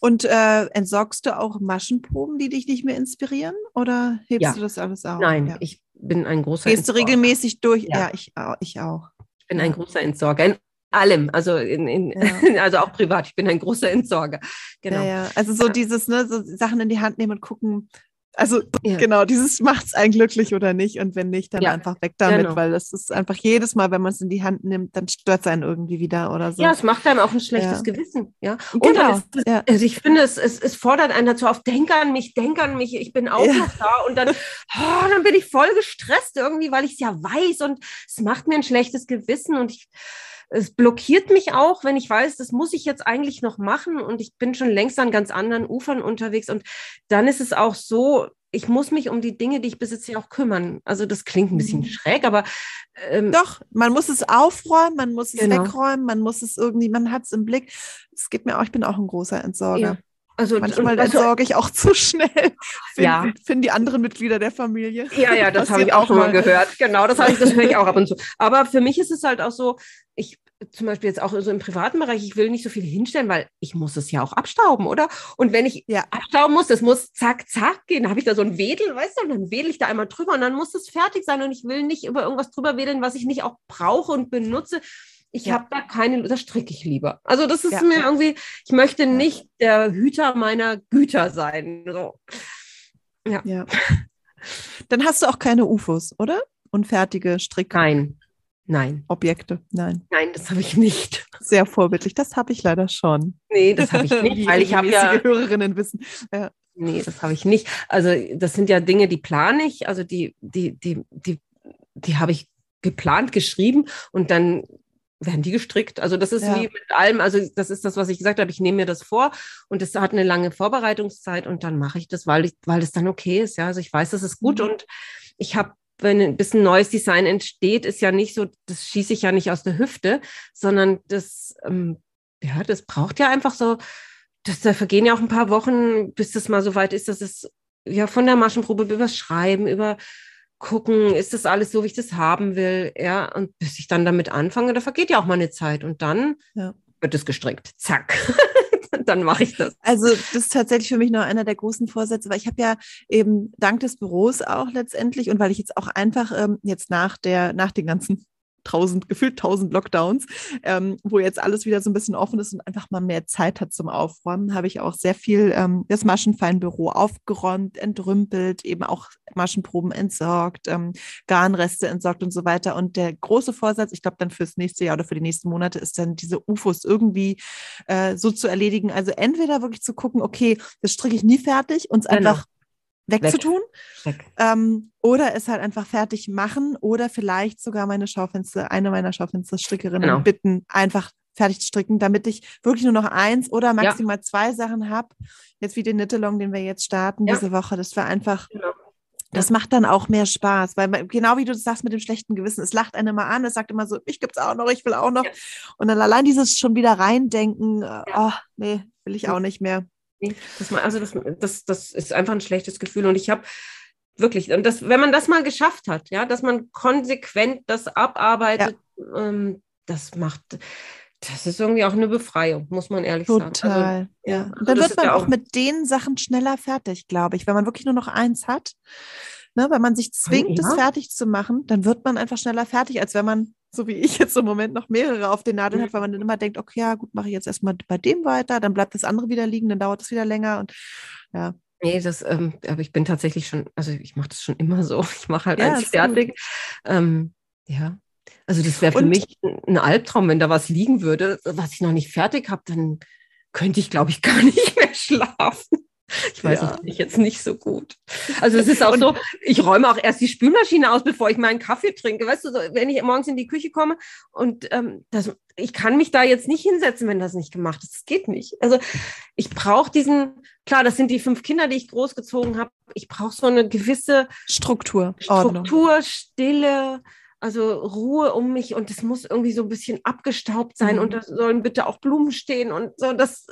Und äh, entsorgst du auch Maschenproben, die dich nicht mehr inspirieren? Oder hebst ja. du das alles auf? Nein, ja. ich bin ein großer Gehst du regelmäßig durch? Ja, ja ich, ich auch. Ich bin ein großer Entsorger. Allem, also in, in ja. also auch privat. Ich bin ein großer Entsorger. Genau. Ja, ja. Also so dieses, ne, so Sachen in die Hand nehmen und gucken, also genau, dieses macht es einen glücklich oder nicht. Und wenn nicht, dann einfach weg damit, genau. weil das ist einfach jedes Mal, wenn man es in die Hand nimmt, dann stört es einen irgendwie wieder oder so. Ja, es macht einem auch ein schlechtes. Gewissen. Ja. Genau. Und es, also ich finde, es, es, es, fordert einen dazu auf, denk an mich, denk an mich, ich bin auch noch da. Und dann, oh, dann bin ich voll gestresst irgendwie, weil ich es ja weiß und es macht mir ein schlechtes Gewissen und ich es blockiert mich auch, wenn ich weiß, das muss ich jetzt eigentlich noch machen und ich bin schon längst an ganz anderen Ufern unterwegs. Und dann ist es auch so, ich muss mich um die Dinge, die ich besitze, auch kümmern. Also das klingt ein bisschen mhm. schräg, aber ähm, doch, man muss es aufräumen, man muss es genau. wegräumen, man muss es irgendwie, man hat es im Blick. Es geht mir auch, ich bin auch ein großer Entsorger. Ja. Also manchmal also, entsorge ich auch zu schnell. Finden, ja. finden die anderen Mitglieder der Familie. Ja, ja, das habe ich auch schon mal gehört. Genau, das habe ich, das höre ich auch ab und zu. Aber für mich ist es halt auch so, ich zum Beispiel jetzt auch so im privaten Bereich, ich will nicht so viel hinstellen, weil ich muss es ja auch abstauben, oder? Und wenn ich ja. abstauben muss, das muss zack, zack gehen, habe ich da so ein Wedel, weißt du, und dann wedel ich da einmal drüber und dann muss es fertig sein und ich will nicht über irgendwas drüber wedeln, was ich nicht auch brauche und benutze. Ich ja. habe da keine, das stricke ich lieber. Also das ist ja. mir irgendwie, ich möchte nicht der Hüter meiner Güter sein. So. Ja. ja. Dann hast du auch keine UFOs, oder? Unfertige Stricke. Nein. Nein. Objekte, nein. Nein, das habe ich nicht. Sehr vorbildlich, das habe ich leider schon. Nee, das habe ich nicht, weil ich habe ja Hörerinnen wissen. Ja. Nee, das habe ich nicht. Also das sind ja Dinge, die plane ich, also die die die die die habe ich geplant, geschrieben und dann werden die gestrickt. Also das ist ja. wie mit allem, also das ist das, was ich gesagt habe, ich nehme mir das vor und es hat eine lange Vorbereitungszeit und dann mache ich das, weil ich, weil es dann okay ist. Ja, also ich weiß, das ist gut mhm. und ich habe wenn ein bisschen neues Design entsteht, ist ja nicht so, das schieße ich ja nicht aus der Hüfte, sondern das, ähm, ja, das braucht ja einfach so, das, da vergehen ja auch ein paar Wochen, bis das mal so weit ist, dass es ja von der Maschenprobe über Schreiben, über gucken, ist das alles so, wie ich das haben will, ja, und bis ich dann damit anfange, da vergeht ja auch mal eine Zeit und dann ja. wird es gestrickt, zack. dann mache ich das. Also das ist tatsächlich für mich noch einer der großen Vorsätze, weil ich habe ja eben dank des Büros auch letztendlich und weil ich jetzt auch einfach ähm, jetzt nach der, nach den ganzen tausend, gefühlt tausend Lockdowns, ähm, wo jetzt alles wieder so ein bisschen offen ist und einfach mal mehr Zeit hat zum Aufräumen, habe ich auch sehr viel ähm, das Maschenfeinbüro aufgeräumt, entrümpelt, eben auch Maschenproben entsorgt, ähm, Garnreste entsorgt und so weiter. Und der große Vorsatz, ich glaube dann fürs nächste Jahr oder für die nächsten Monate, ist dann diese UFOs irgendwie äh, so zu erledigen. Also entweder wirklich zu gucken, okay, das stricke ich nie fertig, uns genau. einfach wegzutun. Weg. Ähm, oder es halt einfach fertig machen oder vielleicht sogar meine Schaufenster, eine meiner Schaufensterstrickerinnen genau. bitten, einfach fertig zu stricken, damit ich wirklich nur noch eins oder maximal ja. zwei Sachen habe. Jetzt wie den Knittelong, den wir jetzt starten ja. diese Woche. Das war einfach, genau. das macht dann auch mehr Spaß, weil genau wie du das sagst mit dem schlechten Gewissen, es lacht einen immer an, es sagt immer so, ich gibt's auch noch, ich will auch noch. Ja. Und dann allein dieses schon wieder reindenken, oh, nee, will ich auch nicht mehr. Das, also das, das, das ist einfach ein schlechtes Gefühl. Und ich habe wirklich, und das, wenn man das mal geschafft hat, ja, dass man konsequent das abarbeitet, ja. ähm, das macht, das ist irgendwie auch eine Befreiung, muss man ehrlich Total, sagen. Total, also, ja. Also dann wird man ja auch mit den Sachen schneller fertig, glaube ich. Wenn man wirklich nur noch eins hat, ne, wenn man sich zwingt, ja. das fertig zu machen, dann wird man einfach schneller fertig, als wenn man so wie ich jetzt im Moment noch mehrere auf den Nadeln mhm. hat, weil man dann immer denkt, okay, ja, gut, mache ich jetzt erstmal bei dem weiter, dann bleibt das andere wieder liegen, dann dauert es wieder länger und ja. Nee, das, ähm, aber ich bin tatsächlich schon, also ich mache das schon immer so. Ich mache halt ja, eins fertig. Ähm, ja. Also das wäre für und, mich ein Albtraum, wenn da was liegen würde, was ich noch nicht fertig habe, dann könnte ich, glaube ich, gar nicht mehr schlafen. Ich weiß ja. nicht, jetzt nicht so gut. Also es ist auch so, ich räume auch erst die Spülmaschine aus, bevor ich meinen Kaffee trinke. Weißt du, so, wenn ich morgens in die Küche komme und ähm, das, ich kann mich da jetzt nicht hinsetzen, wenn das nicht gemacht ist. Das geht nicht. Also ich brauche diesen, klar, das sind die fünf Kinder, die ich großgezogen habe. Ich brauche so eine gewisse Struktur, Struktur, Ordnung. Stille, also Ruhe um mich und es muss irgendwie so ein bisschen abgestaubt sein mhm. und da sollen bitte auch Blumen stehen und so. Das,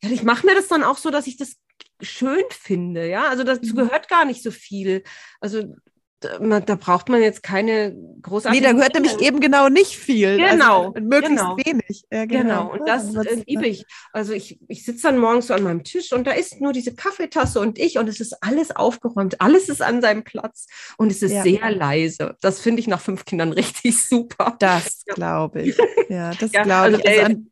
ich mache mir das dann auch so, dass ich das schön finde. Ja, also dazu mhm. gehört gar nicht so viel. Also da braucht man jetzt keine großartige. Nee, da gehört nämlich eben genau nicht viel. Also genau. Also möglichst genau. wenig. Ja, genau. genau. Und das ja, äh, liebe ich. Also ich, ich sitze dann morgens so an meinem Tisch und da ist nur diese Kaffeetasse und ich und es ist alles aufgeräumt. Alles ist an seinem Platz und es ist ja. sehr leise. Das finde ich nach fünf Kindern richtig super. Das glaube ich. Ja, das glaube also ich. Also an,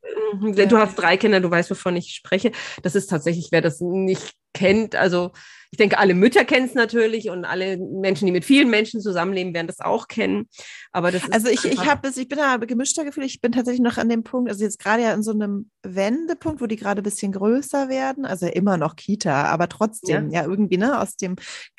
du hast drei Kinder, du weißt, wovon ich spreche. Das ist tatsächlich, wer das nicht kennt, also ich denke, alle Mütter kennen es natürlich und alle Menschen, die mit vielen Menschen zusammenleben, werden das auch kennen. Aber das also ich, ich habe ich bin da gemischter Gefühl. Ich bin tatsächlich noch an dem Punkt, also jetzt gerade ja in so einem Wendepunkt, wo die gerade ein bisschen größer werden, also immer noch Kita, aber trotzdem ja, ja irgendwie ne aus dem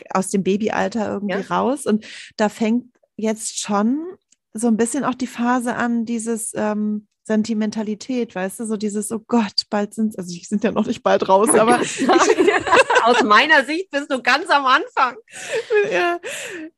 aus dem Babyalter irgendwie ja. raus und da fängt jetzt schon so ein bisschen auch die Phase an, dieses ähm, Sentimentalität, weißt du, so dieses, oh Gott, bald sind, also ich sind ja noch nicht bald raus, aber aus meiner Sicht bist du ganz am Anfang. Ja,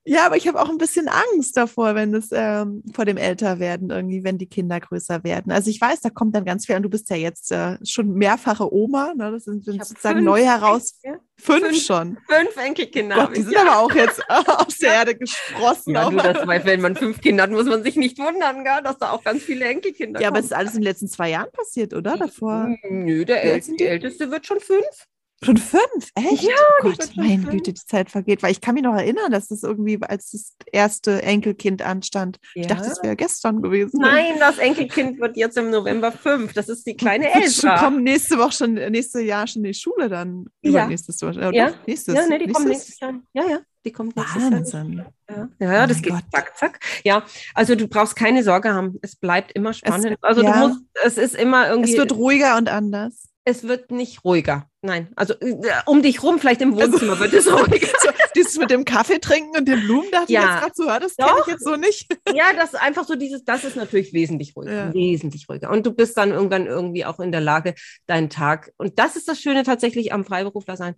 ja aber ich habe auch ein bisschen Angst davor, wenn es ähm, vor dem Älterwerden irgendwie, wenn die Kinder größer werden. Also ich weiß, da kommt dann ganz viel, und du bist ja jetzt äh, schon mehrfache Oma, ne? das sind, sind sozusagen neue Herausforderungen. Fünf, fünf, schon. Fünf Enkelkinder. Gott, die sind ja. aber auch jetzt aus der Erde gesprossen. Ja, nur das, weil wenn man fünf Kinder hat, muss man sich nicht wundern, gell, dass da auch ganz viele Enkelkinder Ja, kommen. aber es ist alles in den letzten zwei Jahren passiert, oder? Davor? Nö, der El die Älteste wird schon fünf. Schon fünf? Echt? Ja, oh Gott, meine. Güte, die Zeit vergeht. Weil ich kann mich noch erinnern, dass das irgendwie, als das erste Enkelkind anstand, ja. ich dachte, es wäre gestern gewesen. Nein, das Enkelkind wird jetzt im November fünf. Das ist die kleine Elsa. Die kommen nächste Woche schon, nächstes Jahr schon in die Schule dann. Ja. Nächstes Jahr. Ja, ja. nächstes. Ja, nee, die nächstes? kommen nächstes Jahr. Ja, ja. Die kommt Wahnsinn. Ja, ja das geht Gott. zack, zack. Ja, also du brauchst keine Sorge haben. Es bleibt immer spannend. Es, also ja. du musst, es ist immer irgendwie. Es wird ruhiger und anders es wird nicht ruhiger. Nein, also äh, um dich rum, vielleicht im Wohnzimmer also, wird es ruhiger. So, dieses mit dem Kaffee trinken und den Blumen, dachte ja. ich jetzt gerade so, das kenne ich jetzt so nicht. Ja, das ist einfach so dieses, das ist natürlich wesentlich ruhiger, ja. wesentlich ruhiger. Und du bist dann irgendwann irgendwie auch in der Lage, deinen Tag, und das ist das Schöne tatsächlich am Freiberufler sein,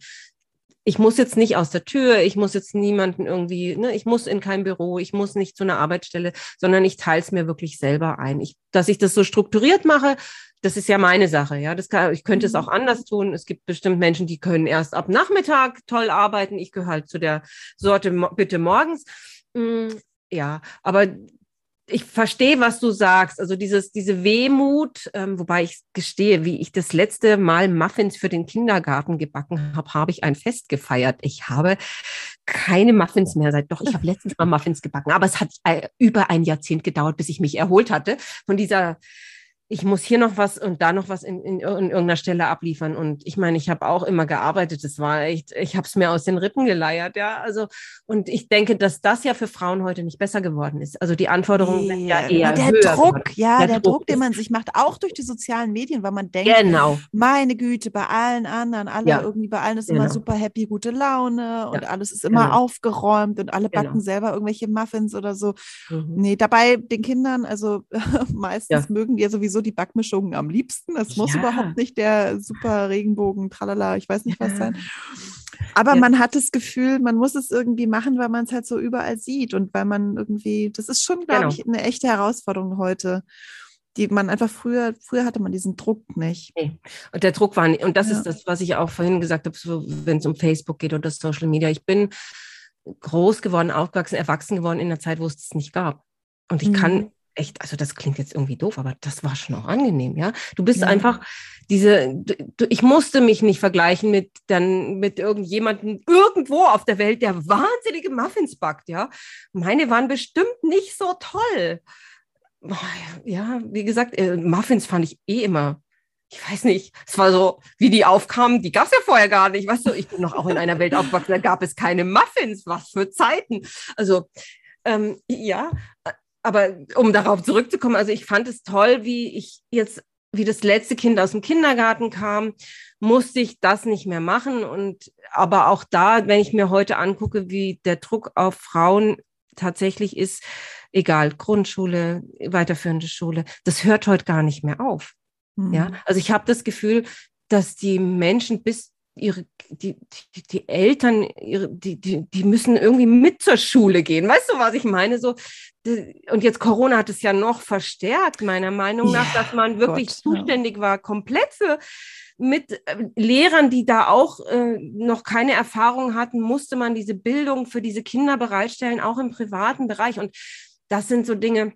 ich muss jetzt nicht aus der Tür, ich muss jetzt niemanden irgendwie, ne, ich muss in kein Büro, ich muss nicht zu einer Arbeitsstelle, sondern ich teile es mir wirklich selber ein. Ich, dass ich das so strukturiert mache, das ist ja meine Sache, ja. Das kann, ich könnte es auch mhm. anders tun. Es gibt bestimmt Menschen, die können erst ab Nachmittag toll arbeiten. Ich gehöre halt zu der Sorte bitte morgens. Mm, ja, aber ich verstehe, was du sagst. Also dieses, diese Wehmut, ähm, wobei ich gestehe, wie ich das letzte Mal Muffins für den Kindergarten gebacken habe, habe ich ein Fest gefeiert. Ich habe keine Muffins mehr seit, doch, ich habe letztens mal Muffins gebacken, aber es hat äh, über ein Jahrzehnt gedauert, bis ich mich erholt hatte von dieser ich muss hier noch was und da noch was in, in, in irgendeiner Stelle abliefern. Und ich meine, ich habe auch immer gearbeitet. Das war echt, ich habe es mir aus den Rippen geleiert, ja. Also, und ich denke, dass das ja für Frauen heute nicht besser geworden ist. Also die Anforderungen sind ja eher. Der höher Druck, geworden. ja, der, der Druck, Druck den man sich macht, auch durch die sozialen Medien, weil man denkt, genau. meine Güte, bei allen anderen, alle ja. irgendwie, bei allen ist genau. immer super happy, gute Laune und ja. alles ist immer genau. aufgeräumt und alle backen genau. selber irgendwelche Muffins oder so. Mhm. Nee, dabei den Kindern, also meistens ja. mögen die ja sowieso die Backmischungen am liebsten. Es muss ja. überhaupt nicht der super Regenbogen, tralala, ich weiß nicht was sein. Aber ja. man hat das Gefühl, man muss es irgendwie machen, weil man es halt so überall sieht und weil man irgendwie, das ist schon, glaube genau. ich, eine echte Herausforderung heute die man einfach früher, früher hatte man diesen Druck nicht. Nee. Und der Druck war nicht, und das ja. ist das, was ich auch vorhin gesagt habe, so, wenn es um Facebook geht oder Social Media. Ich bin groß geworden, aufgewachsen, erwachsen geworden in einer Zeit, wo es das nicht gab. Und ich mhm. kann echt, also das klingt jetzt irgendwie doof, aber das war schon auch angenehm, ja. Du bist ja. einfach diese, du, ich musste mich nicht vergleichen mit dann mit irgendjemandem irgendwo auf der Welt, der wahnsinnige Muffins backt, ja. Meine waren bestimmt nicht so toll. Ja, wie gesagt, äh, Muffins fand ich eh immer ich weiß nicht, es war so, wie die aufkamen, die gab es ja vorher gar nicht. Weißt du, ich bin noch auch in einer Welt aufgewachsen, da gab es keine Muffins, was für Zeiten. Also, ähm, ja, aber um darauf zurückzukommen, also ich fand es toll, wie ich jetzt, wie das letzte Kind aus dem Kindergarten kam, musste ich das nicht mehr machen. Und aber auch da, wenn ich mir heute angucke, wie der Druck auf Frauen tatsächlich ist, egal, Grundschule, weiterführende Schule, das hört heute gar nicht mehr auf. Mhm. Ja, also ich habe das Gefühl, dass die Menschen bis ihre, die, die, die Eltern, ihre, die, die, die müssen irgendwie mit zur Schule gehen. Weißt du, was ich meine? So, und jetzt Corona hat es ja noch verstärkt, meiner Meinung nach, dass man wirklich Gott, zuständig ja. war, komplett für mit äh, Lehrern, die da auch äh, noch keine Erfahrung hatten, musste man diese Bildung für diese Kinder bereitstellen, auch im privaten Bereich. Und das sind so Dinge,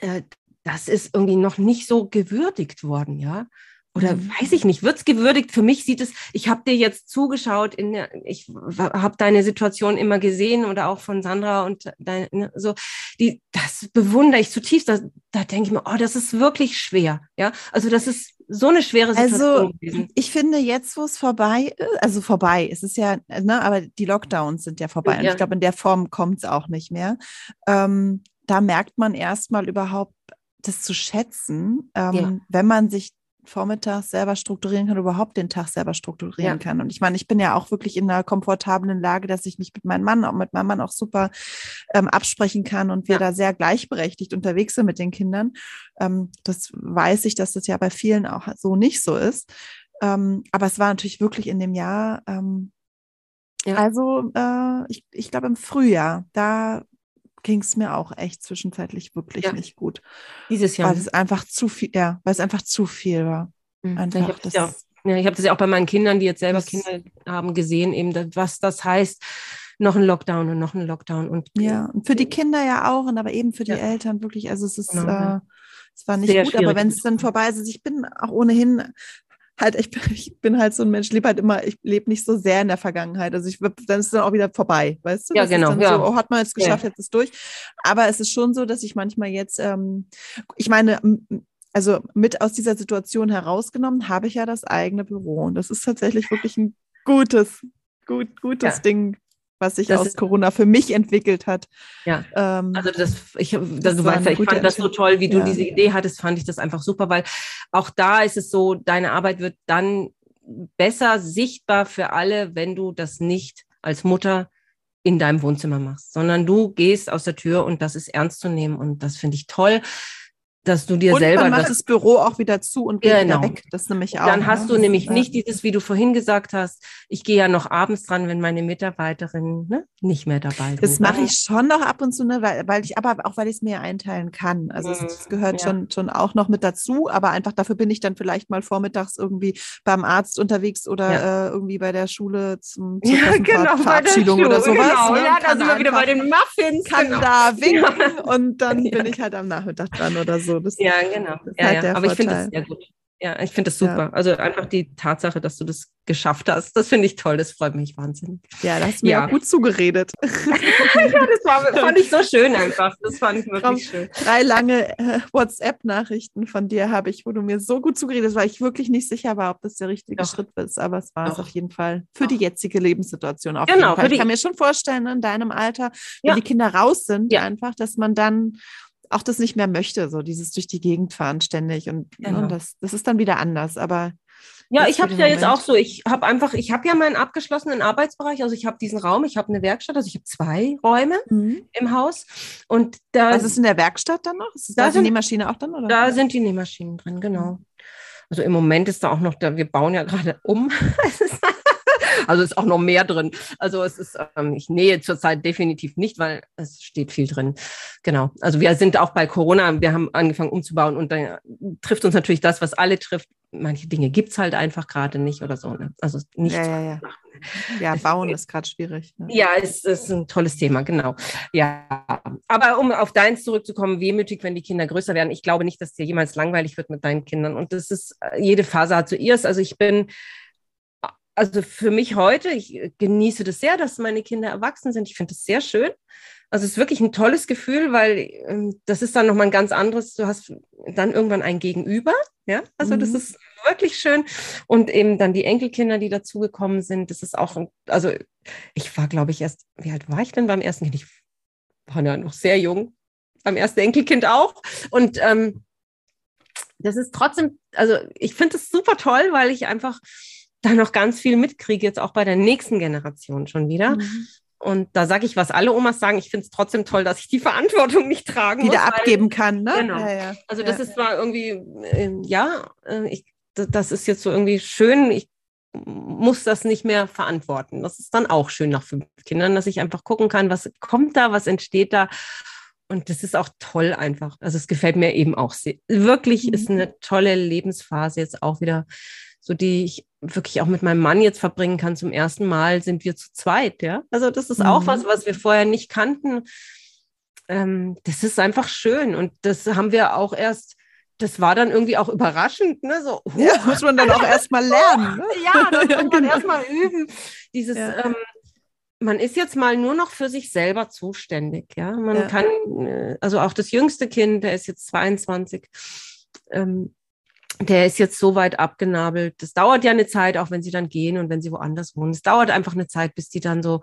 äh, das ist irgendwie noch nicht so gewürdigt worden, ja. Oder weiß ich nicht, wird es gewürdigt? Für mich sieht es, ich habe dir jetzt zugeschaut, in der, ich habe deine Situation immer gesehen oder auch von Sandra und deine, ne, so, die, das bewundere ich zutiefst. Da, da denke ich mir, oh, das ist wirklich schwer. Ja, also das ist so eine schwere Situation also, gewesen. Ich finde, jetzt, wo es vorbei ist, also vorbei, es ist ja, ne, aber die Lockdowns sind ja vorbei. Ja. Und ich glaube, in der Form kommt es auch nicht mehr. Ähm, da merkt man erstmal überhaupt, das zu schätzen, ähm, ja. wenn man sich vormittags selber strukturieren kann, überhaupt den Tag selber strukturieren ja. kann. Und ich meine, ich bin ja auch wirklich in einer komfortablen Lage, dass ich mich mit meinem Mann, auch mit meinem Mann auch super ähm, absprechen kann und wir ja. da sehr gleichberechtigt unterwegs sind mit den Kindern. Ähm, das weiß ich, dass das ja bei vielen auch so nicht so ist. Ähm, aber es war natürlich wirklich in dem Jahr, ähm, ja. also äh, ich, ich glaube im Frühjahr, da ging es mir auch echt zwischenzeitlich wirklich ja. nicht gut. Dieses Jahr. Weil es einfach zu viel, ja, weil es einfach zu viel war. Mhm. Einfach, ich habe das, ja, ja, ich hab das ja auch bei meinen Kindern, die jetzt selber Kinder haben, gesehen, eben, was das heißt, noch ein Lockdown und noch ein Lockdown. Und, ja, und für die Kinder ja auch, und aber eben für die ja. Eltern wirklich, also es ist, genau, äh, es war nicht Sehr gut, aber wenn es dann vorbei ist, also ich bin auch ohnehin halt, ich, ich bin halt so ein Mensch, ich lebe halt immer, ich lebe nicht so sehr in der Vergangenheit. Also ich dann ist es dann auch wieder vorbei, weißt du? Ja, das genau. ja. So, oh, hat man jetzt geschafft, ja. jetzt ist durch. Aber es ist schon so, dass ich manchmal jetzt, ähm, ich meine, also mit aus dieser Situation herausgenommen, habe ich ja das eigene Büro. Und das ist tatsächlich wirklich ein gutes, gut, gutes ja. Ding was sich das aus Corona für mich entwickelt hat. Ja, ähm, also das, ich, das, das du weißt ja, ich fand das so toll, wie du ja. diese Idee hattest, fand ich das einfach super, weil auch da ist es so, deine Arbeit wird dann besser sichtbar für alle, wenn du das nicht als Mutter in deinem Wohnzimmer machst, sondern du gehst aus der Tür und das ist ernst zu nehmen und das finde ich toll dass du dir und selber man macht das, das, Büro auch wieder zu und geht genau. wieder weg. Das nämlich auch. Dann hast ne? du nämlich ja. nicht dieses, wie du vorhin gesagt hast, ich gehe ja noch abends dran, wenn meine Mitarbeiterinnen ne, nicht mehr dabei sind. Das mache ich schon noch ab und zu, ne, weil, weil ich, aber auch weil ich es mir einteilen kann. Also es, es gehört ja. schon, schon auch noch mit dazu, aber einfach dafür bin ich dann vielleicht mal vormittags irgendwie beim Arzt unterwegs oder ja. äh, irgendwie bei der Schule zum zur ja, genau, Verabschiedung oder sowas. Genau. Ne? Ja, da sind wir wieder bei den Muffins. Kann genau. da winken und dann bin ich halt am Nachmittag dran oder so. Das, ja, genau. Ja, halt ja. Aber Vorteil. ich finde das sehr gut. Ja, ich finde das super. Ja. Also einfach die Tatsache, dass du das geschafft hast, das finde ich toll. Das freut mich wahnsinnig. Ja, das hast mir ja. gut zugeredet. ja, das war, fand ich so schön einfach. Das fand ich wirklich Komm, schön. Drei lange äh, WhatsApp-Nachrichten von dir habe ich, wo du mir so gut zugeredet hast, weil ich wirklich nicht sicher war, ob das der richtige Doch. Schritt ist. Aber es war Doch. es auf jeden Fall für Doch. die jetzige Lebenssituation. Auf genau. Ich kann mir schon vorstellen, in deinem Alter, wenn die Kinder raus sind, einfach, dass man dann auch das nicht mehr möchte, so dieses durch die Gegend fahren ständig. Und ne, genau. ne, das, das ist dann wieder anders. Aber ja, ich habe es ja jetzt auch so. Ich habe einfach, ich habe ja meinen abgeschlossenen Arbeitsbereich. Also ich habe diesen Raum, ich habe eine Werkstatt, also ich habe zwei Räume mhm. im Haus. Und da. Was ist in der Werkstatt dann noch? Ist da, da sind, die Nähmaschine auch dann? Oder? Da sind die Nähmaschinen drin, genau. Mhm. Also im Moment ist da auch noch, da, wir bauen ja gerade um. Also ist auch noch mehr drin. Also es ist, ähm, ich nähe zurzeit definitiv nicht, weil es steht viel drin. Genau. Also wir sind auch bei Corona, wir haben angefangen umzubauen und dann trifft uns natürlich das, was alle trifft. Manche Dinge gibt es halt einfach gerade nicht oder so. Ne? Also nicht. Ja, ja, ja. ja bauen ist gerade schwierig. Ne? Ja, es ist ein tolles Thema, genau. Ja, aber um auf deins zurückzukommen, wehmütig, wenn die Kinder größer werden. Ich glaube nicht, dass dir jemals langweilig wird mit deinen Kindern. Und das ist, jede Phase hat so ihrs. Also ich bin also für mich heute, ich genieße das sehr, dass meine Kinder erwachsen sind. Ich finde das sehr schön. Also es ist wirklich ein tolles Gefühl, weil ähm, das ist dann nochmal ein ganz anderes. Du hast dann irgendwann ein Gegenüber. Ja, also mhm. das ist wirklich schön. Und eben dann die Enkelkinder, die dazugekommen sind. Das ist auch, also ich war, glaube ich, erst, wie alt war ich denn beim ersten Kind? Ich war ja noch sehr jung. Beim ersten Enkelkind auch. Und ähm, das ist trotzdem, also ich finde es super toll, weil ich einfach da noch ganz viel mitkriege, jetzt auch bei der nächsten Generation schon wieder. Mhm. Und da sage ich, was alle Omas sagen, ich finde es trotzdem toll, dass ich die Verantwortung nicht tragen Wieder muss. abgeben kann, ne? Genau. Ja, ja. Also das ja. ist zwar irgendwie, äh, ja, äh, ich, das ist jetzt so irgendwie schön. Ich muss das nicht mehr verantworten. Das ist dann auch schön nach fünf Kindern, dass ich einfach gucken kann, was kommt da, was entsteht da. Und das ist auch toll einfach. Also es gefällt mir eben auch sehr. Wirklich mhm. ist eine tolle Lebensphase jetzt auch wieder, so die ich wirklich auch mit meinem Mann jetzt verbringen kann. Zum ersten Mal sind wir zu zweit, ja. Also das ist mhm. auch was, was wir vorher nicht kannten. Ähm, das ist einfach schön. Und das haben wir auch erst das war dann irgendwie auch überraschend, ne? So, huh. ja, muss man dann auch erstmal lernen. Ne? ja, das muss man genau. erstmal üben. Dieses, ja. ähm, man ist jetzt mal nur noch für sich selber zuständig, ja. Man ja. kann, äh, also auch das jüngste Kind, der ist jetzt 22, ähm, der ist jetzt so weit abgenabelt. Das dauert ja eine Zeit, auch wenn sie dann gehen und wenn sie woanders wohnen. Es dauert einfach eine Zeit, bis die dann so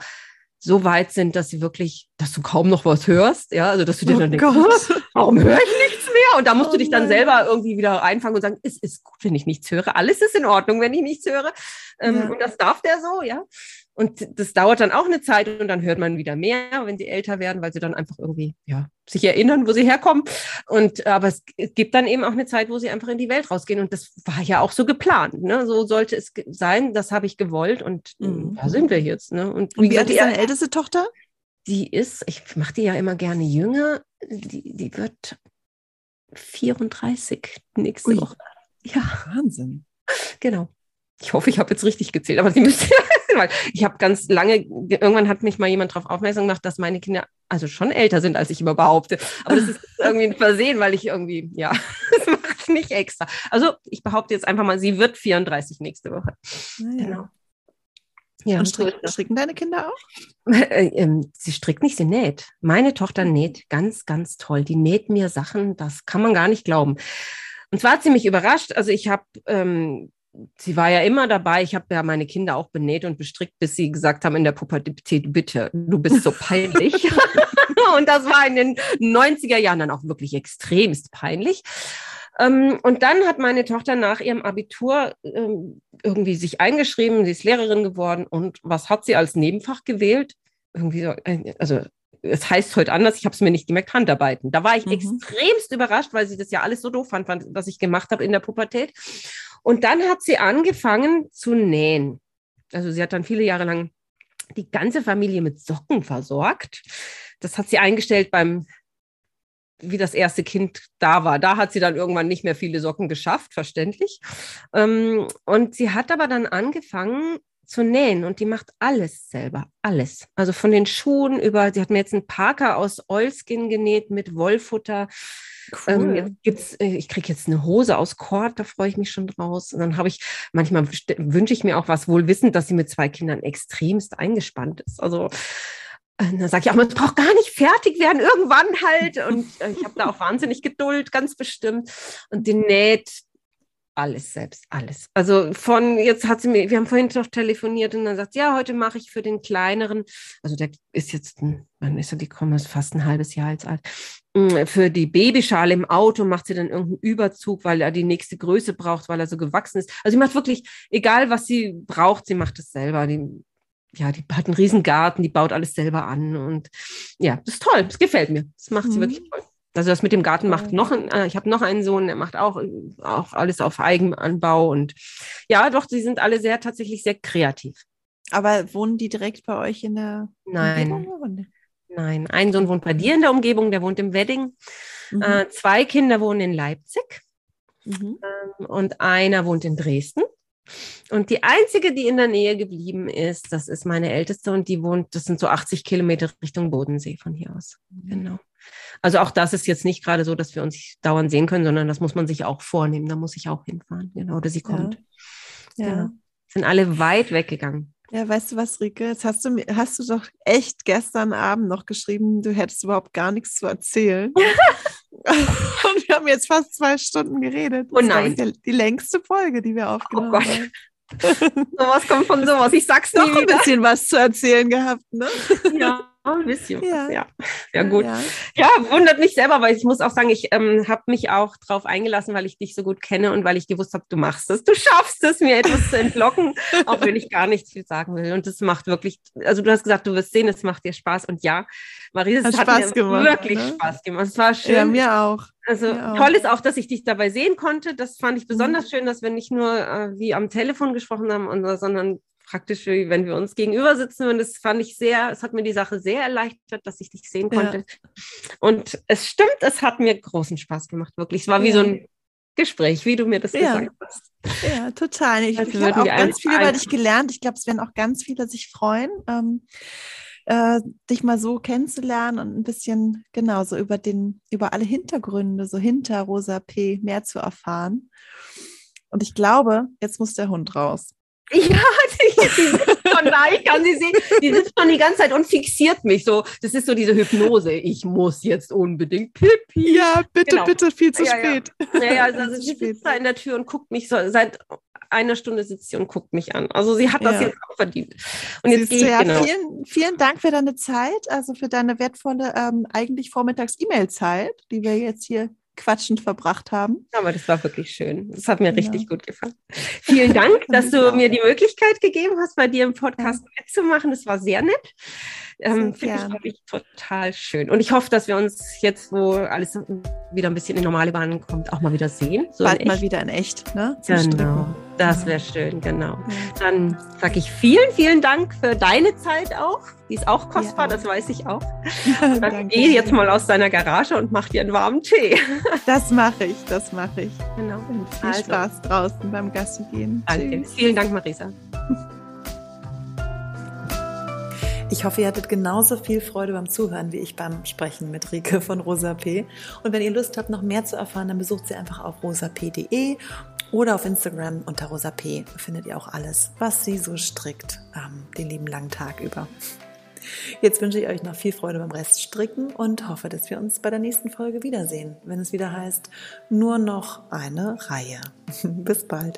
so weit sind, dass sie wirklich, dass du kaum noch was hörst, ja, also dass du dir oh dann denkst, Gott. warum höre ich nichts mehr? Und da musst oh du dich dann nein. selber irgendwie wieder einfangen und sagen, es ist gut, wenn ich nichts höre, alles ist in Ordnung, wenn ich nichts höre. Ähm, ja. Und das darf der so, ja. Und das dauert dann auch eine Zeit und dann hört man wieder mehr, wenn sie älter werden, weil sie dann einfach irgendwie ja, sich erinnern, wo sie herkommen. Und aber es, gibt dann eben auch eine Zeit, wo sie einfach in die Welt rausgehen. Und das war ja auch so geplant. Ne? So sollte es sein. Das habe ich gewollt und mhm. da sind wir jetzt. Ne? Und wie, wie alt ist deine älteste Tochter? Die ist, ich mache die ja immer gerne jünger. Die, die wird 34 nächste Ui. Woche. Ja. Wahnsinn. Genau. Ich hoffe, ich habe jetzt richtig gezählt, aber sie müsste weil ich habe ganz lange, irgendwann hat mich mal jemand darauf aufmerksam gemacht, dass meine Kinder also schon älter sind, als ich immer behaupte. Aber das ist irgendwie ein Versehen, weil ich irgendwie, ja, das mache ich nicht extra. Also ich behaupte jetzt einfach mal, sie wird 34 nächste Woche. Naja. Genau. Ja, und strick, stricken deine Kinder auch? Äh, ähm, sie strickt nicht, sie näht. Meine Tochter näht ganz, ganz toll. Die näht mir Sachen, das kann man gar nicht glauben. Und zwar hat sie mich überrascht. Also ich habe ähm, sie war ja immer dabei. Ich habe ja meine Kinder auch benäht und bestrickt, bis sie gesagt haben in der Pubertät, bitte, du bist so peinlich. und das war in den 90er Jahren dann auch wirklich extremst peinlich. Ähm, und dann hat meine Tochter nach ihrem Abitur ähm, irgendwie sich eingeschrieben, sie ist Lehrerin geworden. Und was hat sie als Nebenfach gewählt? Irgendwie so, äh, also es heißt heute anders, ich habe es mir nicht gemerkt, Handarbeiten. Da war ich mhm. extremst überrascht, weil sie das ja alles so doof fand, was ich gemacht habe in der Pubertät. Und dann hat sie angefangen zu nähen. Also sie hat dann viele Jahre lang die ganze Familie mit Socken versorgt. Das hat sie eingestellt beim, wie das erste Kind da war. Da hat sie dann irgendwann nicht mehr viele Socken geschafft, verständlich. Ähm, und sie hat aber dann angefangen, zu nähen und die macht alles selber, alles. Also von den Schuhen über, sie hat mir jetzt einen Parker aus Oilskin genäht mit Wollfutter. Ähm, cool. Ähm, gibt's, äh, ich kriege jetzt eine Hose aus Kord, da freue ich mich schon draus. Und dann habe ich, manchmal wünsche ich mir auch was, wohl wissend, dass sie mit zwei Kindern extremst eingespannt ist. Also äh, dann sage ich auch, man braucht gar nicht fertig werden, irgendwann halt. Und äh, ich habe da auch wahnsinnig Geduld, ganz bestimmt. Und die näht alles selbst, alles. Also von, jetzt hat sie mir, wir haben vorhin noch telefoniert und dann sagt sie, ja, heute mache ich für den kleineren, also der ist jetzt, wann ist er gekommen, ist fast ein halbes Jahr jetzt alt, mm, für die Babyschale im Auto macht sie dann irgendeinen Überzug, weil er die nächste Größe braucht, weil er so gewachsen ist. Also sie macht wirklich, egal was sie braucht, sie macht es selber. Die, ja, die hat einen riesen Garten, die baut alles selber an und ja, das ist toll, das gefällt mir. Das macht sie mhm. wirklich toll. Also das mit dem Garten macht noch, ein, äh, ich habe noch einen Sohn, der macht auch, auch alles auf Eigenanbau und ja, doch, sie sind alle sehr tatsächlich sehr kreativ. Aber wohnen die direkt bei euch in der Nein. Umgebung? Nein, ein Sohn wohnt bei dir in der Umgebung, der wohnt im Wedding. Mhm. Äh, zwei Kinder wohnen in Leipzig mhm. ähm, und einer wohnt in Dresden. Und die einzige, die in der Nähe geblieben ist, das ist meine älteste und die wohnt, das sind so 80 Kilometer Richtung Bodensee von hier aus. Mhm. Genau. Also auch das ist jetzt nicht gerade so, dass wir uns dauernd sehen können, sondern das muss man sich auch vornehmen. Da muss ich auch hinfahren, genau, oder sie kommt. Ja. ja. Genau. Sind alle weit weggegangen. Ja, weißt du was, Rike? Jetzt hast du, hast du doch echt gestern Abend noch geschrieben, du hättest überhaupt gar nichts zu erzählen. Und wir haben jetzt fast zwei Stunden geredet. Das oh nein. Die, die, längste Folge, die wir aufgenommen oh Gott. haben. sowas kommt von sowas. Ich sag's noch ein bisschen was zu erzählen gehabt, ne? Ja. Ein bisschen ja. was, ja. Ja, gut. Ja. ja. wundert mich selber, weil ich muss auch sagen, ich ähm, habe mich auch darauf eingelassen, weil ich dich so gut kenne und weil ich gewusst habe, du machst es. Du schaffst es, mir etwas zu entlocken, auch wenn ich gar nicht viel sagen will. Und das macht wirklich, also du hast gesagt, du wirst sehen, es macht dir Spaß. Und ja, Marie, es hat, hat mir gemacht, wirklich ne? Spaß gemacht. Es war schön. Ja, mir auch. Also mir toll ist auch, dass ich dich dabei sehen konnte. Das fand ich besonders mhm. schön, dass wir nicht nur äh, wie am Telefon gesprochen haben, sondern praktisch, wenn wir uns gegenüber sitzen. Und das fand ich sehr, es hat mir die Sache sehr erleichtert, dass ich dich sehen konnte. Ja. Und es stimmt, es hat mir großen Spaß gemacht, wirklich. Es war wie ja. so ein Gespräch, wie du mir das ja. gesagt hast. Ja, total. Ich, also ich habe auch ganz viel über dich gelernt. Ich glaube, es werden auch ganz viele sich freuen, ähm, äh, dich mal so kennenzulernen und ein bisschen genau so über den, über alle Hintergründe, so hinter Rosa P mehr zu erfahren. Und ich glaube, jetzt muss der Hund raus. Ja, die, die sitzt schon da, ich kann sie sehen. Die sitzt schon die ganze Zeit und fixiert mich so. Das ist so diese Hypnose. Ich muss jetzt unbedingt pipi. Ja, bitte, genau. bitte, viel zu ja, spät. Ja, ja, ja also, sie sitzt da in der Tür und guckt mich so, seit einer Stunde sitzt sie und guckt mich an. Also sie hat das ja. jetzt auch verdient. Und jetzt gehe ich, genau. vielen, vielen Dank für deine Zeit, also für deine wertvolle, ähm, eigentlich Vormittags-E-Mail-Zeit, die wir jetzt hier quatschend verbracht haben. Aber das war wirklich schön. Das hat mir ja. richtig gut gefallen. Vielen Dank, dass du mir die Möglichkeit gegeben hast, bei dir im Podcast ja. mitzumachen. Das war sehr nett. Ähm, Finde ich, ich total schön. Und ich hoffe, dass wir uns jetzt, wo alles wieder ein bisschen in normale Bahnen kommt, auch mal wieder sehen. So Bald mal wieder in echt, ne? Zum genau. Stricken. Das wäre schön, genau. Dann sage ich vielen, vielen Dank für deine Zeit auch. Die ist auch kostbar, ja. das weiß ich auch. Und dann geh jetzt mal aus deiner Garage und mach dir einen warmen Tee. das mache ich, das mache ich. Genau. Und viel also. Spaß draußen beim Gassi gehen. Danke. Vielen Dank, Marisa. Ich hoffe, ihr hattet genauso viel Freude beim Zuhören wie ich beim Sprechen mit Rike von Rosa P. Und wenn ihr Lust habt, noch mehr zu erfahren, dann besucht sie einfach auf rosap.de oder auf Instagram unter Rosa P. findet ihr auch alles, was sie so strickt, ähm, den lieben langen Tag über. Jetzt wünsche ich euch noch viel Freude beim Rest stricken und hoffe, dass wir uns bei der nächsten Folge wiedersehen, wenn es wieder heißt, nur noch eine Reihe. Bis bald.